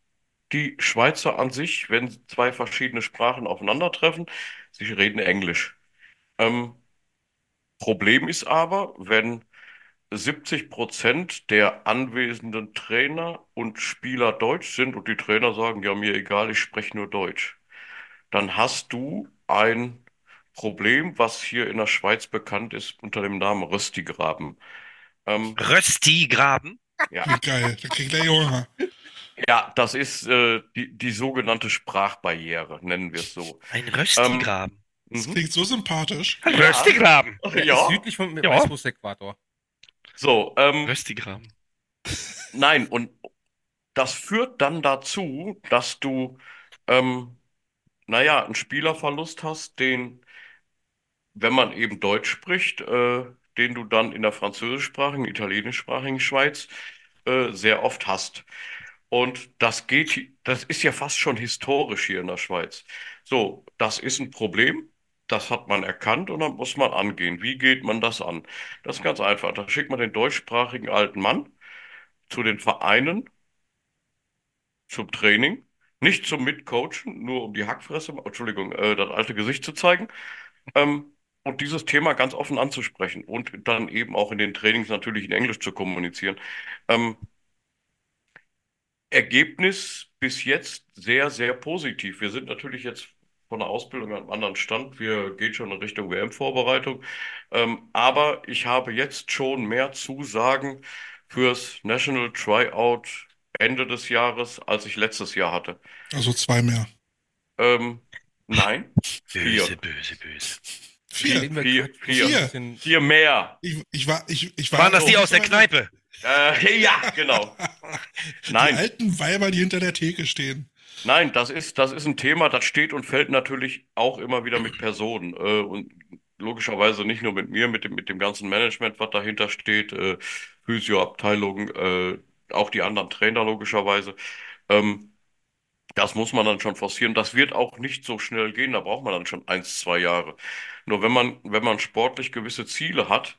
die Schweizer an sich, wenn zwei verschiedene Sprachen aufeinandertreffen? Sie reden Englisch. Ähm, Problem ist aber, wenn 70 Prozent der anwesenden Trainer und Spieler Deutsch sind und die Trainer sagen, ja, mir egal, ich spreche nur Deutsch, dann hast du ein Problem, was hier in der Schweiz bekannt ist unter dem Namen Röstigraben. Ähm, Röstigraben? Ja. Wie geil, da kriegt der Junge. Ja, das ist äh, die, die sogenannte Sprachbarriere, nennen wir es so. Ein Röstigraben. Ähm, das klingt so sympathisch. Ein Röstigraben. Ja. ja. Südlich vom ja. Weißwurst-Äquator. So, ähm. Röstigraben. Nein, und das führt dann dazu, dass du, ähm, naja, einen Spielerverlust hast, den, wenn man eben Deutsch spricht, äh, den du dann in der französischsprachigen, italienischsprachigen Schweiz äh, sehr oft hast. Und das geht, das ist ja fast schon historisch hier in der Schweiz. So, das ist ein Problem. Das hat man erkannt und dann muss man angehen. Wie geht man das an? Das ist ganz einfach. Da schickt man den deutschsprachigen alten Mann zu den Vereinen zum Training, nicht zum Mitcoachen, nur um die Hackfresse, Entschuldigung, äh, das alte Gesicht zu zeigen. Ähm, und dieses Thema ganz offen anzusprechen und dann eben auch in den Trainings natürlich in Englisch zu kommunizieren. Ähm, Ergebnis bis jetzt sehr, sehr positiv. Wir sind natürlich jetzt von der Ausbildung an einem anderen Stand. Wir gehen schon in Richtung WM-Vorbereitung. Ähm, aber ich habe jetzt schon mehr Zusagen fürs National Tryout Ende des Jahres, als ich letztes Jahr hatte. Also zwei mehr. Ähm, nein. [LAUGHS] Böse, vier. böse, böse. Vier. Vier, vier. Vier. Vier mehr. Ich, ich war, ich, ich war Waren das die aus der Kneipe? Äh, ja, genau. [LAUGHS] Nein. Die alten Weiber, die hinter der Theke stehen. Nein, das ist, das ist ein Thema, das steht und fällt natürlich auch immer wieder mit Personen. Äh, und logischerweise nicht nur mit mir, mit dem, mit dem ganzen Management, was dahinter steht, äh, Physioabteilung, äh, auch die anderen Trainer logischerweise. Ähm, das muss man dann schon forcieren. Das wird auch nicht so schnell gehen, da braucht man dann schon eins, zwei Jahre. Nur wenn man, wenn man sportlich gewisse Ziele hat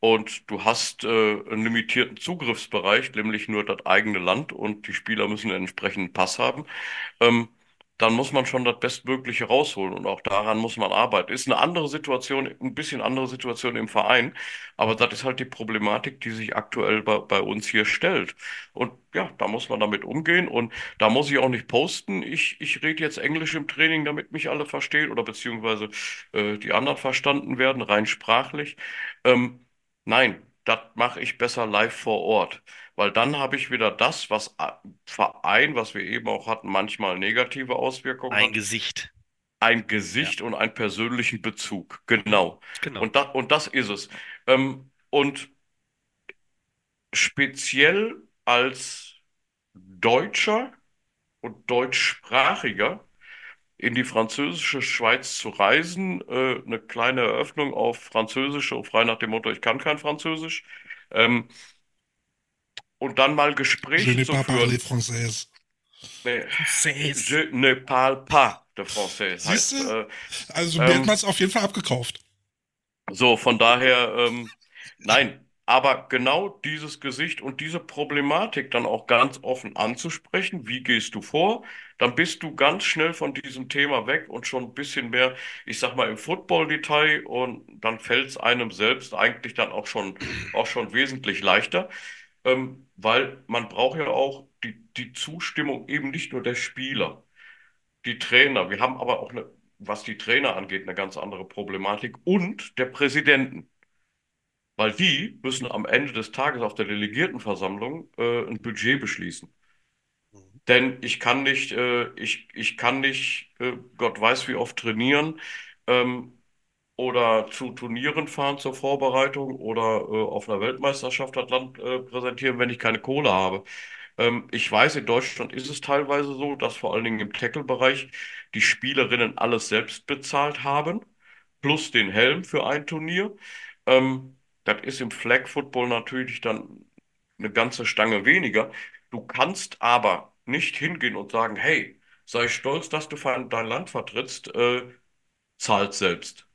und du hast äh, einen limitierten Zugriffsbereich, nämlich nur das eigene Land und die Spieler müssen einen entsprechenden Pass haben, ähm, dann muss man schon das Bestmögliche rausholen und auch daran muss man arbeiten. Ist eine andere Situation, ein bisschen andere Situation im Verein, aber das ist halt die Problematik, die sich aktuell bei, bei uns hier stellt. Und ja, da muss man damit umgehen und da muss ich auch nicht posten. Ich, ich rede jetzt Englisch im Training, damit mich alle verstehen oder beziehungsweise äh, die anderen verstanden werden, rein sprachlich. Ähm, nein, das mache ich besser live vor Ort. Weil dann habe ich wieder das, was Verein, was wir eben auch hatten, manchmal negative Auswirkungen Ein hat. Gesicht. Ein Gesicht und einen persönlichen Bezug. Genau. Genau. Und, da, und das ist es. Ähm, und speziell als Deutscher und Deutschsprachiger in die französische Schweiz zu reisen, äh, eine kleine Eröffnung auf Französisch, so frei nach dem Motto, ich kann kein Französisch. Ähm, und dann mal Je Gespräche ne zu pas führen. parler française. Nee, je ne parle pas de français. Siehst Heißt, du? äh, Also Ähm, mir hat man es auf jeden Fall abgekauft. so, von daher, ähm, nein, aber genau dieses Gesicht und diese Problematik dann auch ganz offen anzusprechen, wie gehst du vor, dann bist du ganz schnell von diesem Thema weg und schon ein bisschen mehr, ich sag mal, im Football-Detail und dann fällt es einem selbst eigentlich dann auch schon, auch schon wesentlich leichter, ähm, weil man braucht ja auch die, die Zustimmung eben nicht nur der Spieler, die Trainer. Wir haben aber auch eine, was die Trainer angeht, eine ganz andere Problematik und der Präsidenten. Weil die müssen am Ende des Tages auf der Delegiertenversammlung äh, ein Budget beschließen. Denn ich kann nicht, äh, ich, ich kann nicht, äh, Gott weiß wie oft trainieren ähm, oder zu Turnieren fahren zur Vorbereitung oder äh, auf einer Weltmeisterschaft das Land äh, präsentieren, wenn ich keine Kohle habe. Ähm, ich weiß, in Deutschland ist es teilweise so, dass vor allen Dingen im Tackle-Bereich die Spielerinnen alles selbst bezahlt haben, plus den Helm für ein Turnier. Ähm, das ist im Flag Football natürlich dann eine ganze Stange weniger. Du kannst aber nicht hingehen und sagen, hey, sei stolz, dass du dein Land vertrittst, äh, zahlt selbst.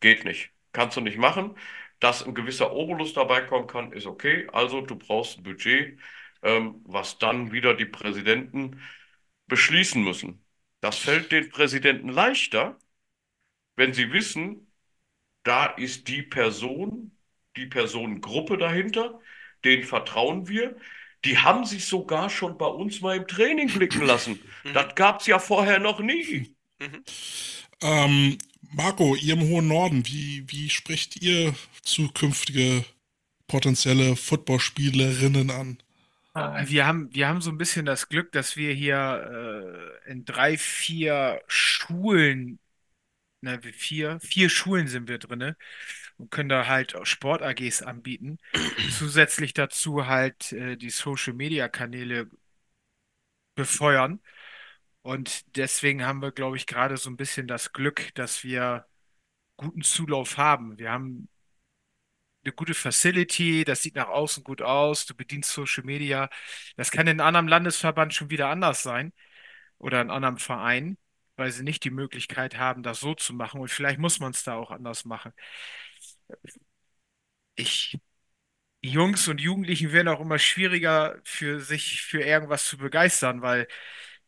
Geht nicht. Kannst du nicht machen. Dass ein gewisser Obolus dabei kommen kann, ist okay. Also du brauchst ein Budget, ähm, was dann wieder die Präsidenten beschließen müssen. Das fällt den Präsidenten leichter, wenn sie wissen, da ist die Person, die Personengruppe dahinter, denen vertrauen wir. Die haben sich sogar schon bei uns mal im Training blicken lassen. Mhm. Das gab es ja vorher noch nie. Mhm. Ähm, Marco, ihr im hohen Norden, wie, wie spricht ihr zukünftige potenzielle Footballspielerinnen an? Wir haben, wir haben so ein bisschen das Glück, dass wir hier äh, in drei, vier Schulen, ne, wie vier, vier Schulen sind wir drinne und können da halt Sport-AGs anbieten. [CLEARS THROAT] Zusätzlich dazu halt äh, die Social-Media-Kanäle befeuern. Und deswegen haben wir, glaube ich, gerade so ein bisschen das Glück, dass wir guten Zulauf haben. Wir haben eine gute Facility, das sieht nach außen gut aus, du bedienst Social Media. Das kann in einem anderen Landesverband schon wieder anders sein oder in einem anderen Verein, weil sie nicht die Möglichkeit haben, das so zu machen. Und vielleicht muss man es da auch anders machen. Ich, Jungs und Jugendlichen werden auch immer schwieriger für sich für irgendwas zu begeistern, weil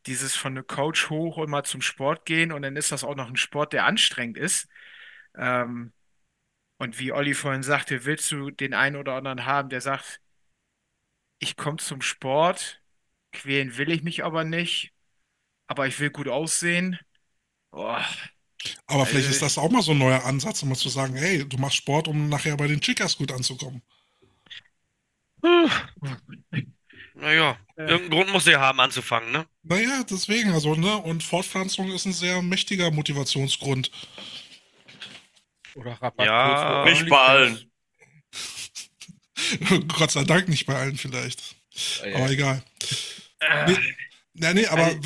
dieses von einem Coach hoch immer zum Sport gehen und dann ist das auch noch ein Sport, der anstrengend ist. Ähm, und wie Olli vorhin sagte, willst du den einen oder anderen haben, der sagt, ich komme zum Sport, quälen will ich mich aber nicht, aber ich will gut aussehen. Boah, Aber vielleicht Also- ist das auch mal so ein neuer Ansatz, um mal zu sagen, hey, du machst Sport, um nachher bei den Chicas gut anzukommen. Naja, Äh. irgendeinen Grund muss er haben, anzufangen, ne? Naja, deswegen, also, ne, und Fortpflanzung ist ein sehr mächtiger Motivationsgrund. Oder Rabatt. Ja. Nicht bei allen. [LAUGHS] Gott sei Dank nicht bei allen vielleicht. Äh, Aber egal. äh, Nee, ja, nee, aber Also,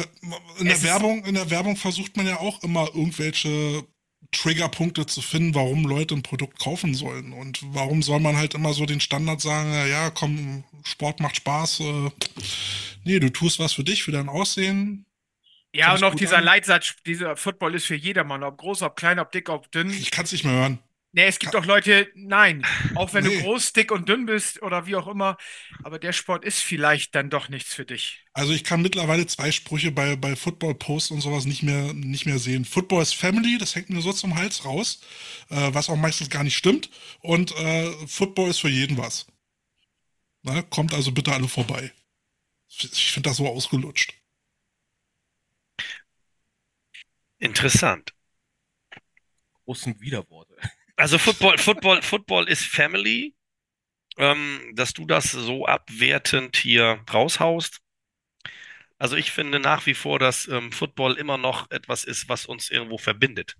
in der Werbung, in der Werbung versucht man ja auch immer irgendwelche Triggerpunkte zu finden, warum Leute ein Produkt kaufen sollen. Und warum soll man halt immer so den Standard sagen, ja, komm, Sport macht Spaß. Äh, nee, du tust was für dich, für dein Aussehen. ja, und auch dieser an. Leitsatz, dieser Football ist für jedermann, ob groß, ob klein, ob dick, ob dünn. Ich kann es nicht mehr hören. Nee, es gibt doch Leute, nein, auch wenn Nee. du groß, dick und dünn bist oder wie auch immer, aber der Sport ist vielleicht dann doch nichts für dich. Also ich kann mittlerweile zwei Sprüche bei, bei Football-Posts und sowas nicht mehr, nicht mehr sehen. Football ist Family, das hängt mir so zum Hals raus, äh, was auch meistens gar nicht stimmt. Und äh, Football ist für jeden was. Na, kommt also bitte alle vorbei. Ich finde das so ausgelutscht. Interessant. großen Widerworte. Also Football, Football, Football ist Family. Ähm, dass du das so abwertend hier raushaust. Also ich finde nach wie vor, dass ähm, Football immer noch etwas ist, was uns irgendwo verbindet.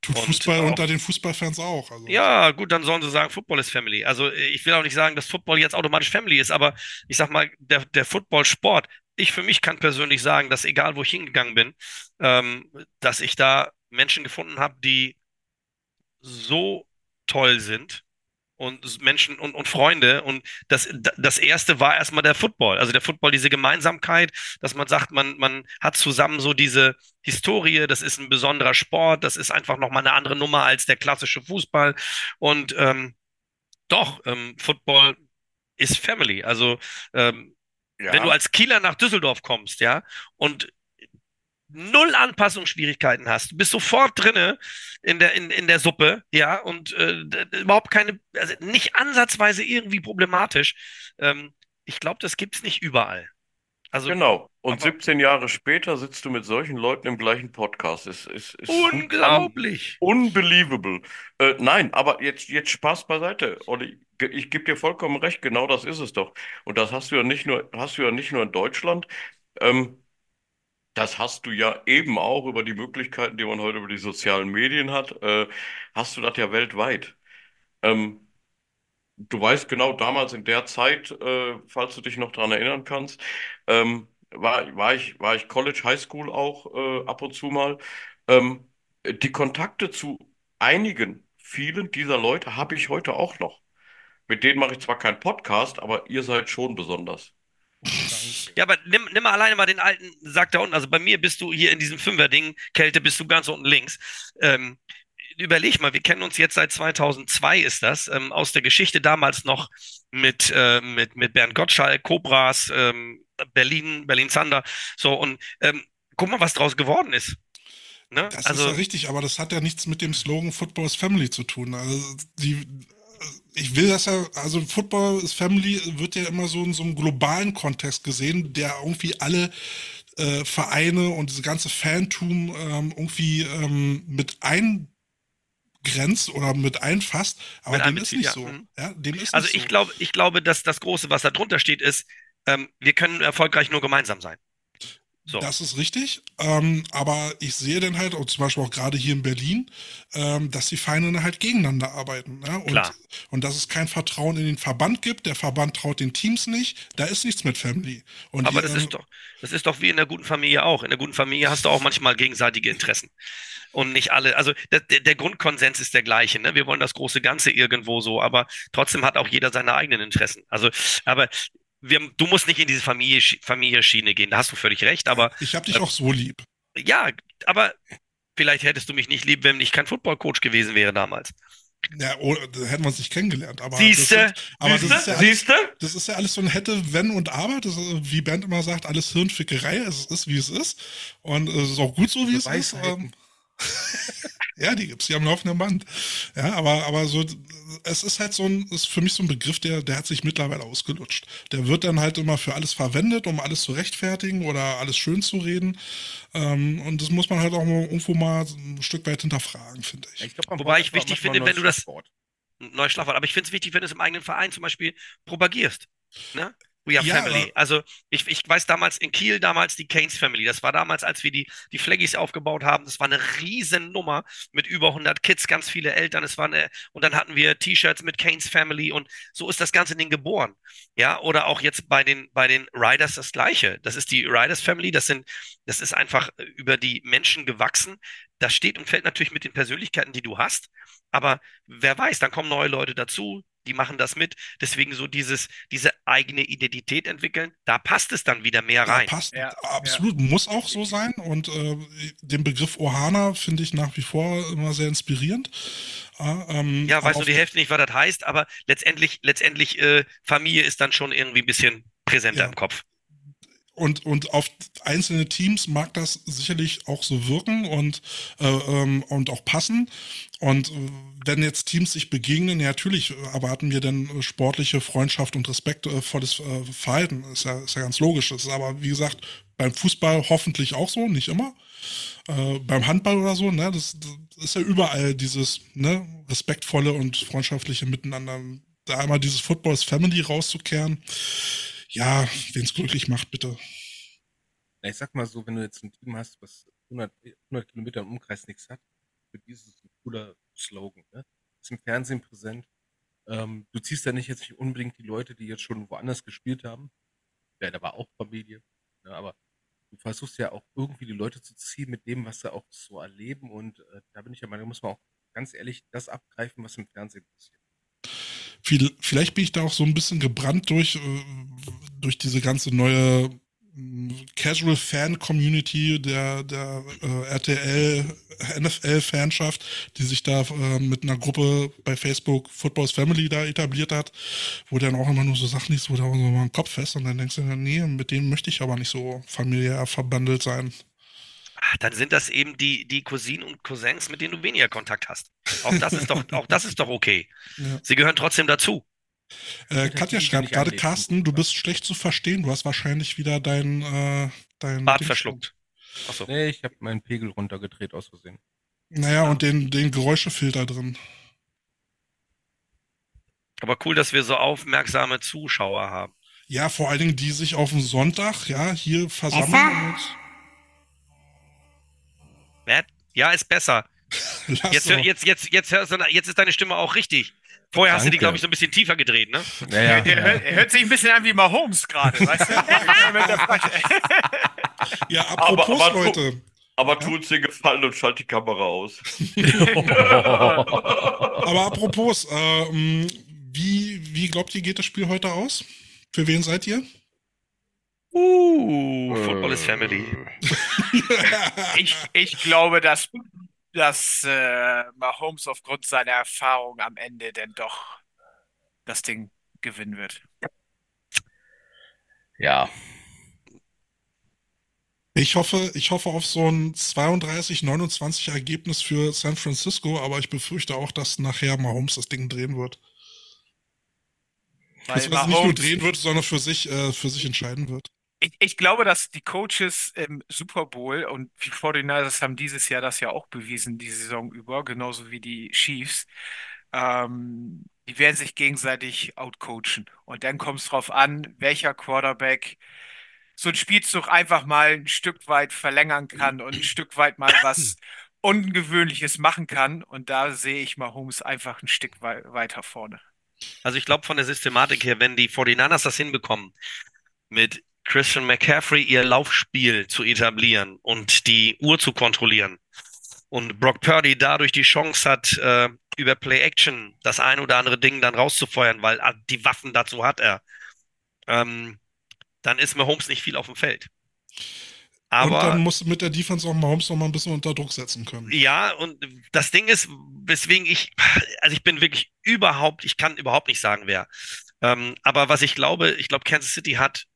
Tut Und Fußball unter den Fußballfans auch. Also. Ja, gut, dann sollen sie sagen, Football ist Family. Also äh, ich will auch nicht sagen, dass Football jetzt automatisch Family ist, aber ich sag mal, der, der Football-Sport, ich für mich kann persönlich sagen, dass egal wo ich hingegangen bin, ähm, dass ich da Menschen gefunden habe, die so toll sind und Menschen und, und Freunde. Und das, das erste war erstmal der Football. Also der Football, diese Gemeinsamkeit, dass man sagt, man, man hat zusammen so diese Historie, das ist ein besonderer Sport, das ist einfach nochmal eine andere Nummer als der klassische Fußball. Und ähm, doch, ähm, Football ist Family. Also ähm, Ja. wenn du als Kieler nach Düsseldorf kommst, ja, und null Anpassungsschwierigkeiten hast, du bist sofort drinne in der, in, in der Suppe, ja, und äh, überhaupt keine, also nicht ansatzweise irgendwie problematisch. Ähm, ich glaube, das gibt's nicht überall. Also Genau. Und aber- 17 Jahre später sitzt du mit solchen Leuten im gleichen Podcast. Es ist, ist unglaublich. Unbelievable. Äh, nein, aber jetzt, jetzt Spaß beiseite. Olli, ich gebe dir vollkommen recht, genau das ist es doch. Und das hast du ja nicht nur, hast du ja nicht nur in Deutschland. Ähm, das hast du ja eben auch über die Möglichkeiten, die man heute über die sozialen Medien hat, äh, hast du das ja weltweit. Ähm, du weißt genau, damals in der Zeit, äh, falls du dich noch daran erinnern kannst, ähm, war, war ich, war ich College, High School auch äh, ab und zu mal. Ähm, die Kontakte zu einigen, vielen dieser Leute habe ich heute auch noch. Mit denen mache ich zwar keinen Podcast, aber ihr seid schon besonders. Ja, aber nimm, nimm mal alleine mal den alten Sack da unten. Also bei mir bist du hier in diesem Fünfer-Ding, Kälte bist du ganz unten links. Ähm, überleg mal, wir kennen uns jetzt seit 2002 ist das, ähm, aus der Geschichte damals noch mit, äh, mit, mit Bernd Gottschalk, Cobras, ähm, Berlin, Berlin Zander. So, und ähm, guck mal, was draus geworden ist. Ne? Das also, ist ja richtig, aber das hat ja nichts mit dem Slogan Football is Family zu tun. Also die, ich will das ja, also Football is Family wird ja immer so in so einem globalen Kontext gesehen, der irgendwie alle äh, Vereine und diese ganze Fantum ähm, irgendwie ähm, mit eingrenzt oder mit einfasst, aber mit dem ist nicht ja. so. Mhm. Ja, dem ist also ich so. glaube, ich glaube, dass das Große, was da drunter steht, ist, ähm, wir können erfolgreich nur gemeinsam sein. So. Das ist richtig. Ähm, aber ich sehe dann halt, und zum Beispiel auch gerade hier in Berlin, ähm, dass die Vereine halt gegeneinander arbeiten. Ne? Und, Klar. und dass es kein Vertrauen in den Verband gibt. Der Verband traut den Teams nicht. Da ist nichts mit Family. Und aber die, das, ist doch, das ist doch wie in der guten Familie auch. In der guten Familie hast du auch manchmal gegenseitige Interessen. Und nicht alle, also der, der Grundkonsens ist der gleiche. Ne? Wir wollen das große Ganze irgendwo so, aber trotzdem hat auch jeder seine eigenen Interessen. Also, aber wir, du musst nicht in diese Familie, Familie-Schiene gehen, da hast du völlig recht, aber. Ich habe dich äh, auch so lieb. Ja, aber vielleicht hättest du mich nicht lieb, wenn ich kein Football-Coach gewesen wäre damals. Ja, oh, da hätten wir uns nicht kennengelernt. Aber Siehste? Aber Siehste? Das, ist ja alles, das ist ja alles so ein hätte, wenn und aber. Das ist, wie Bernd immer sagt, alles Hirnfickerei. Es ist, wie es ist. Und es ist auch gut so, wie es ist. Ähm, ja, die gibt's, die am laufenden Band. Ja, aber, aber so, es ist halt so ein, ist für mich so ein Begriff, der, der hat sich mittlerweile ausgelutscht. Der wird dann halt immer für alles verwendet, um alles zu rechtfertigen oder alles schön zu reden. Ähm, und das muss man halt auch mal irgendwo mal ein Stück weit hinterfragen, finde ich. ich glaub, Wobei ich wichtig finde, wenn du das, neues Schlagwort, aber ich finde es wichtig, wenn du es im eigenen Verein zum Beispiel propagierst. Ne? We are ja, Family. Also ich, ich weiß damals in Kiel damals die Keynes Family. Das war damals, als wir die, die Flaggies aufgebaut haben. Das war eine riesen Nummer mit über 100 Kids, ganz viele Eltern. Es war eine, und dann hatten wir T-Shirts mit Keynes Family und so ist das ganze Ding geboren. Ja, oder auch jetzt bei den, bei den Riders das Gleiche. Das ist die Riders Family. Das sind, das ist einfach über die Menschen gewachsen. Das steht und fällt natürlich mit den Persönlichkeiten, die du hast. Aber wer weiß, dann kommen neue Leute dazu, die machen das mit. Deswegen so dieses, diese eigene Identität entwickeln, da passt es dann wieder mehr rein. Ja, passt, ja, absolut, ja. muss auch so sein. Und äh, den Begriff Ohana finde ich nach wie vor immer sehr inspirierend. Ah, ähm, ja, weiß nur die Hälfte nicht, was das heißt, aber letztendlich, letztendlich äh, Familie ist dann schon irgendwie ein bisschen präsenter im Kopf. Und, und auf einzelne Teams mag das sicherlich auch so wirken und, äh, ähm, und auch passen. Und äh, wenn jetzt Teams sich begegnen, ja, natürlich erwarten wir dann sportliche Freundschaft und respektvolles äh, Verhalten. Ist ja, ist ja ganz logisch. Das ist aber, wie gesagt, beim Fußball hoffentlich auch so, nicht immer. Äh, beim Handball oder so, ne, das, das ist ja überall dieses ne, respektvolle und freundschaftliche Miteinander. Da einmal dieses Footballs Family rauszukehren, ja, wenn es glücklich macht, bitte. ich sag mal so, wenn du jetzt ein Team hast, was 100, 100 Kilometer im Umkreis nichts hat, für dieses ein cooler Slogan. Ne? Ist im Fernsehen präsent. Ähm, du ziehst ja nicht jetzt nicht unbedingt die Leute, die jetzt schon woanders gespielt haben. Ja, da war auch Familie. Ne? Aber du versuchst ja auch irgendwie die Leute zu ziehen mit dem, was sie auch so erleben. Und äh, da bin ich ja Meinung, da muss man auch ganz ehrlich das abgreifen, was im Fernsehen passiert. Vielleicht bin ich da auch so ein bisschen gebrannt durch, äh, durch diese ganze neue mm, Casual Fan Community der, der äh, RTL, NFL-Fanschaft, die sich da äh, mit einer Gruppe bei Facebook Footballs Family da etabliert hat, wo dann auch immer nur so Sachen nicht so, da so mal im Kopf fest und dann denkst du, nee, mit denen möchte ich aber nicht so familiär verbandelt sein. Ach, dann sind das eben die, die Cousinen und Cousins, mit denen du weniger Kontakt hast. Auch das ist doch, auch das ist doch okay. [LAUGHS] Ja. Sie gehören trotzdem dazu. Äh, Katja schreibt gerade, Carsten, du bist schlecht zu verstehen. Du hast wahrscheinlich wieder dein, äh, dein Bart Ding verschluckt. Achso. Nee, ich habe meinen Pegel runtergedreht aus Versehen. Naja, und den, den Geräuschefilter drin. Aber cool, dass wir so aufmerksame Zuschauer haben. Ja, vor allen Dingen, die sich auf dem Sonntag, ja, hier versammeln. Ja, ist besser. [LAUGHS] Jetzt, jetzt, jetzt, jetzt, hörst du, jetzt ist deine Stimme auch richtig. Vorher hast du die, glaube ich, so ein bisschen tiefer gedreht, ne? Ja, ja, der, hört, er hört sich ein bisschen an wie Mahomes gerade, weißt du? [LAUGHS] [LAUGHS] ja, apropos, aber, aber, Leute. Aber tu uns den Gefallen und schalt die Kamera aus. aber apropos, äh, wie, wie glaubt ihr, geht das Spiel heute aus? Für wen seid ihr? Uh, Football is Family. [LAUGHS] ich, ich glaube, dass, dass äh, Mahomes aufgrund seiner Erfahrung am Ende denn doch das Ding gewinnen wird. Ja. Ich hoffe, ich hoffe auf so ein 32-29 Ergebnis für San Francisco, aber ich befürchte auch, dass nachher Mahomes das Ding drehen wird. Weil dass er nicht nur drehen wird, sondern für sich, äh, für sich entscheiden wird. Ich, ich, glaube, dass die Coaches im Super Bowl und die 49ers haben dieses Jahr das ja auch bewiesen, die Saison über, genauso wie die Chiefs, ähm, die werden sich gegenseitig outcoachen. Und dann kommt es drauf an, welcher Quarterback so ein Spielzug einfach mal ein Stück weit verlängern kann und ein Stück weit mal was [CLEARS THROAT] Ungewöhnliches machen kann. Und da sehe ich Mahomes einfach ein Stück wei weiter vorne. Also ich glaube von der Systematik her, wenn die 49ers das hinbekommen, mit Christian McCaffrey ihr Laufspiel zu etablieren und die Uhr zu kontrollieren und Brock Purdy dadurch die Chance hat, äh, über Play Action das ein oder andere Ding dann rauszufeuern, weil ah, die Waffen dazu hat er, ähm, dann ist Mahomes nicht viel auf dem Feld. Aber, und dann musst du mit der Defense auch Mahomes noch mal ein bisschen unter Druck setzen können. Ja, und das Ding ist, weswegen ich, also ich bin wirklich überhaupt, ich kann überhaupt nicht sagen, wer. Ähm, aber was ich glaube, ich glaube, Kansas City hat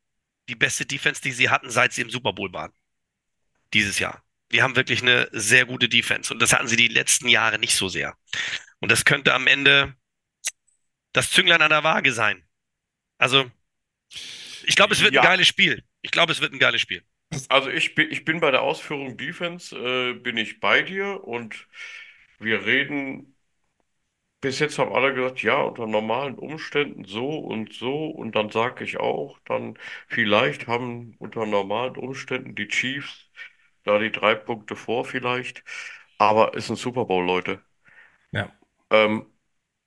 die beste Defense, die sie hatten, seit sie im Super Bowl waren. Dieses Jahr. Die haben wirklich eine sehr gute Defense und das hatten sie die letzten Jahre nicht so sehr. Und das könnte am Ende das Zünglein an der Waage sein. Also, ich glaube, es wird ja. ein geiles Spiel. Ich glaube, es wird ein geiles Spiel. Also ich bin, ich bin bei der Ausführung Defense, äh, bin ich bei dir und wir reden, bis jetzt haben alle gesagt, ja, unter normalen Umständen so und so und dann sage ich auch, dann vielleicht haben unter normalen Umständen die Chiefs da die drei Punkte vor vielleicht, aber ist ein Super Bowl, Leute. Ja. Ähm,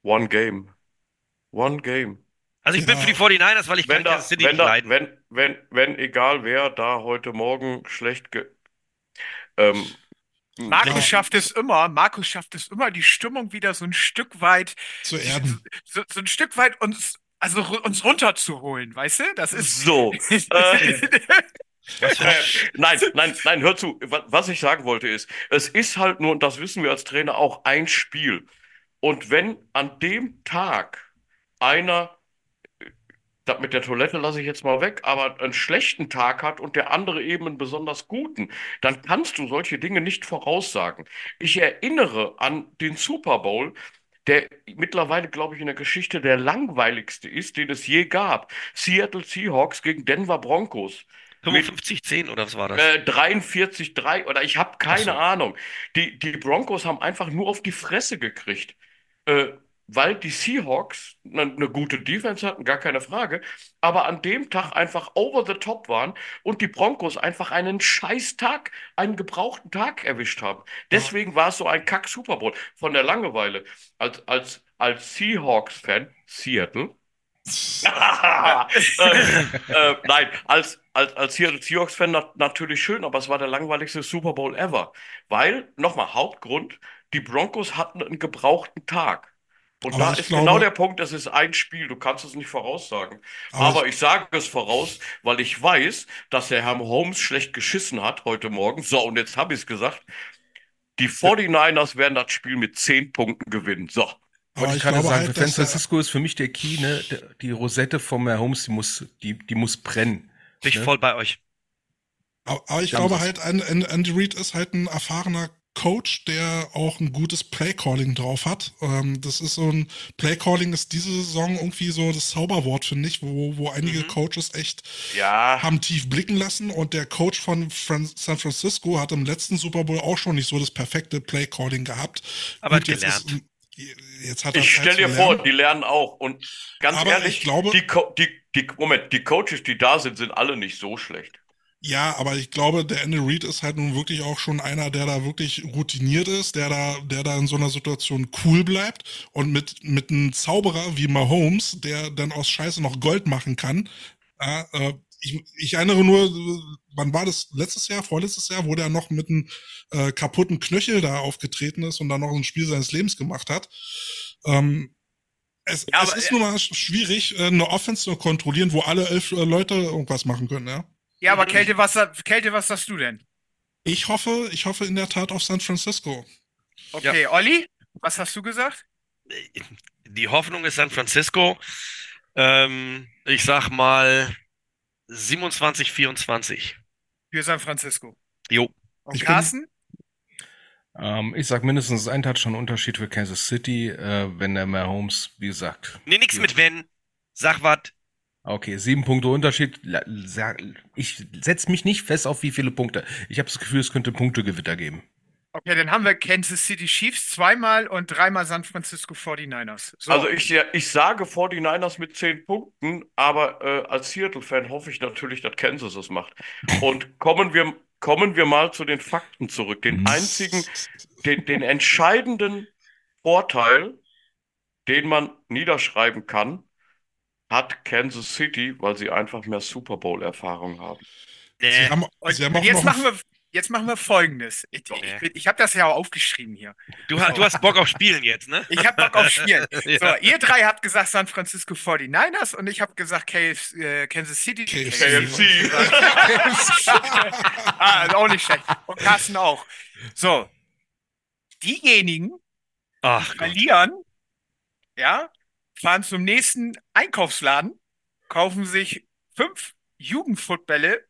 one Game. One Game. Also ich bin für die 49ers, weil ich wenn kann Kansas City wenn nicht leiden. Wenn, wenn, wenn, egal wer da heute Morgen schlecht ge ähm, Markus ja. schafft es immer, Markus schafft es immer, die Stimmung wieder so ein Stück weit zu erden. So, so ein Stück weit uns, also uns runterzuholen, weißt du? Das ist so. äh, [LAUGHS] nein, nein, nein, hör zu. Was ich sagen wollte ist, es ist halt nur, und das wissen wir als Trainer auch, ein Spiel. Und wenn an dem Tag einer das mit der Toilette lasse ich jetzt mal weg, aber einen schlechten Tag hat und der andere eben einen besonders guten, dann kannst du solche Dinge nicht voraussagen. Ich erinnere an den Super Bowl, der mittlerweile, glaube ich, in der Geschichte der langweiligste ist, den es je gab. Seattle Seahawks gegen Denver Broncos. 55-10 oder was war das? Äh, 43-3 oder ich habe keine so. Ahnung. Die, die Broncos haben einfach nur auf die Fresse gekriegt. Äh, weil die Seahawks eine, eine gute Defense hatten, gar keine Frage, aber an dem Tag einfach over the top waren und die Broncos einfach einen scheiß Tag, einen gebrauchten Tag erwischt haben. Deswegen war es so ein Kack Super Bowl von der Langeweile. Als, als, als Seahawks-Fan, Seattle, [LAUGHS] äh, äh, nein, als, als, als Seahawks-Fan natürlich schön, aber es war der langweiligste Super Bowl ever. Weil, nochmal, Hauptgrund, die Broncos hatten einen gebrauchten Tag. Und aber da ist glaube, genau der Punkt, das ist ein Spiel, du kannst es nicht voraussagen. Aber, aber ich, ich sage es voraus, weil ich weiß, dass der Herr Holmes schlecht geschissen hat heute Morgen. So, und jetzt habe ich es gesagt. Die 49ers werden das Spiel mit 10 Punkten gewinnen. So. Aber ich, ich gerade sagen, halt, San Francisco ist für mich der Key, ne? Die Rosette vom Herr Holmes, die muss, die, die muss brennen. Bin ich ne? voll bei euch. Aber ich glaube halt, Andy Reid ist halt ein erfahrener Coach, der auch ein gutes Playcalling drauf hat. Ähm, das ist so ein Playcalling ist diese Saison irgendwie so das Zauberwort, finde ich, wo, wo einige mhm. Coaches echt ja. haben tief blicken lassen. Und der Coach von Fran San Francisco hat im letzten Super Bowl auch schon nicht so das perfekte Playcalling gehabt. Aber Gut, gelernt. Jetzt hat ich stell dir vor, die lernen auch. Und ganz Aber ehrlich, ich glaube, die, die, die, Moment, die Coaches, die da sind, sind alle nicht so schlecht. Ja, aber ich glaube, der Andy Reid ist halt nun wirklich auch schon einer, der da wirklich routiniert ist, der da, der da in so einer Situation cool bleibt und mit, mit einem Zauberer wie Mahomes, der dann aus Scheiße noch Gold machen kann. Ja, äh, ich, ich erinnere nur, wann war das letztes Jahr, vorletztes Jahr, wo der noch mit einem äh, kaputten Knöchel da aufgetreten ist und dann noch ein Spiel seines Lebens gemacht hat. Ähm, es, Ja, es ist nun mal schwierig, äh, eine Offense zu kontrollieren, wo alle elf äh, Leute irgendwas machen können, ja. Ja, aber Kälte, was, Kälte, was sagst du denn? Ich hoffe, ich hoffe in der Tat auf San Francisco. Okay, Olli, was hast du gesagt? Die Hoffnung ist San Francisco. Ähm, ich sag mal 27, 24. Für San Francisco. Jo. Und Ich bin- Carsten? Ähm, ich sag mindestens ein Touchdown Unterschied für Kansas City, äh, wenn der Mahomes, wie gesagt. Nee, nix Ja. mit wenn. Sag wat. Okay, sieben Punkte Unterschied. Ich setze mich nicht fest auf wie viele Punkte. Ich habe das Gefühl, es könnte Punktegewitter geben. Okay, dann haben wir Kansas City Chiefs zweimal und dreimal San Francisco 49ers. So. Also ich, ich sage 49ers mit 10 Punkten, aber äh, als Seattle-Fan hoffe ich natürlich, dass Kansas es macht. Und [LAUGHS] kommen wir, kommen wir mal zu den Fakten zurück. Den einzigen, den, den entscheidenden Vorteil, den man niederschreiben kann, hat Kansas City, weil sie einfach mehr Super Bowl-Erfahrung haben. Sie Nee. haben, haben jetzt machen wir, jetzt machen wir Folgendes. Ich, ich, ich habe das ja auch aufgeschrieben hier. Du, ha- du hast Bock auf Spielen jetzt, ne? Ich habe Bock auf Spielen. [LAUGHS] Ja. So, ihr drei habt gesagt San Francisco 49ers und ich habe gesagt KF, äh, Kansas City. KFC. [LAUGHS] ah, ist auch nicht schlecht. Und Carsten auch. So, diejenigen, Ach Gott. verlieren, ja, fahren zum nächsten Einkaufsladen, kaufen sich fünf Jugendfootbälle,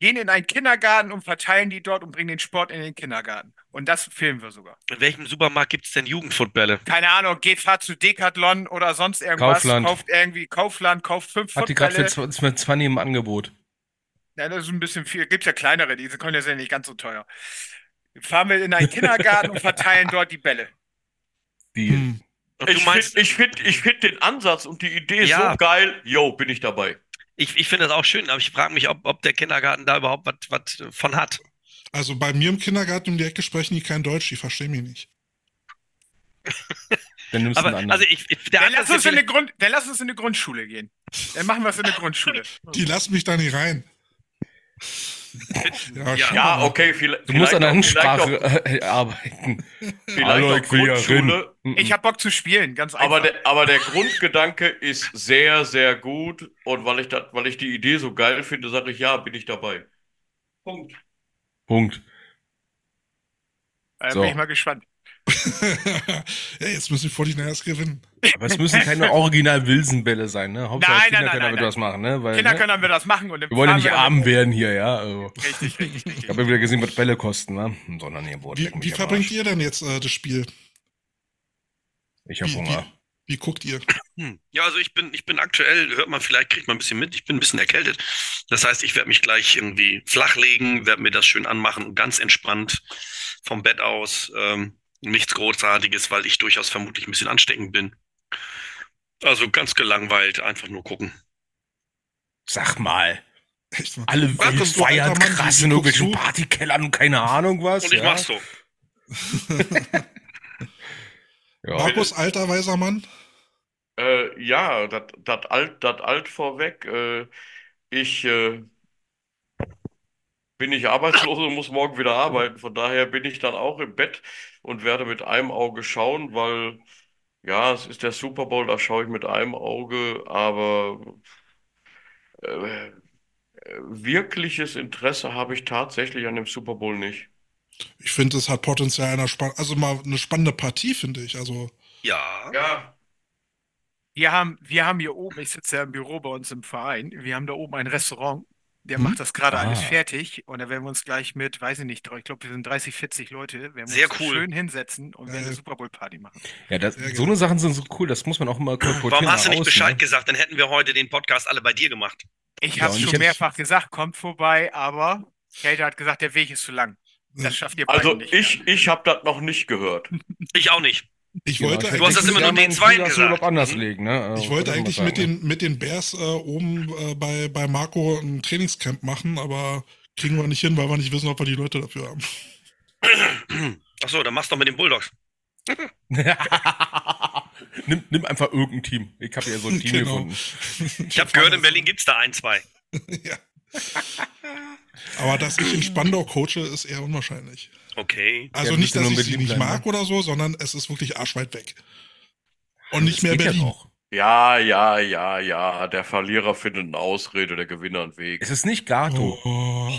gehen in einen Kindergarten und verteilen die dort und bringen den Sport in den Kindergarten. Und das filmen wir sogar. In welchem Supermarkt gibt's denn Jugendfootbälle? Keine Ahnung, geht, fahrt zu Decathlon oder sonst irgendwas, Kaufland. kauft irgendwie Kaufland, kauft fünf Hat die gerade für, Footbälle. zw- für 20 im Angebot. Ja, das ist ein bisschen viel. Gibt ja kleinere, die können ja sehr nicht ganz so teuer. Fahren wir in einen Kindergarten und verteilen dort die Bälle. Die, Hm. Ich meinst, finde ich find, ich find den Ansatz und die Idee Ja. so geil. Yo, bin ich dabei. ich, ich finde das auch schön, aber ich frage mich, ob, ob der Kindergarten da überhaupt was von hat. Also bei mir im Kindergarten um die Ecke sprechen die kein Deutsch, die verstehen mich nicht. [LAUGHS] dann nimmst du Aber einen also anderen. ich, ich der Dann lass, uns in eine Grund, dann lass uns in eine Grundschule gehen. Dann machen wir es in eine Grundschule. Die lassen mich da nicht rein. [LAUGHS] Ja. Ja, mal. okay, vielleicht. Du musst an der Ansprache äh, arbeiten. Vielleicht Hallo, auch ich ja Grundschule. rennen. Ich habe Bock zu spielen, ganz einfach. Aber der, aber der Grundgedanke ist sehr, sehr gut. Und weil ich, das, weil ich die Idee so geil finde, sage ich ja, bin ich dabei. Punkt. Punkt. äh, so. bin ich mal gespannt. [LAUGHS] ja, jetzt müssen die 49ers gewinnen. Aber es müssen keine original Wilson-Bälle sein, ne? Hauptsache Nein, Kinder nein, können nein, damit nein. was machen, ne? Weil, Kinder ne? können dann wir das machen und Wir wollen ja nicht arm werden hier, ja. Also, Richtig, richtig, ich richtig. habe ja wieder gesehen, was Bälle kosten, ne? Sondern boah, Wie, wie verbringt ihr denn jetzt äh, das Spiel? Ich hab Wie, Hunger. wie, wie guckt ihr? Hm. Ja, also ich bin, ich bin aktuell, hört man vielleicht, kriegt man ein bisschen mit, ich bin ein bisschen erkältet. Das heißt, ich werde mich gleich irgendwie flachlegen, werde mir das schön anmachen, ganz entspannt vom Bett aus. Ähm, nichts Großartiges, weil ich durchaus vermutlich ein bisschen ansteckend bin. Also ganz gelangweilt, einfach nur gucken. Sag mal. Alle du feiern krass in irgendwelchen? Partykellern und keine Ahnung was. Und ich ja? mach's so. [LAUGHS] Ja. Markus, alter weiser Mann? Äh, ja, das alt, dat alt vorweg. Äh, ich äh, bin nicht arbeitslos und muss morgen wieder arbeiten. Von daher bin ich dann auch im Bett und werde mit einem Auge schauen, weil ja, es ist der Super Bowl, da schaue ich mit einem Auge, aber äh, wirkliches Interesse habe ich tatsächlich an dem Super Bowl nicht. Ich finde, es hat Potenzial einer spann also mal eine spannende Partie, finde ich. Also Ja. Ja, Wir haben, wir haben hier oben, ich sitze ja im Büro bei uns im Verein, wir haben da oben ein Restaurant, der Hm? macht das gerade alles Ah. fertig und da werden wir uns gleich mit, weiß ich nicht, ich glaube, wir sind 30, 40 Leute, werden wir Sehr uns cool. schön hinsetzen und werden eine Geil. Super Bowl Party machen. Ja, das, so eine Sachen sind so cool, das muss man auch immer kolportieren Warum hast du nicht außen, Bescheid ne? gesagt? Dann hätten wir heute den Podcast alle bei dir gemacht. Ich Ja, habe es ich schon mehrfach gesagt, kommt vorbei, aber Kälte hat gesagt, der Weg ist zu lang. Das schafft ihr also beiden nicht. ich, ich habe das noch nicht gehört. [LAUGHS] Ich auch nicht. Ich Genau, wollte Du hast das eigentlich, immer nur den Frühjahrsurlaub gesagt. anders Mhm. legen, ne? ich wollte eigentlich sagen, mit den, mit den Bears äh, oben äh, bei, bei Marco ein Trainingscamp machen, aber Kriegen wir nicht hin, weil wir nicht wissen, ob wir die Leute dafür haben. Achso, dann machst du doch mit den Bulldogs. [LAUGHS] nimm, nimm einfach irgendein Team. Ich habe ja so ein Team Genau. gefunden. [LAUGHS] Ich habe gehört, in Berlin gibt's da ein, zwei. [LAUGHS] ja. Aber dass ich in Spandau coache, ist eher unwahrscheinlich. Okay. Also Ja, nicht, dass ich sie nicht mag ne? oder so, sondern es ist wirklich arschweit weg. Und nicht Das mehr Berlin. Ja, ja, ja, ja. Der Verlierer findet eine Ausrede, der Gewinner einen Weg. Es ist nicht Gato. Oh.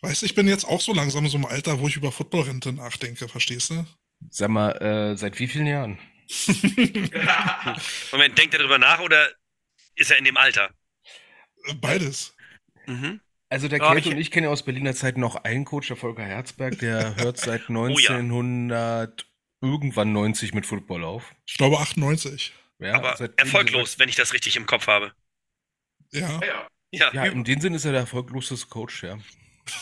Weißt du, ich bin jetzt auch so langsam in so einem Alter, wo ich über Footballrente nachdenke, verstehst du? Sag mal, äh, seit wie vielen Jahren? [LAUGHS] Moment, denkt er darüber nach oder ist er in dem Alter? Beides. Mhm. Also der Ja, Kate ich- und ich kennen ja aus Berliner Zeiten noch einen Coach, der Volker Herzberg, der [LAUGHS] hört seit Oh ja. 1900 irgendwann 90 mit Football auf. Ich glaube 98. Ja, Aber erfolglos, wenn ich das richtig im Kopf habe. Ja. Ja. Ja. Ja, in dem Sinne ist er der erfolgloseste Coach, ja.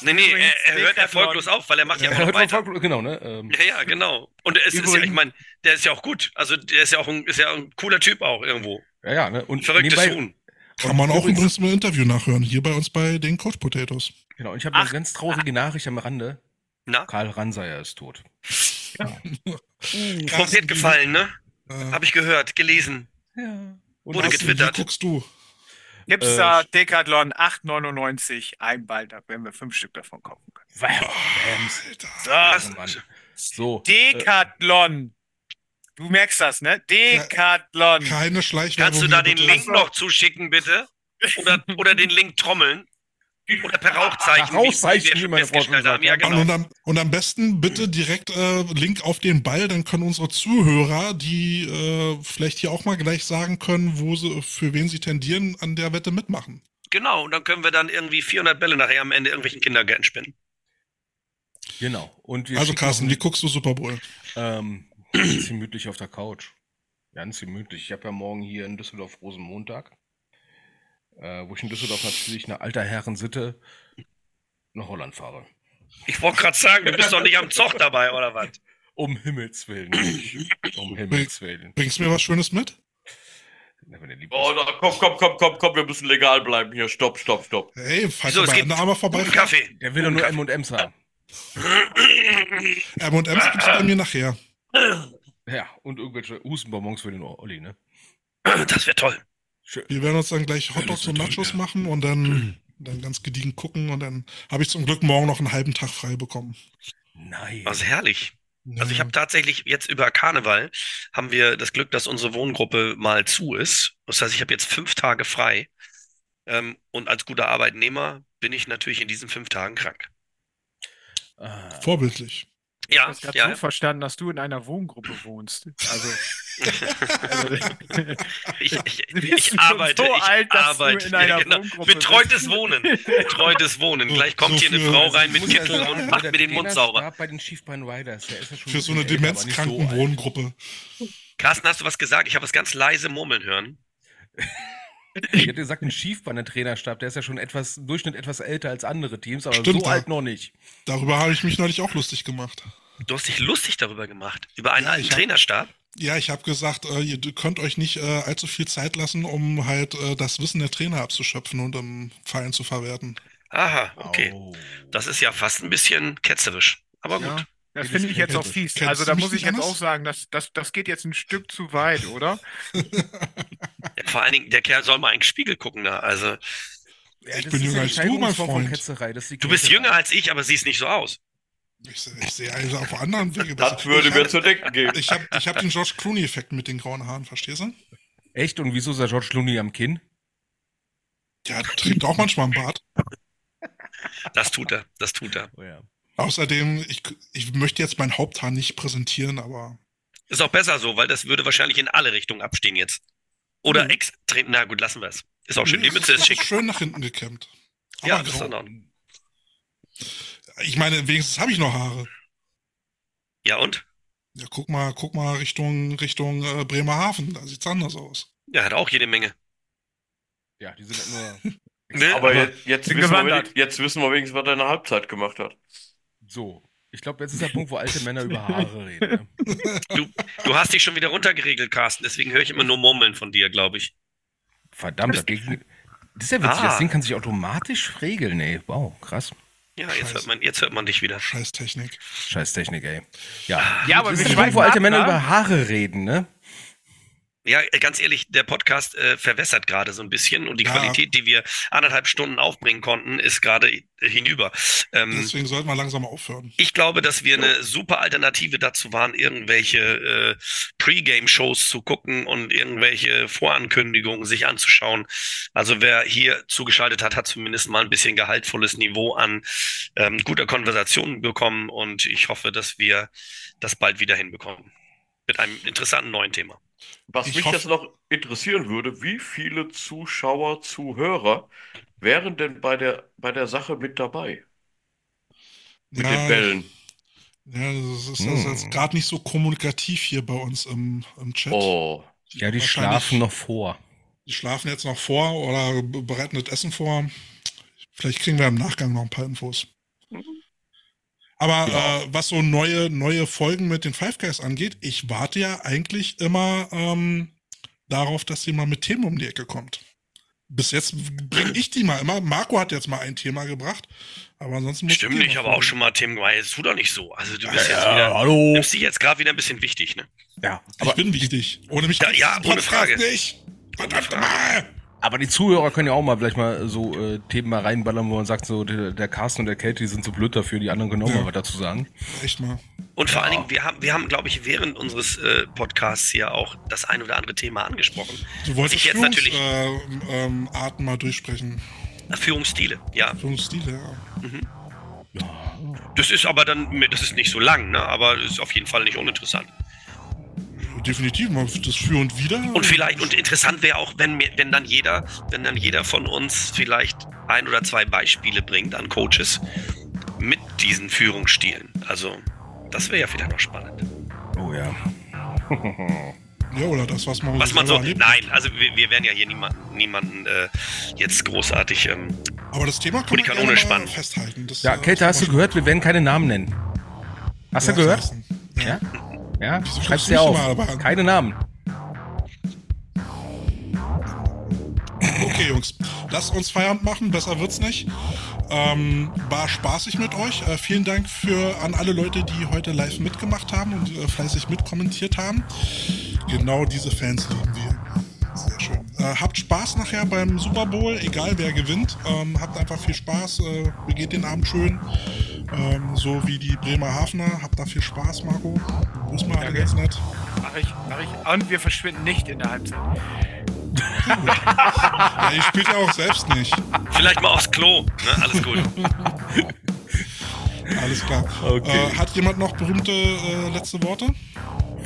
Nee, nee, er, er hört erfolglos auf, weil er macht ja, Er immer noch hört weiter. erfolglos, genau, ne? Ähm, Ja, ja, genau. Und es ist ja, ich meine, der ist ja auch gut. Also der ist ja auch ein, ist ja ein cooler Typ auch irgendwo. ja, ja, ne? Und Verrücktes nebenbei- Huhn. Kann man auch übrigens- im Interview nachhören, hier bei uns bei den Coach Potatoes. Genau, und ich habe eine ganz traurige Nachricht am Rande. Na, Karl Ranseier ist tot. [LAUGHS] Punkt hat gefallen, ne? Äh, Habe ich gehört, gelesen. Ja. Wurde Carsten, getwittert. Wie guckst du? Gibt's Äh, Decathlon 8,99 ein Ball, da werden wir fünf Stück davon kaufen können. Bams. Alter. Das, Oh. So. äh, Decathlon! Du merkst das, ne? Decathlon! Keine Schleichwerbung. kannst du da den. Link noch zuschicken, bitte? Oder, oder den Link trommeln? Oder per Rauchzeichen, Rauchzeichen, wir wie meine Frau schon festgestellt haben. Ja, Ja, Und, genau. am, und am besten bitte direkt äh, Link auf den Ball, dann können unsere Zuhörer, die äh, vielleicht hier auch mal gleich sagen können, wo sie, für wen sie tendieren, an der Wette mitmachen. Genau, und dann können wir dann irgendwie 400 Bälle nachher am Ende irgendwelchen Kindergärten spenden. Genau. Und wir Also Carsten, wie guckst du Super Bowl? Ähm, ganz gemütlich auf der Couch. Ganz gemütlich. Ich habe ja morgen hier in Düsseldorf Rosenmontag, äh, wo ich in Düsseldorf natürlich nach alter Herren Sitte nach Holland fahre. Ich wollte gerade sagen, du bist doch nicht am Zoch dabei, oder was? Um Himmels Willen. nicht. um Himmels Willen. Bringst du mir was Schönes mit? Na, Oh, da, komm, komm, komm, komm, komm, wir müssen legal bleiben hier. Stopp, stopp, stopp. Hey, falls Wieso, du Armour vorbei Kaffee. Der will doch nur M&M's haben. [LAUGHS] M&M's gibt's bei mir nachher. Ja, und irgendwelche Hustenbonbons für den Olli, ne? Das wäre toll. Schön. Wir werden uns dann gleich Hotdogs und Nachos machen und dann, dann ganz gediegen gucken und dann habe ich zum Glück morgen noch einen halben Tag frei bekommen. Nein. Also herrlich. Ja. Also ich habe tatsächlich jetzt über Karneval haben wir das Glück, dass unsere Wohngruppe mal zu ist. Das heißt, ich habe jetzt fünf Tage frei. Ähm, und als guter Arbeitnehmer bin ich natürlich in diesen fünf Tagen krank. Ah, Vorbildlich. Ich Ja, habe gerade ja. so verstanden, dass du in einer Wohngruppe wohnst. Also, also [LAUGHS] Ich, ich, [LAUGHS] ich arbeite, so ich alt, dass du arbeite. in einer ja, genau. Wohngruppe Betreutes bist. Wohnen. [LAUGHS] Betreutes Wohnen. So- Gleich kommt so hier eine Frau rein ich mit ja Kittel sagen, und macht mir den Mund sauber. Bei den Schiefbein Riders, der ist ja schon Für so ein eine demenzkranken. Wohngruppe. Carsten, hast du was gesagt? Ich habe es ganz leise murmeln hören. Ich hätte gesagt, ein Schiefbein, der Trainerstab, der ist ja schon etwas, im Durchschnitt etwas älter als andere Teams, aber Stimmt, so ja. alt noch nicht. Darüber habe ich mich neulich auch lustig gemacht. Du hast dich lustig darüber gemacht. Über einen Ja, alten Trainerstab. Ja, ich habe gesagt, äh, ihr könnt euch nicht äh, allzu viel Zeit lassen, um halt äh, das Wissen der Trainer abzuschöpfen und im Verein zu verwerten. Aha, okay. Oh. Das ist ja fast ein bisschen ketzerisch. Aber gut. Ja, das Wie finde das ich jetzt auch fies. Kennst Also da muss ich jetzt anders? auch sagen, das, das, das geht jetzt ein Stück zu weit, oder? [LAUGHS] Ja, vor allen Dingen, der Kerl soll mal in den Spiegel gucken da. Also, Ja, Ich das bin jünger ja als du, mein Freund. Das du bist jünger als ich, aber siehst nicht so aus. Ich, ich sehe also auf anderen Wege. Das würde ich mir hab- zu denken geben. Ich habe ich hab den George Clooney-Effekt mit den grauen Haaren, verstehst du? Echt? Und wieso ist der George Clooney am Kinn? Der trägt auch manchmal einen Bart. Das tut er, das tut er. Oh ja. Außerdem, ich, ich möchte jetzt mein Haupthaar nicht präsentieren, aber Ist auch besser so, weil das würde wahrscheinlich in alle Richtungen abstehen jetzt. Oder Mhm. extrem. Na gut, lassen wir es. Ist auch schön. Die es Mütze ist schick. schön nach hinten gekämmt. Aber Ja, das ist grau. Ich meine, wenigstens habe ich noch Haare. Ja, und? Ja, guck mal, guck mal Richtung, Richtung äh, Bremerhaven, da sieht's anders aus. Ja, hat auch jede Menge. Ja, die sind halt nur [LAUGHS] Ne? Aber jetzt, jetzt, wissen wir, jetzt wissen wir wenigstens, was er in der Halbzeit gemacht hat. so. Ich glaube, jetzt ist der Punkt, wo alte Männer über Haare [LAUGHS] reden. Ne? Du hast dich schon wieder runtergeregelt, Carsten. Deswegen höre ich immer nur Murmeln von dir, glaube ich. Verdammt, dagegen, Das ist ja witzig, Ah. das Ding kann sich automatisch regeln, ey. Wow, krass. Ja, jetzt hört, man, jetzt hört man dich wieder. Scheiß Technik. Scheiß Technik, ey. Ja, Ja, aber wir schweifen wo alte ab, Männer ne? über Haare reden, ne? Ja, äh, ganz ehrlich, der Podcast äh, verwässert gerade so ein bisschen und die Ja. Qualität, die wir anderthalb Stunden aufbringen konnten, ist gerade äh, hinüber. Ähm, Deswegen sollten wir langsam aufhören. ich glaube, dass wir eine super Alternative dazu waren, irgendwelche äh, Pre-Game-Shows zu gucken und irgendwelche Vorankündigungen sich anzuschauen. Also wer hier zugeschaltet hat, hat zumindest mal ein bisschen gehaltvolles Niveau an ähm, guter Konversation bekommen und ich hoffe, dass wir das bald wieder hinbekommen. Mit einem interessanten neuen Thema. Was Ich mich hoffe- jetzt noch interessieren würde, wie viele Zuschauer, Zuhörer wären denn bei der, bei der Sache mit dabei? Mit den Bällen. Ja, das ist, das ist jetzt gerade nicht so kommunikativ hier bei uns im, im Chat. Oh, Ja, die schlafen noch vor. Die schlafen jetzt noch vor oder be- bereiten das Essen vor. Vielleicht kriegen wir im Nachgang noch ein paar Infos. Aber äh, was so neue, neue Folgen mit den Five Guys angeht, ich warte ja eigentlich immer ähm, darauf, dass sie mal mit Themen um die Ecke kommt. Bis jetzt bringe ich die mal immer. Marco hat jetzt mal ein Thema gebracht, aber ansonsten muss Stimmt noch aber auch schon mal Tim Guy, tu doch nicht so. Also du bist jetzt Ja, wieder, hallo. nimmst dich jetzt gerade wieder ein bisschen wichtig, ne? Ja, Ich aber, bin wichtig. Ohne mich Ja, ja, ohne Frage. nicht. Verdammt mal. Aber die Zuhörer können ja auch mal vielleicht mal so äh, Themen mal reinballern, wo man sagt, so der, der Carsten und der Kate, die sind so blöd dafür, die anderen können auch Ja. mal was dazu sagen. Echt mal. Und vor allen Dingen, wir haben, wir haben, glaube ich, während unseres äh, Podcasts hier auch das ein oder andere Thema angesprochen. Du wolltest ich jetzt natürlich- Führungsarten äh, ähm, Arten mal durchsprechen. Führungsstile, ja. Führungsstile, ja. Das ist aber dann, das ist nicht so lang, ne? aber ist auf jeden Fall nicht uninteressant. Definitiv mal das Für und Wider. Und vielleicht, und interessant wäre auch, wenn, wenn dann jeder, wenn dann jeder von uns vielleicht ein oder zwei Beispiele bringt an Coaches mit diesen Führungsstilen. Also, das wäre ja vielleicht noch spannend. Oh ja. [LAUGHS] Ja, oder das, was man, Was man so, erlebt nein, also wir, wir werden ja hier niemanden, niemanden äh, jetzt großartig, ähm. Aber das Thema kann die man Kanone gerne mal spannen. festhalten. Das, Ja, äh, Kate, hast du man gehört? Wir werden keine Namen nennen. Hast schon- du gehört? Ja. Ja? Ja? Wieso Schreib's du dir mich auf. Keine Namen. Okay, Jungs, lasst uns Feierabend machen, besser wird's nicht. Ähm, war spaßig mit euch. Äh, vielen Dank für an alle Leute, die heute live mitgemacht haben und äh, fleißig mitkommentiert haben. Genau diese Fans lieben wir. Sehr schön. Äh, habt Spaß nachher beim Super Bowl, egal wer gewinnt. Ähm, habt einfach viel Spaß. Äh, begeht den Abend schön. Ähm, so wie die Bremer Hafner. Habt da viel Spaß, Marco. Grüß mal alle ganz nett. Mach ich, mach ich. Und wir verschwinden nicht in der Halbzeit. Ja, ihr spielt ja auch selbst nicht. vielleicht mal aufs Klo. Ne? Alles gut. Alles klar. Okay. Äh, hat jemand noch berühmte äh, letzte Worte?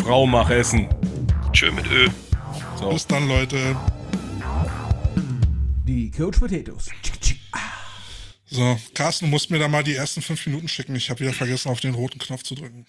Frau, mach Essen. Schön mit Ö. So. Bis dann, Leute. Die Coach Potatoes. So, Carsten, du musst mir da mal die ersten fünf Minuten schicken. Ich habe wieder vergessen, auf den roten Knopf zu drücken.